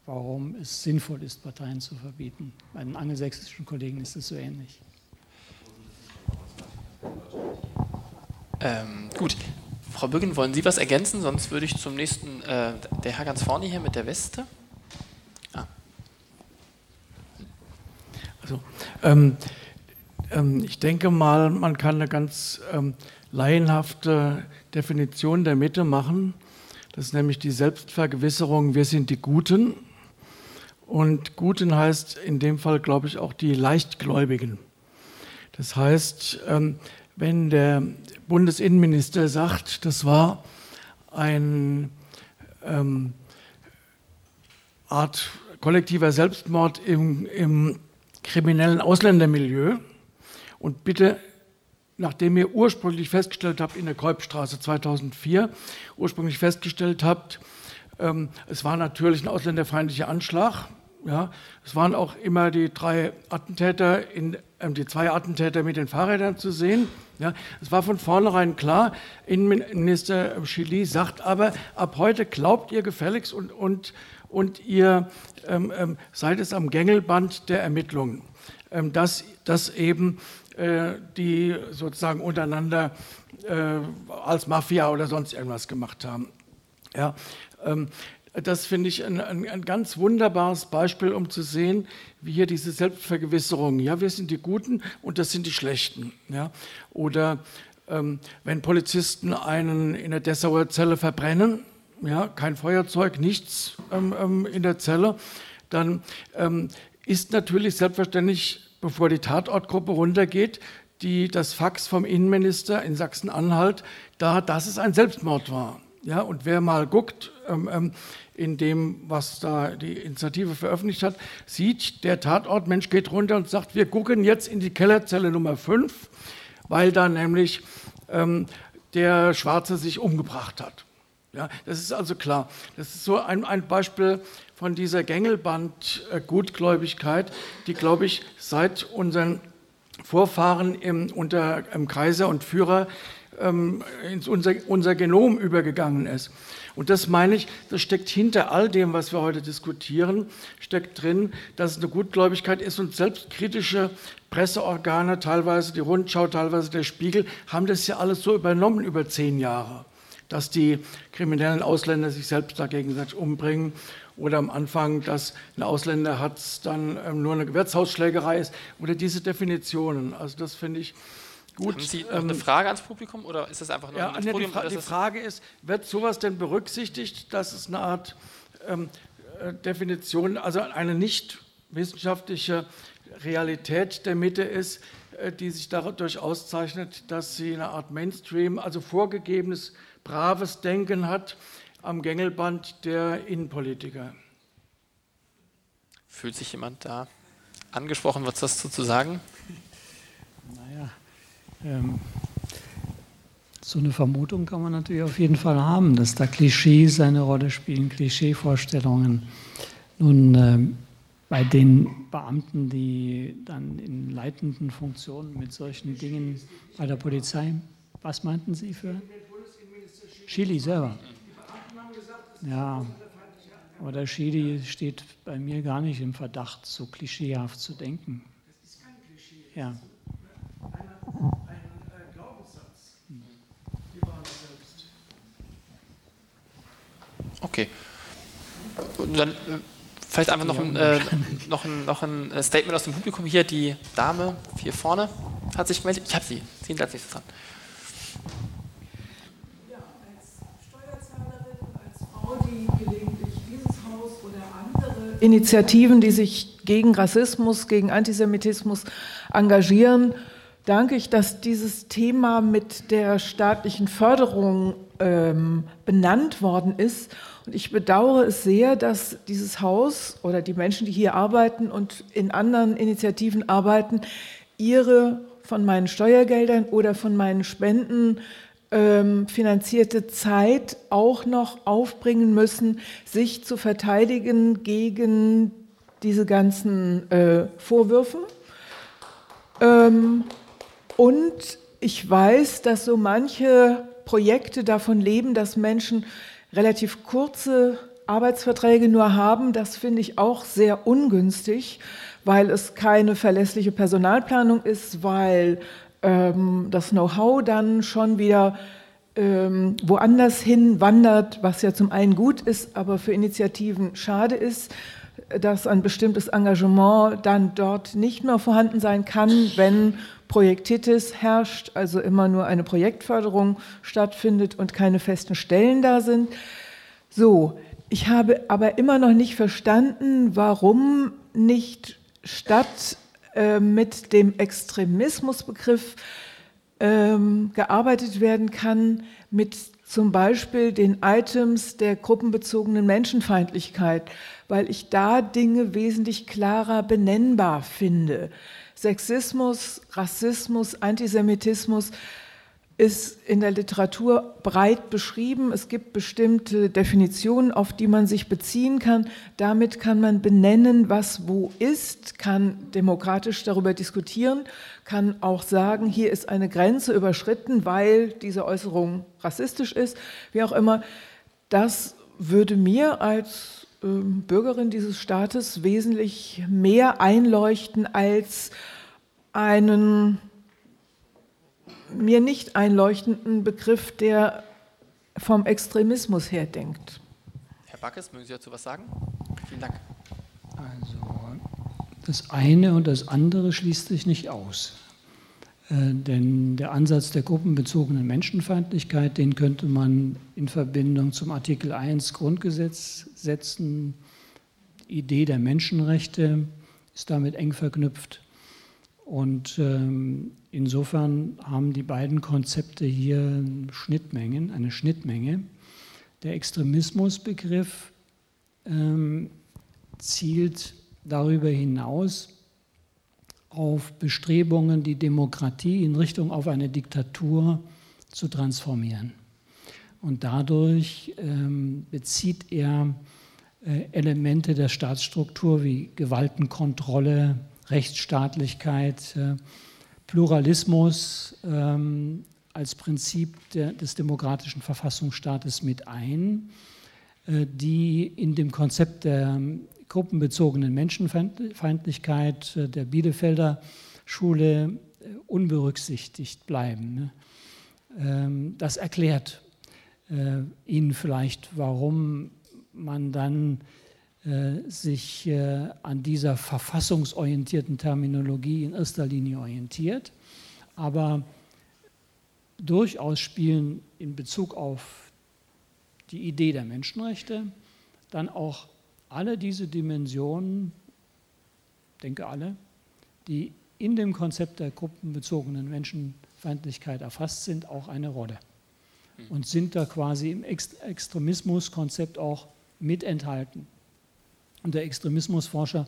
warum es sinnvoll ist, Parteien zu verbieten. Bei den angelsächsischen Kollegen ist es so ähnlich. Ähm, gut, Frau Büggen, wollen Sie was ergänzen? Sonst würde ich zum nächsten, äh, der Herr ganz vorne hier mit der Weste. Also, ähm, ähm, ich denke mal, man kann eine ganz ähm, laienhafte Definition der Mitte machen. Das ist nämlich die Selbstvergewisserung, wir sind die Guten. Und Guten heißt in dem Fall, glaube ich, auch die Leichtgläubigen. Das heißt, ähm, wenn der Bundesinnenminister sagt, das war eine ähm, Art kollektiver Selbstmord im, im kriminellen Ausländermilieu. Und bitte, nachdem ihr ursprünglich festgestellt habt in der Kolbstraße 2004, ursprünglich festgestellt habt, ähm, es war natürlich ein ausländerfeindlicher Anschlag. Ja, es waren auch immer die drei Attentäter, in, äh, die zwei Attentäter mit den Fahrrädern zu sehen. Ja, es war von vornherein klar, Innenminister Chili sagt aber, ab heute glaubt ihr gefälligst und, und, und ihr ähm, ähm, seid es am Gängelband der Ermittlungen, ähm, dass, dass eben äh, die sozusagen untereinander äh, als Mafia oder sonst irgendwas gemacht haben. Ja, ähm, das finde ich ein, ein, ein, ganz wunderbares Beispiel, um zu sehen, wie hier diese Selbstvergewisserung, ja, wir sind die Guten und das sind die Schlechten. Ja? Oder ähm, wenn Polizisten einen in der Dessauer Zelle verbrennen, ja, kein Feuerzeug, nichts ähm, ähm, in der Zelle, dann ähm, ist natürlich selbstverständlich, bevor die Tatortgruppe runtergeht, die, das Fax vom Innenminister in Sachsen-Anhalt da, dass es ein Selbstmord war. Ja, und wer mal guckt, ähm, ähm, in dem, was da die Initiative veröffentlicht hat, sieht, der Tatortmensch geht runter und sagt, wir gucken jetzt in die Kellerzelle Nummer 5, weil da nämlich ähm, der Schwarze sich umgebracht hat. Ja, das ist also klar. Das ist so ein, ein Beispiel von dieser Gängelband-Gutgläubigkeit, die, glaube ich, seit unseren Vorfahren im, unter im Kaiser und Führer ähm, ins unser, unser Genom übergegangen ist. Und das meine ich, das steckt hinter all dem, was wir heute diskutieren, steckt drin, dass es eine Gutgläubigkeit ist und selbstkritische Presseorgane, teilweise die Rundschau, teilweise der Spiegel, haben das ja alles so übernommen über zehn Jahre, dass die kriminellen Ausländer sich selbst da gegenseitig umbringen oder am Anfang, dass ein Ausländer hat, dann ähm, nur eine Gewärzhausschlägerei ist oder diese Definitionen. Also das finde ich Gut, Haben Sie ähm, eine Frage ans Publikum oder ist das einfach nur ja, ein Podium? Die, Fra die Frage ist, wird sowas denn berücksichtigt, dass es eine Art ähm, äh, Definition, also eine nicht wissenschaftliche Realität der Mitte ist, die sich dadurch auszeichnet, dass sie eine Art Mainstream, also vorgegebenes, braves Denken hat am Gängelband der Innenpolitiker. Fühlt sich jemand da angesprochen, was das dazu zu sagen? Naja, ähm, So eine Vermutung kann man natürlich auf jeden Fall haben, dass da Klischees eine Rolle spielen, Klischeevorstellungen. Nun, äh, bei den Beamten, die dann in leitenden Funktionen mit solchen Dingen bei der Polizei, was meinten Sie für? Chili selber. Ja, aber der Chili steht bei mir gar nicht im Verdacht, so klischeehaft zu denken. Das ist kein Klischee. Ja. Okay. Dann äh, vielleicht einfach noch ein, äh, noch, ein, noch ein äh, Statement aus dem Publikum hier. Die Dame hier vorne hat sich gemeldet. Ich habe sie. Sie sind als nächstes dran. Ja, als Steuerzahlerin, als Frau, die gelegentlich dieses Haus oder andere Initiativen, die sich gegen Rassismus, gegen Antisemitismus engagieren, danke ich, dass dieses Thema mit der staatlichen Förderung ähm, benannt worden ist. Und ich bedauere es sehr, dass dieses Haus oder die Menschen, die hier arbeiten und in anderen Initiativen arbeiten, ihre von meinen Steuergeldern oder von meinen Spenden ähm, finanzierte Zeit auch noch aufbringen müssen, sich zu verteidigen gegen diese ganzen äh, Vorwürfe. Ähm, und ich weiß, dass so manche Projekte davon leben, dass Menschen relativ kurze Arbeitsverträge nur haben. Das finde ich auch sehr ungünstig, weil es keine verlässliche Personalplanung ist, weil ähm, das Know-how dann schon wieder ähm, woanders hin wandert, was ja zum einen gut ist, aber für Initiativen schade ist, dass ein bestimmtes Engagement dann dort nicht mehr vorhanden sein kann, wenn Projektitis herrscht, also immer nur eine Projektförderung stattfindet und keine festen Stellen da sind. So, ich habe aber immer noch nicht verstanden, warum nicht statt äh, mit dem Extremismusbegriff ähm, gearbeitet werden kann, mit zum Beispiel den Items der gruppenbezogenen Menschenfeindlichkeit, weil ich da Dinge wesentlich klarer benennbar finde. Sexismus, Rassismus, Antisemitismus ist in der Literatur breit beschrieben. Es gibt bestimmte Definitionen, auf die man sich beziehen kann. Damit kann man benennen, was wo ist, kann demokratisch darüber diskutieren, kann auch sagen, hier ist eine Grenze überschritten, weil diese Äußerung rassistisch ist, wie auch immer. Das würde mir als Bürgerin dieses Staates wesentlich mehr einleuchten als einen mir nicht einleuchtenden Begriff, der vom Extremismus her denkt. Herr Backes, mögen Sie dazu was sagen? Vielen Dank. Also das eine und das andere schließt sich nicht aus. Äh, denn der Ansatz der gruppenbezogenen Menschenfeindlichkeit, den könnte man in Verbindung zum Artikel 1 Grundgesetz setzen. Die Idee der Menschenrechte ist damit eng verknüpft. Und ähm, insofern haben die beiden Konzepte hier Schnittmengen, eine Schnittmenge. Der Extremismusbegriff ähm, zielt darüber hinaus auf Bestrebungen, die Demokratie in Richtung auf eine Diktatur zu transformieren. Und dadurch ähm, bezieht er äh, Elemente der Staatsstruktur wie Gewaltenkontrolle, Rechtsstaatlichkeit, äh, Pluralismus ähm, als Prinzip der, des demokratischen Verfassungsstaates mit ein, äh, die in dem Konzept der gruppenbezogenen Menschenfeindlichkeit äh, der Bielefelder Schule äh, unberücksichtigt bleiben. Ne? Ähm, das erklärt äh, Ihnen vielleicht, warum man dann sich an dieser verfassungsorientierten Terminologie in erster Linie orientiert, aber durchaus spielen in Bezug auf die Idee der Menschenrechte dann auch alle diese Dimensionen, denke alle, die in dem Konzept der gruppenbezogenen Menschenfeindlichkeit erfasst sind, auch eine Rolle. Und sind da quasi im Extremismuskonzept auch mit enthalten. Und der Extremismusforscher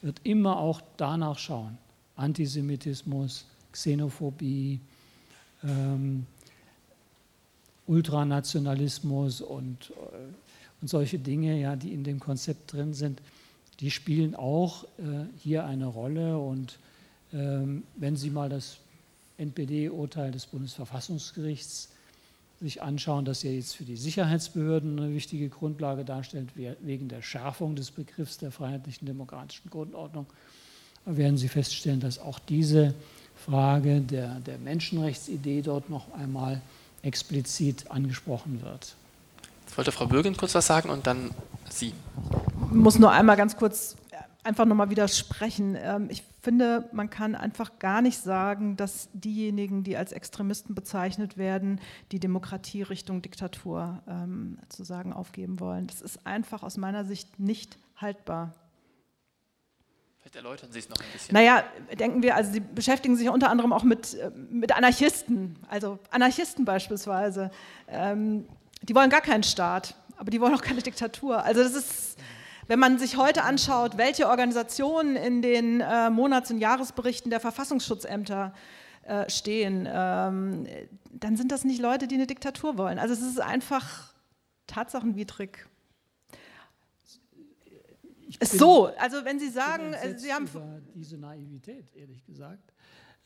wird immer auch danach schauen. Antisemitismus, Xenophobie, ähm, Ultranationalismus und, und solche Dinge, ja, die in dem Konzept drin sind, die spielen auch äh, hier eine Rolle. Und ähm, wenn Sie mal das NPD-Urteil des Bundesverfassungsgerichts sich anschauen, dass er jetzt für die Sicherheitsbehörden eine wichtige Grundlage darstellt, wegen der Schärfung des Begriffs der freiheitlichen demokratischen Grundordnung, werden Sie feststellen, dass auch diese Frage der, der Menschenrechtsidee dort noch einmal explizit angesprochen wird. Jetzt wollte Frau Bürgin kurz was sagen und dann Sie. Ich muss nur einmal ganz kurz einfach nochmal widersprechen. Ähm, ich finde, man kann einfach gar nicht sagen, dass diejenigen, die als Extremisten bezeichnet werden, die Demokratie Richtung Diktatur ähm, zu sagen aufgeben wollen. Das ist einfach aus meiner Sicht nicht haltbar. Vielleicht erläutern Sie es noch ein bisschen. Naja, denken wir, also Sie beschäftigen sich unter anderem auch mit, äh, mit Anarchisten, also Anarchisten beispielsweise. Ähm, die wollen gar keinen Staat, aber die wollen auch keine Diktatur. Also das ist wenn man sich heute anschaut, welche Organisationen in den äh, Monats- und Jahresberichten der Verfassungsschutzämter äh, stehen, ähm, dann sind das nicht Leute, die eine Diktatur wollen. Also es ist einfach tatsachenwidrig. Ist so, also wenn Sie sagen, äh, Sie haben über diese Naivität, ehrlich gesagt.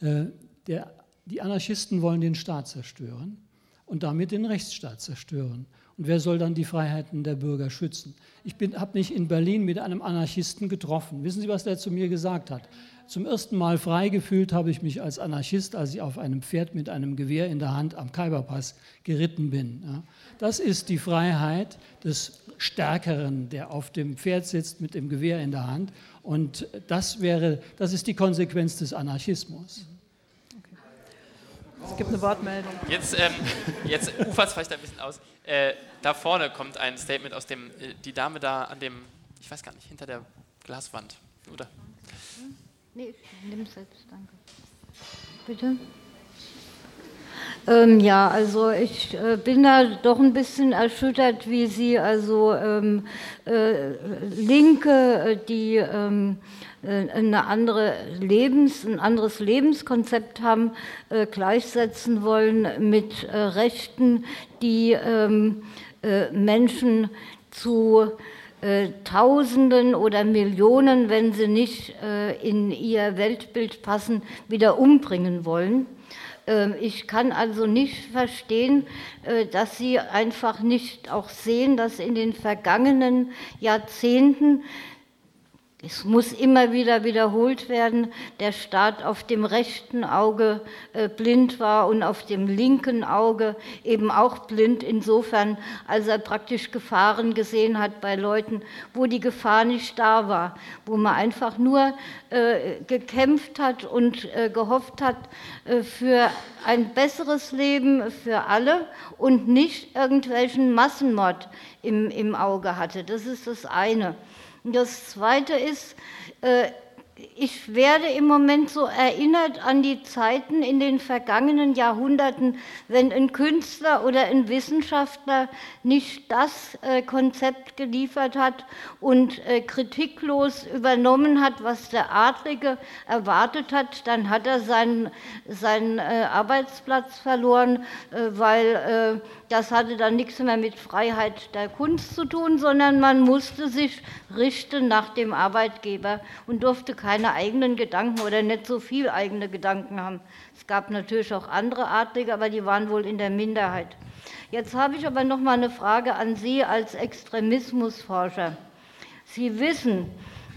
Äh, der, die Anarchisten wollen den Staat zerstören und damit den Rechtsstaat zerstören. Und wer soll dann die Freiheiten der Bürger schützen? Ich habe mich in Berlin mit einem Anarchisten getroffen. Wissen Sie, was der zu mir gesagt hat? Zum ersten Mal frei gefühlt habe ich mich als Anarchist, als ich auf einem Pferd mit einem Gewehr in der Hand am Kaiberpass geritten bin. Das ist die Freiheit des Stärkeren, der auf dem Pferd sitzt mit dem Gewehr in der Hand. Und das wäre, das ist die Konsequenz des Anarchismus. Es gibt eine Wortmeldung. Jetzt, ähm, jetzt ufert es vielleicht ein bisschen aus. Äh, da vorne kommt ein Statement aus dem, äh, die Dame da an dem, ich weiß gar nicht, hinter der Glaswand, oder? Nee, ich es selbst, danke. Bitte? Ähm, ja, also ich äh, bin da doch ein bisschen erschüttert, wie Sie also ähm, äh, Linke, äh, die ähm, äh, eine andere Lebens, ein anderes Lebenskonzept haben, äh, gleichsetzen wollen mit Rechten, die ähm, Menschen zu Tausenden oder Millionen, wenn sie nicht in ihr Weltbild passen, wieder umbringen wollen. Ähm, ich kann also nicht verstehen, dass Sie einfach nicht auch sehen, dass in den vergangenen Jahrzehnten es muss immer wieder wiederholt werden, der Staat auf dem rechten Auge äh, blind war und auf dem linken Auge eben auch blind, insofern, als er praktisch Gefahren gesehen hat bei Leuten, wo die Gefahr nicht da war, wo man einfach nur äh, gekämpft hat und äh, gehofft hat äh, für ein besseres Leben für alle und nicht irgendwelchen Massenmord im, im Auge hatte. Das ist das eine. Das Zweite ist, äh, ich werde im Moment so erinnert an die Zeiten in den vergangenen Jahrhunderten, wenn ein Künstler oder ein Wissenschaftler nicht das äh, Konzept geliefert hat und äh, kritiklos übernommen hat, was der Adlige erwartet hat, dann hat er seinen, seinen Arbeitsplatz verloren, weil das hatte dann nichts mehr mit Freiheit der Kunst zu tun, sondern man musste sich richten nach dem Arbeitgeber und durfte keine eigenen Gedanken oder nicht so viel eigene Gedanken haben. Es gab natürlich auch andere Adlige, aber die waren wohl in der Minderheit. Jetzt habe ich aber noch mal eine Frage an Sie als Extremismusforscher. Sie wissen,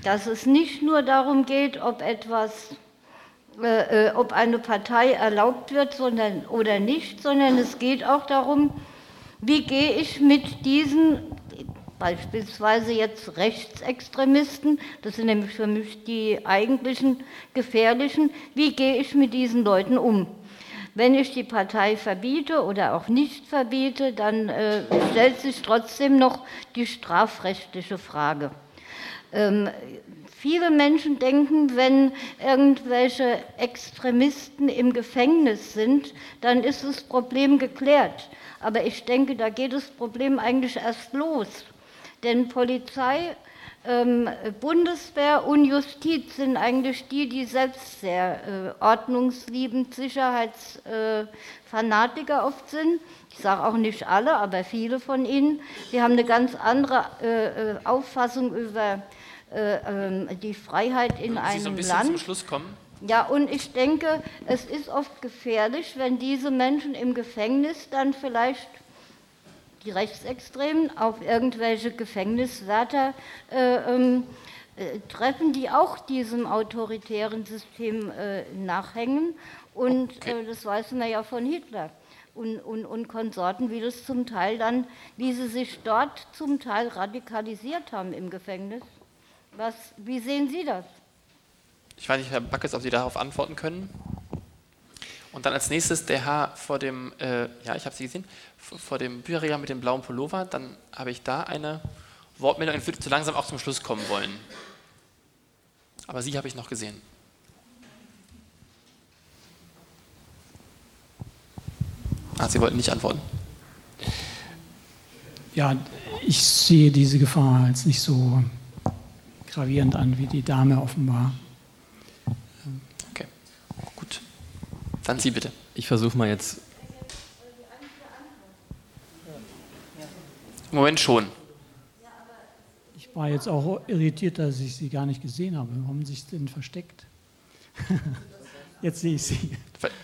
dass es nicht nur darum geht, ob etwas äh, äh, ob eine Partei erlaubt wird sondern, oder nicht, sondern es geht auch darum, wie gehe ich mit diesen beispielsweise jetzt Rechtsextremisten, das sind nämlich für mich die eigentlichen gefährlichen, wie gehe ich mit diesen Leuten um? Wenn ich die Partei verbiete oder auch nicht verbiete, dann äh, stellt sich trotzdem noch die strafrechtliche Frage. Ähm, viele Menschen denken, wenn irgendwelche Extremisten im Gefängnis sind, dann ist das Problem geklärt. Aber ich denke, da geht das Problem eigentlich erst los. Denn Polizei ähm, Bundeswehr und Justiz sind eigentlich die, die selbst sehr äh, ordnungsliebend, Sicherheitsfanatiker äh, oft sind. Ich sage auch nicht alle, aber viele von ihnen. Sie haben eine ganz andere äh, äh Auffassung über äh, ähm, die Freiheit in einem Sie so ein bisschen Land. Zum Schluss kommen? Ja, und ich denke, es ist oft gefährlich, wenn diese Menschen im Gefängnis dann vielleicht die Rechtsextremen auf irgendwelche Gefängniswärter äh, ähm, äh, treffen, die auch diesem autoritären System äh, nachhängen. Und okay. Äh, das weiß man ja von Hitler und, und, und Konsorten, wie das zum Teil dann, wie sie sich dort zum Teil radikalisiert haben im Gefängnis. Was, wie sehen Sie das? Ich weiß nicht, Herr Backes, ob Sie darauf antworten können. Und dann als nächstes der Herr vor dem, äh, ja, ich habe Sie gesehen, vor dem Bücherregal mit dem blauen Pullover. Dann habe ich da eine Wortmeldung. Ich würde zu langsam auch zum Schluss kommen wollen. Aber Sie habe ich noch gesehen. Ah, Sie wollten nicht antworten. Ja, ich sehe diese Gefahr als nicht so gravierend an, wie die Dame offenbar. Dann Sie bitte. Ich versuche mal jetzt. Im Moment schon. Ich war jetzt auch irritiert, dass ich Sie gar nicht gesehen habe. Warum haben Sie sich denn versteckt? jetzt sehe ich Sie.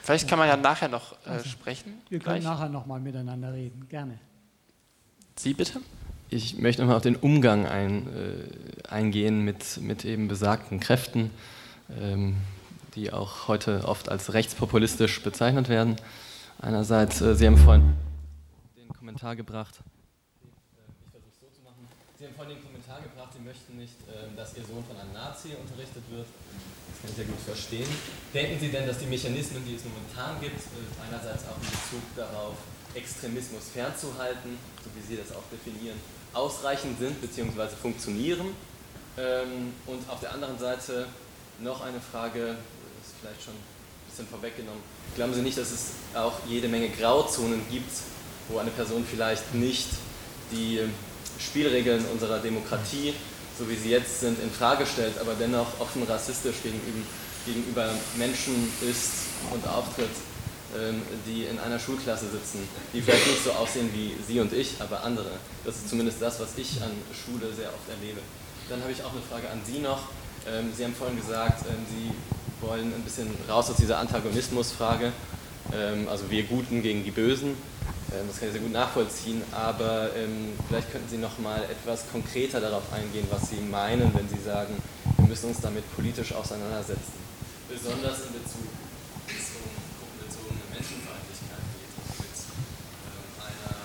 Vielleicht kann man ja nachher noch äh, also, sprechen. Wir können gleich. nachher noch mal miteinander reden. Gerne. Sie bitte? Ich möchte nochmal auf den Umgang ein, äh, eingehen mit, mit eben besagten Kräften. Ähm, die auch heute oft als rechtspopulistisch bezeichnet werden. Einerseits, äh, Sie haben vorhin den Kommentar gebracht. Ich versuche so zu machen. Sie haben vorhin den Kommentar gebracht, Sie möchten nicht, äh, dass Ihr Sohn von einem Nazi unterrichtet wird. Das kann ich sehr gut verstehen. Denken Sie denn, dass die Mechanismen, die es momentan gibt, äh, einerseits auch in Bezug darauf, Extremismus fernzuhalten, so wie Sie das auch definieren, ausreichend sind bzw. funktionieren? Ähm, und auf der anderen Seite noch eine Frage, vielleicht schon ein bisschen vorweggenommen. Glauben Sie nicht, dass es auch jede Menge Grauzonen gibt, wo eine Person vielleicht nicht die Spielregeln unserer Demokratie, so wie sie jetzt sind, in Frage stellt, aber dennoch offen rassistisch gegenüber, gegenüber Menschen ist und auftritt, ähm, die in einer Schulklasse sitzen, die vielleicht nicht so aussehen wie Sie und ich, aber andere. Das ist zumindest das, was ich an Schule sehr oft erlebe. Dann habe ich auch eine Frage an Sie noch. Ähm, sie haben vorhin gesagt, ähm, Sie wollen ein bisschen raus aus dieser Antagonismusfrage, ähm, also wir Guten gegen die Bösen. Ähm, das kann ich sehr gut nachvollziehen, aber ähm, vielleicht könnten Sie noch mal etwas konkreter darauf eingehen, was Sie meinen, wenn Sie sagen, wir müssen uns damit politisch auseinandersetzen. Besonders in Bezug, wenn es um gruppenbezogene Menschenfeindlichkeit geht, mit ähm, einer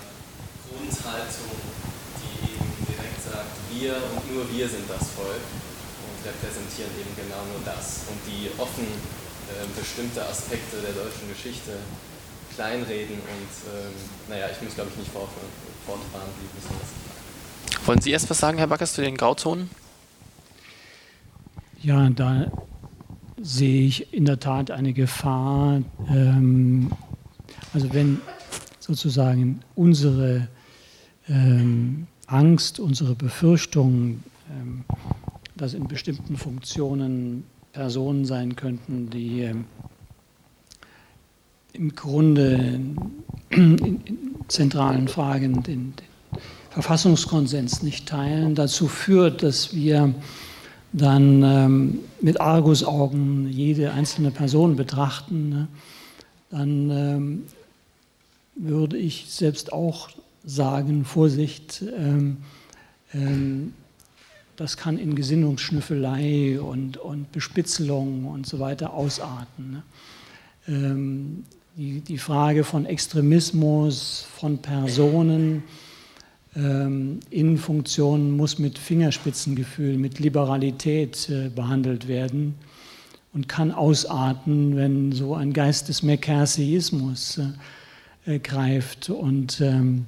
Grundhaltung, die eben direkt sagt, wir und nur wir sind das Volk repräsentieren eben genau nur das und die offen äh, bestimmte Aspekte der deutschen Geschichte kleinreden und ähm, naja, ich muss glaube ich nicht fortfahren, Sie wissen das. Wollen Sie erst was sagen, Herr Backers, zu den Grauzonen? Ja, da sehe ich in der Tat eine Gefahr. Ähm, also wenn sozusagen unsere ähm, Angst, unsere Befürchtung ähm, dass in bestimmten Funktionen Personen sein könnten, die ähm, im Grunde in, zentralen Fragen den, den, Verfassungskonsens nicht teilen, dazu führt, dass wir dann ähm, mit Argusaugen jede einzelne Person betrachten, ne? dann ähm, würde ich selbst auch sagen, Vorsicht, ähm, ähm, das kann in Gesinnungsschnüffelei und, und Bespitzelung und so weiter ausarten. Ne? Ähm, die, die, Frage von Extremismus, von Personen ähm, in Funktionen muss mit Fingerspitzengefühl, mit Liberalität äh, behandelt werden und kann ausarten, wenn so ein Geist des McCarthyismus äh, äh, greift und ähm,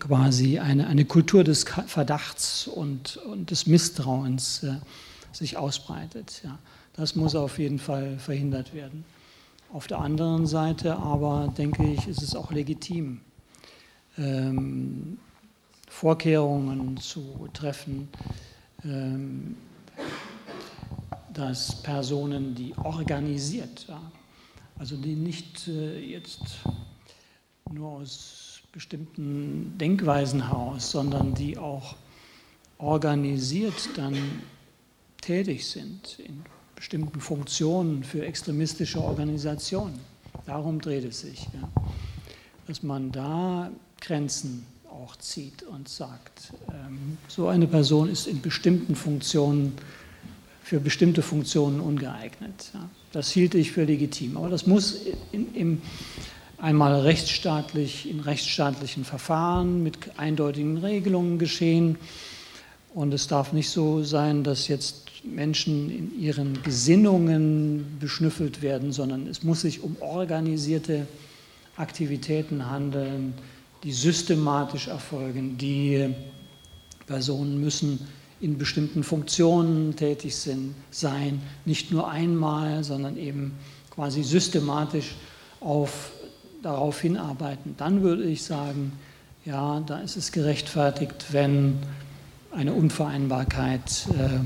quasi eine, eine Kultur des Verdachts und, und des Misstrauens äh, sich ausbreitet. Ja. Das muss auf jeden Fall verhindert werden. Auf der anderen Seite aber, denke ich, ist es auch legitim, ähm, Vorkehrungen zu treffen, ähm, dass Personen, die organisiert, ja, also die nicht äh, jetzt nur aus bestimmten Denkweisen heraus, sondern die auch organisiert dann tätig sind in bestimmten Funktionen für extremistische Organisationen. Darum dreht es sich. Ja. Dass man da Grenzen auch zieht und sagt, ähm, so eine Person ist in bestimmten Funktionen, für bestimmte Funktionen ungeeignet. Ja. Das hielt ich für legitim. Aber das muss in, in, einmal rechtsstaatlich, in rechtsstaatlichen Verfahren mit eindeutigen Regelungen geschehen. Und es darf nicht so sein, dass jetzt Menschen in ihren Gesinnungen beschnüffelt werden, sondern es muss sich um organisierte Aktivitäten handeln, die systematisch erfolgen. Die Personen müssen in bestimmten Funktionen tätig sind, sein, nicht nur einmal, sondern eben quasi systematisch auf, darauf hinarbeiten. Dann würde ich sagen, ja, da ist es gerechtfertigt, wenn eine Unvereinbarkeit äh,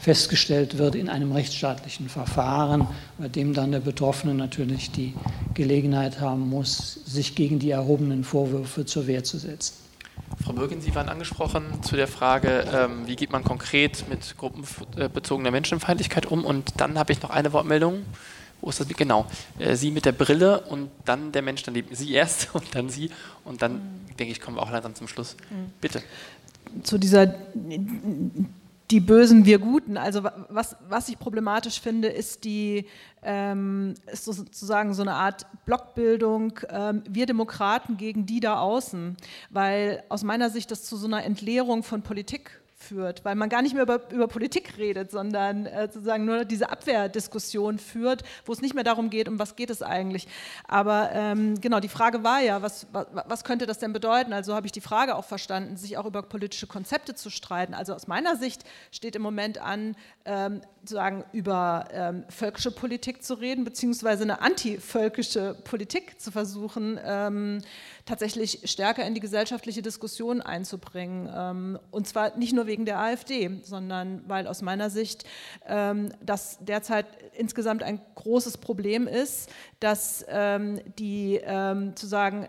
festgestellt wird in einem rechtsstaatlichen Verfahren, bei dem dann der Betroffene natürlich die Gelegenheit haben muss, sich gegen die erhobenen Vorwürfe zur Wehr zu setzen. Frau Bürgin, Sie waren angesprochen zu der Frage, ähm, wie geht man konkret mit gruppenbezogener Menschenfeindlichkeit um? Und dann habe ich noch eine Wortmeldung. Wo ist das? Genau. Äh, Sie mit der Brille und dann der Mensch daneben. Sie erst und dann Sie. Und dann, mhm. denke ich, kommen wir auch langsam zum Schluss. Mhm. Bitte. Zu dieser die Bösen, wir Guten. Also was, was ich problematisch finde, ist die ähm, ist sozusagen so eine Art Blockbildung, ähm, wir Demokraten gegen die da außen, weil aus meiner Sicht das zu so einer Entleerung von Politik führt, weil man gar nicht mehr über, über Politik redet, sondern äh, sozusagen nur diese Abwehrdiskussion führt, wo es nicht mehr darum geht, um was geht es eigentlich. Aber ähm, genau, die Frage war ja, was, was, was könnte das denn bedeuten? Also habe ich die Frage auch verstanden, sich auch über politische Konzepte zu streiten. Also aus meiner Sicht steht im Moment an, ähm, sozusagen über ähm, völkische Politik zu reden, beziehungsweise eine antivölkische Politik zu versuchen, ähm, tatsächlich stärker in die gesellschaftliche Diskussion einzubringen. Ähm, und zwar nicht nur wegen der AfD, sondern weil aus meiner Sicht ähm, das derzeit insgesamt ein großes Problem ist, dass ähm, die zu sagen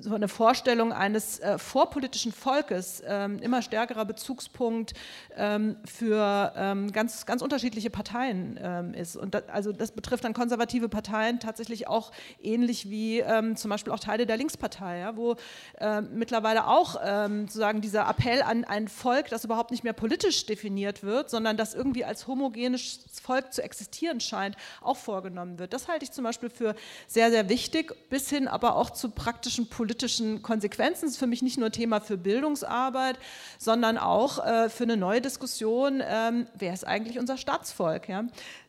so eine Vorstellung eines äh, vorpolitischen Volkes ähm, immer stärkerer Bezugspunkt ähm, für ähm, ganz, ganz unterschiedliche Parteien ähm, ist. Und das, also das betrifft dann konservative Parteien tatsächlich auch ähnlich wie ähm, zum Beispiel auch Teile der Linkspartei, ja, wo ähm, mittlerweile auch sozusagen dieser Appell an ein Volk, das überhaupt nicht mehr politisch definiert wird, sondern das irgendwie als homogenes Volk zu existieren scheint, auch vorgenommen wird. Das halte ich zum Beispiel für sehr, sehr wichtig, bis hin aber auch zu praktischen praktischen politischen Konsequenzen. Das ist für mich nicht nur Thema für Bildungsarbeit, sondern auch äh, für eine neue Diskussion, ähm, wer ist eigentlich unser Staatsvolk? Ja?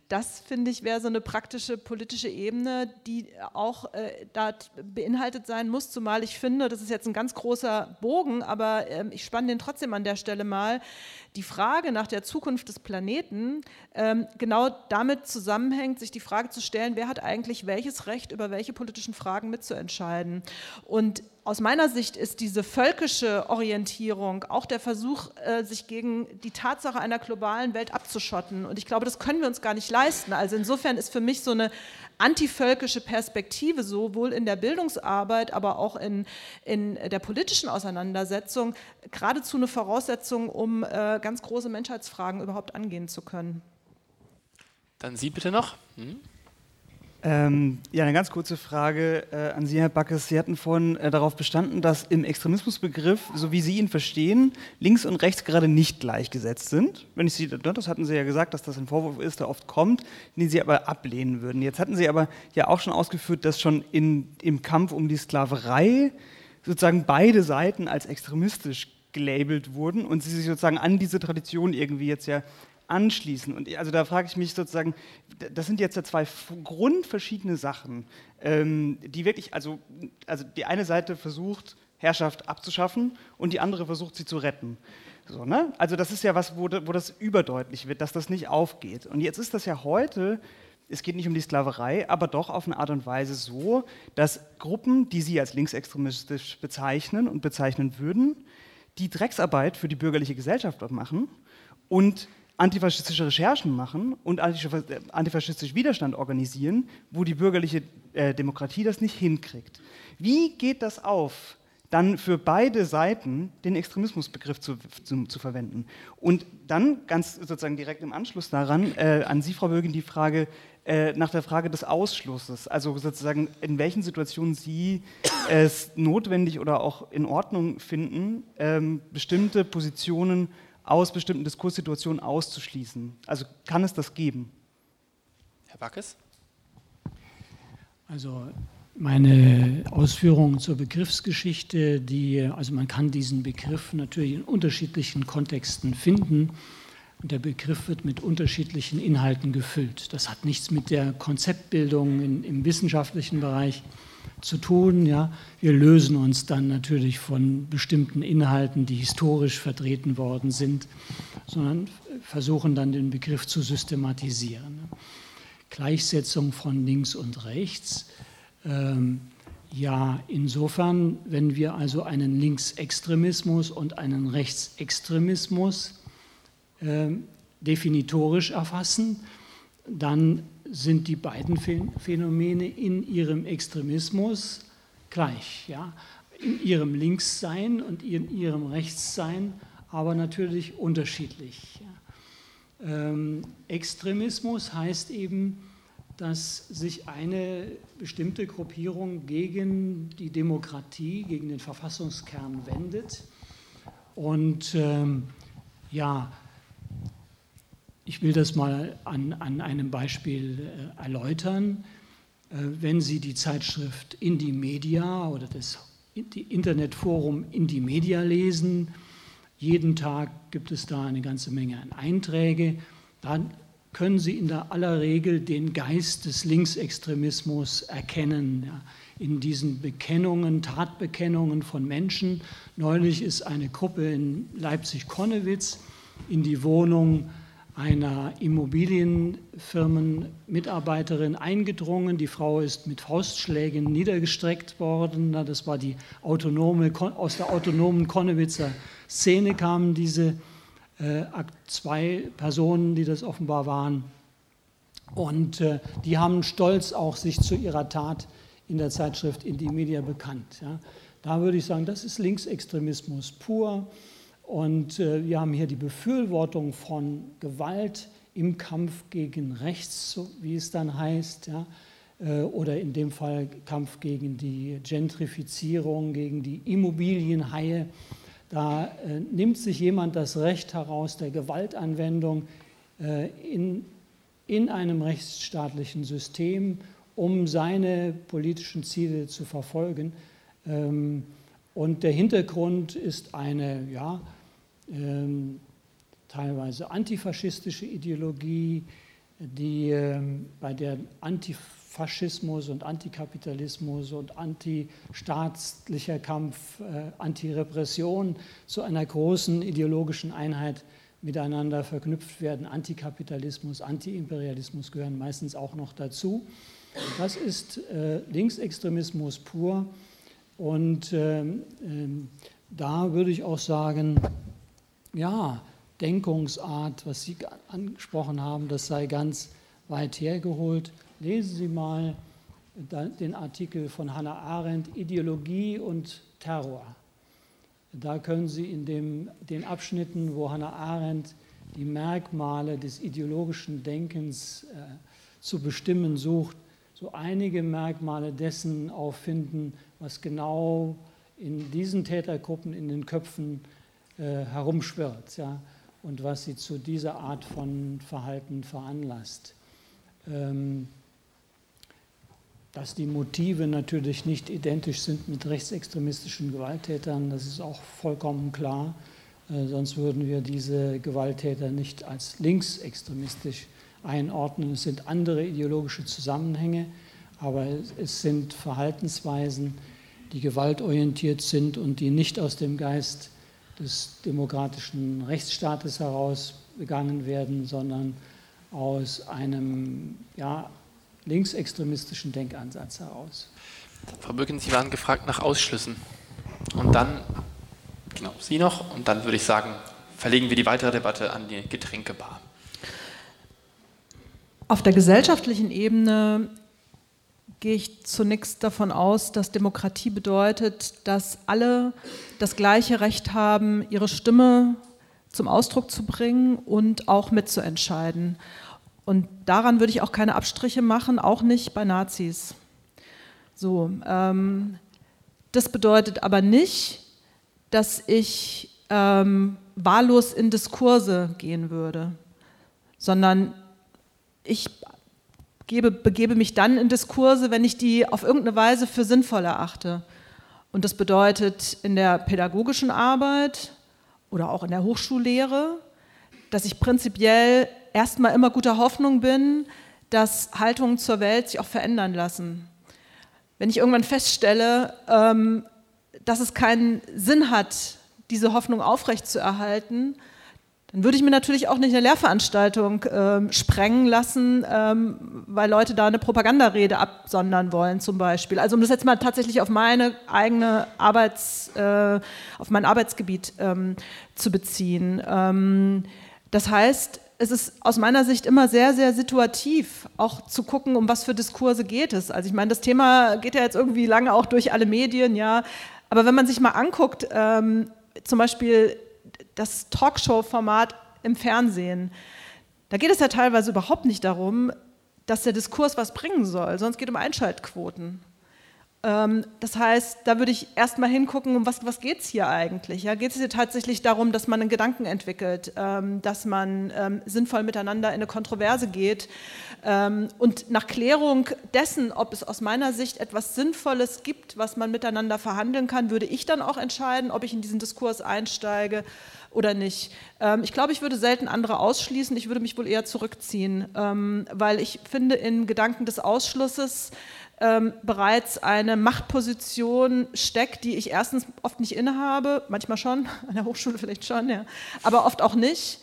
das finde ich wäre so eine praktische politische Ebene, die auch äh, da beinhaltet sein muss, zumal ich finde, das ist jetzt ein ganz großer Bogen, aber äh, ich spanne den trotzdem an der Stelle mal, die Frage nach der Zukunft des Planeten ähm, genau damit zusammenhängt, sich die Frage zu stellen, wer hat eigentlich welches Recht über welche politischen Fragen mitzuentscheiden. Und aus meiner Sicht ist diese völkische Orientierung auch der Versuch, äh, sich gegen die Tatsache einer globalen Welt abzuschotten. Und ich glaube, das können wir uns gar nicht leisten. Also insofern ist für mich so eine antivölkische Perspektive sowohl in der Bildungsarbeit, aber auch in, in der politischen Auseinandersetzung geradezu eine Voraussetzung, um äh, ganz große Menschheitsfragen überhaupt angehen zu können. Dann Sie bitte noch. Hm? Ähm, ja, eine ganz kurze Frage äh, an Sie, Herr Backes. Sie hatten vorhin äh, darauf bestanden, dass im Extremismusbegriff, so wie Sie ihn verstehen, links und rechts gerade nicht gleichgesetzt sind. Wenn ich Sie, ne, das hatten Sie ja gesagt, dass das ein Vorwurf ist, der oft kommt, den Sie aber ablehnen würden. Jetzt hatten Sie aber ja auch schon ausgeführt, dass schon in, im Kampf um die Sklaverei sozusagen beide Seiten als extremistisch gelabelt wurden und Sie sich sozusagen an diese Tradition irgendwie jetzt ja anschließen. Und also da frage ich mich sozusagen, das sind jetzt ja zwei grundverschiedene Sachen, ähm, die wirklich, also, also die eine Seite versucht, Herrschaft abzuschaffen und die andere versucht, sie zu retten. So, ne? Also das ist ja was, wo, wo das überdeutlich wird, dass das nicht aufgeht. Und jetzt ist das ja heute, es geht nicht um die Sklaverei, aber doch auf eine Art und Weise so, dass Gruppen, die Sie als linksextremistisch bezeichnen und bezeichnen würden, die Drecksarbeit für die bürgerliche Gesellschaft machen und antifaschistische Recherchen machen und antifaschistischen Widerstand organisieren, wo die bürgerliche äh, Demokratie das nicht hinkriegt. Wie geht das auf, dann für beide Seiten den Extremismusbegriff zu, zu, zu verwenden? Und dann ganz sozusagen direkt im Anschluss daran äh, an Sie, Frau Bögen, die Frage äh, nach der Frage des Ausschlusses. Also sozusagen, in welchen Situationen Sie es notwendig oder auch in Ordnung finden, ähm, bestimmte Positionen aus bestimmten Diskurssituationen auszuschließen. Also kann es das geben? Herr Backes? Also meine Ausführungen zur Begriffsgeschichte, die, also man kann diesen Begriff natürlich in unterschiedlichen Kontexten finden und der Begriff wird mit unterschiedlichen Inhalten gefüllt. Das hat nichts mit der Konzeptbildung in, im wissenschaftlichen Bereich zu tun. Ja. Wir lösen uns dann natürlich von bestimmten Inhalten, die historisch vertreten worden sind, sondern versuchen dann den Begriff zu systematisieren. Gleichsetzung von links und rechts. Ähm, ja, insofern, wenn wir also einen Linksextremismus und einen Rechtsextremismus äh, definitorisch erfassen, dann sind die beiden Phänomene in ihrem Extremismus gleich, ja? in ihrem Linkssein und in ihrem Rechtssein, aber natürlich unterschiedlich. Ja? Ähm, Extremismus heißt eben, dass sich eine bestimmte Gruppierung gegen die Demokratie, gegen den Verfassungskern wendet. Und ähm, ja, ich will das mal an, an einem Beispiel äh, erläutern. Äh, wenn Sie die Zeitschrift Indie Media oder das Internetforum Indie Media lesen, jeden Tag gibt es da eine ganze Menge an Einträge, dann können Sie in der aller Regel den Geist des Linksextremismus erkennen. Ja, in diesen Bekennungen, Tatbekennungen von Menschen. Neulich ist eine Gruppe in Leipzig-Konnewitz in die Wohnung einer Immobilienfirmenmitarbeiterin eingedrungen. Die Frau ist mit Faustschlägen niedergestreckt worden. Das war die autonome, aus der autonomen Konnewitzer Szene kamen diese äh, zwei Personen, die das offenbar waren. Und äh, die haben stolz auch sich zu ihrer Tat in der Zeitschrift Indie Media bekannt. Ja. Da würde ich sagen, das ist Linksextremismus pur. Und äh, wir haben hier die Befürwortung von Gewalt im Kampf gegen Rechts, so wie es dann heißt, ja, äh, oder in dem Fall Kampf gegen die Gentrifizierung, gegen die Immobilienhaie. Da äh, nimmt sich jemand das Recht heraus der Gewaltanwendung äh, in, in einem rechtsstaatlichen System, um seine politischen Ziele zu verfolgen. Ähm, und der Hintergrund ist eine ja, ähm, teilweise antifaschistische Ideologie, die ähm, bei der Antifaschismus und Antikapitalismus und antistaatlicher Kampf, äh, Antirepression zu einer großen ideologischen Einheit miteinander verknüpft werden. Antikapitalismus, Antiimperialismus gehören meistens auch noch dazu. Das ist äh, Linksextremismus pur. Und ähm, ähm, da würde ich auch sagen, ja, Denkungsart, was Sie angesprochen haben, das sei ganz weit hergeholt. Lesen Sie mal den Artikel von Hannah Arendt, Ideologie und Terror. Da können Sie in dem, den Abschnitten, wo Hannah Arendt die Merkmale des ideologischen Denkens äh, zu bestimmen sucht, so einige Merkmale dessen auffinden, was genau in diesen Tätergruppen in den Köpfen äh, herumschwirrt ja, und was sie zu dieser Art von Verhalten veranlasst. Ähm, dass die Motive natürlich nicht identisch sind mit rechtsextremistischen Gewalttätern, das ist auch vollkommen klar. Äh, sonst würden wir diese Gewalttäter nicht als linksextremistisch einordnen. Es sind andere ideologische Zusammenhänge, aber es sind Verhaltensweisen, die gewaltorientiert sind und die nicht aus dem Geist des demokratischen Rechtsstaates heraus begangen werden, sondern aus einem ja, linksextremistischen Denkansatz heraus. Frau Böcken, Sie waren gefragt nach Ausschlüssen. Und dann, genau, Sie noch, und dann würde ich sagen, verlegen wir die weitere Debatte an die Getränkebar. Auf der gesellschaftlichen Ebene gehe ich zunächst davon aus, dass Demokratie bedeutet, dass alle das gleiche Recht haben, ihre Stimme zum Ausdruck zu bringen und auch mitzuentscheiden. Und daran würde ich auch keine Abstriche machen, auch nicht bei Nazis. So, ähm, das bedeutet aber nicht, dass ich ähm, wahllos in Diskurse gehen würde, sondern ich gebe, begebe mich dann in Diskurse, wenn ich die auf irgendeine Weise für sinnvoll erachte. Und das bedeutet in der pädagogischen Arbeit oder auch in der Hochschullehre, dass ich prinzipiell erstmal immer guter Hoffnung bin, dass Haltungen zur Welt sich auch verändern lassen. Wenn ich irgendwann feststelle, ähm, dass es keinen Sinn hat, diese Hoffnung aufrechtzuerhalten, dann würde ich mir natürlich auch nicht eine Lehrveranstaltung ähm, sprengen lassen, ähm, weil Leute da eine Propagandarede absondern wollen zum Beispiel. Also um das jetzt mal tatsächlich auf meine eigene Arbeits, äh, auf mein Arbeitsgebiet ähm, zu beziehen. Ähm, das heißt, es ist aus meiner Sicht immer sehr, sehr situativ, auch zu gucken, um was für Diskurse geht es. Also ich meine, das Thema geht ja jetzt irgendwie lange auch durch alle Medien, ja. Aber wenn man sich mal anguckt, ähm, zum Beispiel das Talkshow-Format im Fernsehen, da geht es ja teilweise überhaupt nicht darum, dass der Diskurs was bringen soll, es geht um Einschaltquoten. Ähm, das heißt, da würde ich erstmal hingucken, um was, was geht es hier eigentlich? Ja, geht es hier tatsächlich darum, dass man einen Gedanken entwickelt, ähm, dass man ähm, sinnvoll miteinander in eine Kontroverse geht? und nach Klärung dessen, ob es aus meiner Sicht etwas Sinnvolles gibt, was man miteinander verhandeln kann, würde ich dann auch entscheiden, ob ich in diesen Diskurs einsteige oder nicht. ich glaube, ich würde selten andere ausschließen, ich würde mich wohl eher zurückziehen, weil ich finde, in Gedanken des Ausschlusses, ähm, bereits eine Machtposition steckt, die ich erstens oft nicht innehabe, manchmal schon, an der Hochschule vielleicht schon, ja, aber oft auch nicht.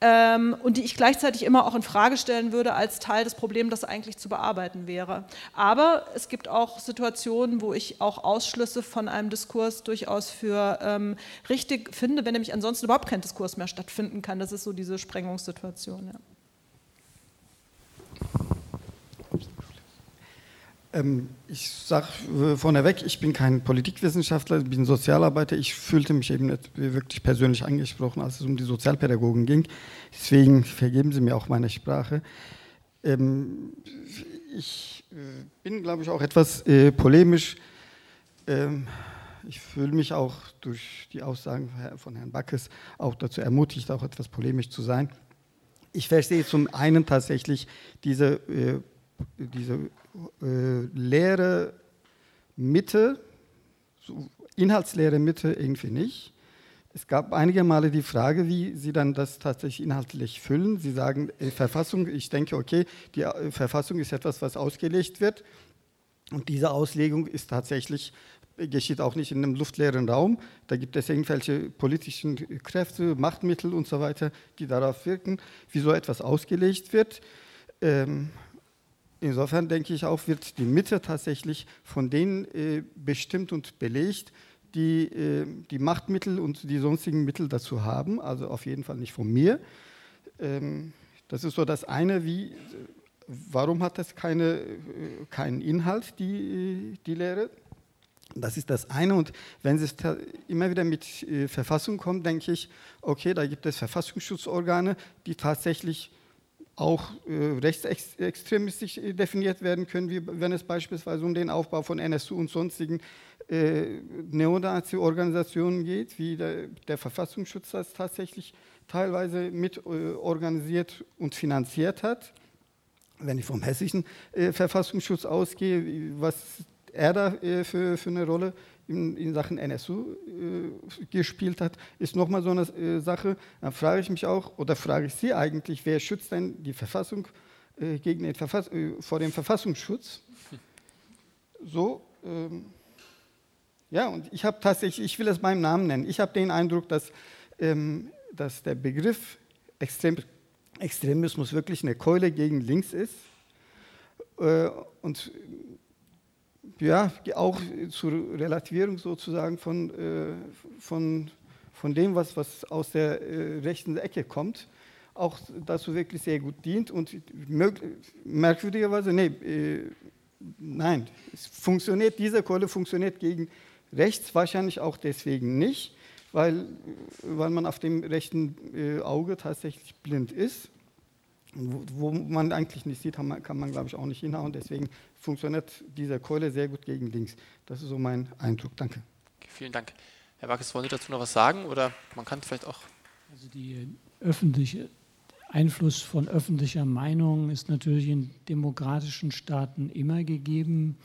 Ähm, und die ich gleichzeitig immer auch in Frage stellen würde als Teil des Problems, das eigentlich zu bearbeiten wäre. Aber es gibt auch Situationen, wo ich auch Ausschlüsse von einem Diskurs durchaus für ähm, richtig finde, wenn nämlich ansonsten überhaupt kein Diskurs mehr stattfinden kann. Das ist so diese Sprengungssituation. Ja. Ähm, ich sage äh, vorneweg, ich bin kein Politikwissenschaftler, ich bin Sozialarbeiter. Ich fühlte mich eben nicht wirklich persönlich angesprochen, als es um die Sozialpädagogen ging. Deswegen vergeben Sie mir auch meine Sprache. Ähm, ich äh, bin, glaube ich, auch etwas äh, polemisch. Ähm, ich fühle mich auch durch die Aussagen von Herrn Backes auch dazu ermutigt, auch etwas polemisch zu sein. Ich verstehe zum einen tatsächlich diese, diese äh, leere Mitte, so inhaltsleere Mitte irgendwie nicht. Es gab einige Male die Frage, wie Sie dann das tatsächlich inhaltlich füllen. Sie sagen, äh, Verfassung, ich denke, okay, die äh, Verfassung ist etwas, was ausgelegt wird. Und diese Auslegung ist tatsächlich, geschieht auch nicht in einem luftleeren Raum. Da gibt es irgendwelche politischen Kräfte, Machtmittel und so weiter, die darauf wirken, wie so etwas ausgelegt wird. Ähm, Insofern denke ich auch, wird die Mitte tatsächlich von denen äh, bestimmt und belegt, die äh, die Machtmittel und die sonstigen Mittel dazu haben. Also auf jeden Fall nicht von mir. Ähm, das ist so das eine, wie, warum hat das keine, äh, keinen Inhalt, die, die Lehre? Das ist das eine. Und wenn es immer wieder mit äh, Verfassung kommt, denke ich, okay, da gibt es Verfassungsschutzorgane, die tatsächlich auch äh, rechtsextremistisch äh, definiert werden können, wie wenn es beispielsweise um den Aufbau von NSU und sonstigen äh, Neonazi-Organisationen geht, wie der, der, Verfassungsschutz das tatsächlich teilweise mit äh, organisiert und finanziert hat. Wenn ich vom hessischen äh, Verfassungsschutz ausgehe, was er da äh, für, für eine Rolle in, in Sachen NSU äh, gespielt hat, ist nochmal so eine äh, Sache. Dann frage ich mich auch, oder frage ich Sie eigentlich, wer schützt denn die Verfassung äh, gegen den Verfass äh, vor dem Verfassungsschutz? So, ähm, ja, und ich habe tatsächlich, ich will es beim Namen nennen, ich habe den Eindruck, dass, ähm, dass der Begriff Extrem, Extremismus wirklich eine Keule gegen links ist. Äh, und ja, auch zur Relativierung sozusagen von, äh, von von dem, was, was aus der äh, rechten Ecke kommt, auch dazu wirklich sehr gut dient und merkwürdigerweise, nee, äh, nein, es funktioniert, diese Kohle funktioniert gegen rechts wahrscheinlich auch deswegen nicht, weil, weil man auf dem rechten äh, Auge tatsächlich blind ist. Wo, wo, man eigentlich nicht sieht, kann man, man glaube ich, auch nicht hinhauen. Deswegen funktioniert diese Keule sehr gut gegen links. Das ist so mein Eindruck. Danke. Okay, vielen Dank. Herr Wackes, wollen Sie dazu noch was sagen? Oder man kann vielleicht auch. Also die öffentliche Einfluss von öffentlicher Meinung ist natürlich in demokratischen Staaten immer gegeben.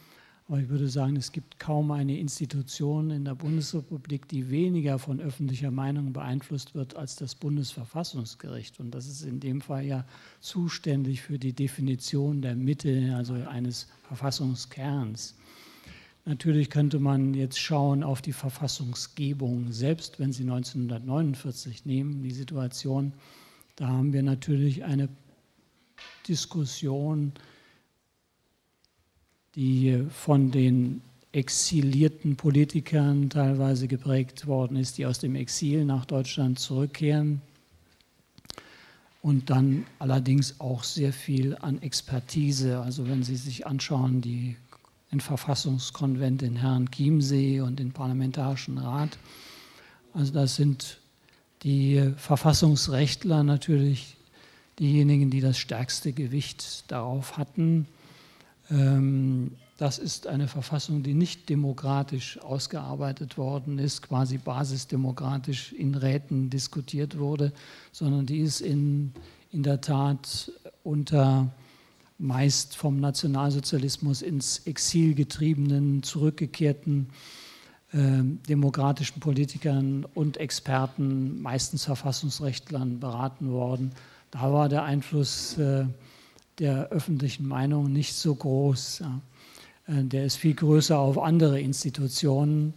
Aber ich würde sagen, es gibt kaum eine Institution in der Bundesrepublik, die weniger von öffentlicher Meinung beeinflusst wird als das Bundesverfassungsgericht. Und das ist in dem Fall ja zuständig für die Definition der Mitte, also eines Verfassungskerns. Natürlich könnte man jetzt schauen auf die Verfassungsgebung selbst, wenn Sie 1949 nehmen, die Situation. Da haben wir natürlich eine Diskussion die von den exilierten Politikern teilweise geprägt worden ist, die aus dem Exil nach Deutschland zurückkehren und dann allerdings auch sehr viel an Expertise. Also wenn Sie sich anschauen, die, den Verfassungskonvent in Herrn Chiemsee und den Parlamentarischen Rat, also das sind die Verfassungsrechtler natürlich diejenigen, die das stärkste Gewicht darauf hatten, das ist eine Verfassung, die nicht demokratisch ausgearbeitet worden ist, quasi basisdemokratisch in Räten diskutiert wurde, sondern die ist in, in der Tat unter meist vom Nationalsozialismus ins Exil getriebenen, zurückgekehrten äh, demokratischen Politikern und Experten, meistens Verfassungsrechtlern, beraten worden. Da war der Einfluss äh, der öffentlichen Meinung nicht so groß. Äh, der ist viel größer auf andere Institutionen.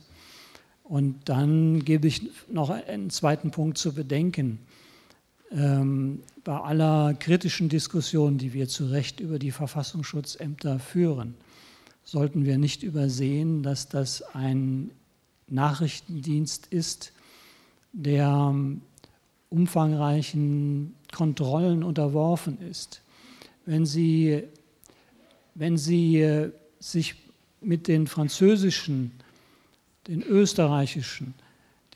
Und dann gebe ich noch einen zweiten Punkt zu bedenken. Ähm, bei aller kritischen Diskussion, die wir zu Recht über die Verfassungsschutzämter führen, sollten wir nicht übersehen, dass das ein Nachrichtendienst ist, der umfangreichen Kontrollen unterworfen ist wenn Sie, wenn Sie äh, sich mit den französischen, den österreichischen,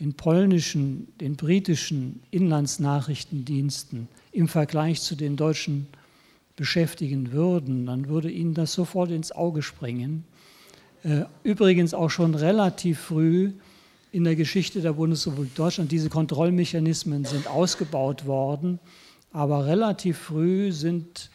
den polnischen, den britischen Inlandsnachrichtendiensten im Vergleich zu den deutschen beschäftigen würden, dann würde Ihnen das sofort ins Auge springen. Äh, übrigens auch schon relativ früh in der Geschichte der Bundesrepublik Deutschland. Diese Kontrollmechanismen sind ausgebaut worden, aber relativ früh sind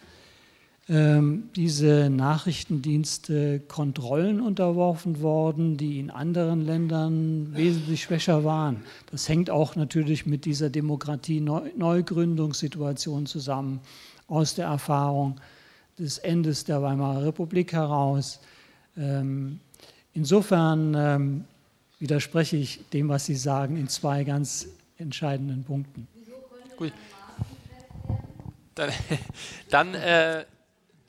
diese Nachrichtendienste Kontrollen unterworfen worden, die in anderen Ländern wesentlich schwächer waren. Das hängt auch natürlich mit dieser Demokratie-Neugründungssituation zusammen, aus der Erfahrung des Endes der Weimarer Republik heraus. Ähm, insofern ähm, widerspreche ich dem, was Sie sagen, in zwei ganz entscheidenden Punkten. Gut. Dann, dann äh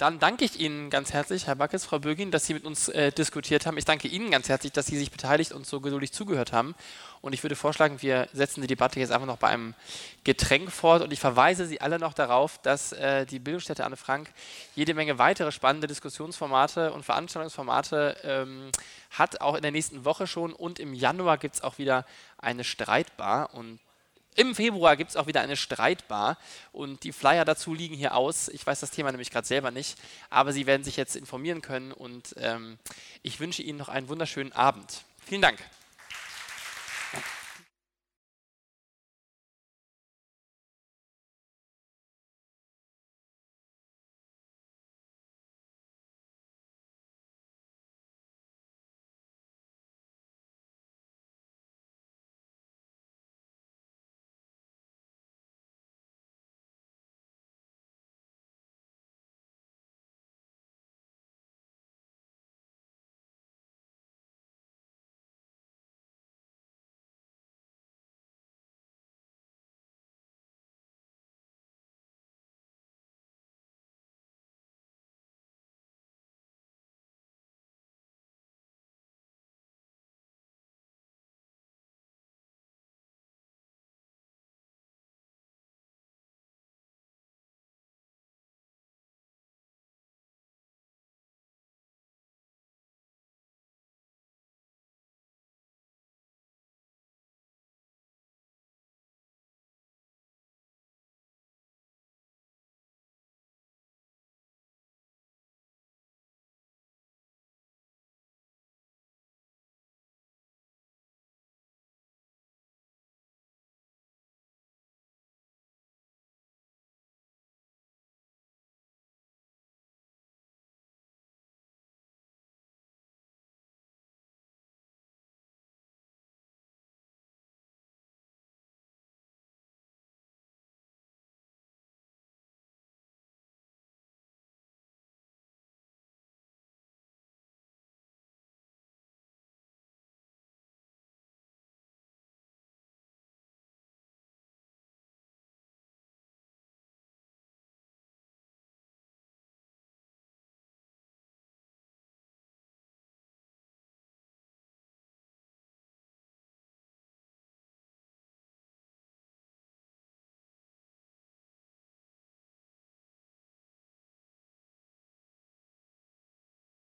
dann danke ich Ihnen ganz herzlich, Herr Backes, Frau Bögin, dass Sie mit uns äh, diskutiert haben. Ich danke Ihnen ganz herzlich, dass Sie sich beteiligt und so geduldig zugehört haben. Und ich würde vorschlagen, wir setzen die Debatte jetzt einfach noch bei einem Getränk fort. Und ich verweise Sie alle noch darauf, dass äh, die Bildungsstätte Anne Frank jede Menge weitere spannende Diskussionsformate und Veranstaltungsformate ähm, hat, auch in der nächsten Woche schon. Und im Januar gibt es auch wieder eine Streitbar. Und im Februar gibt es auch wieder eine Streitbar und die Flyer dazu liegen hier aus. Ich weiß das Thema nämlich gerade selber nicht, aber Sie werden sich jetzt informieren können und ähm, ich wünsche Ihnen noch einen wunderschönen Abend. Vielen Dank.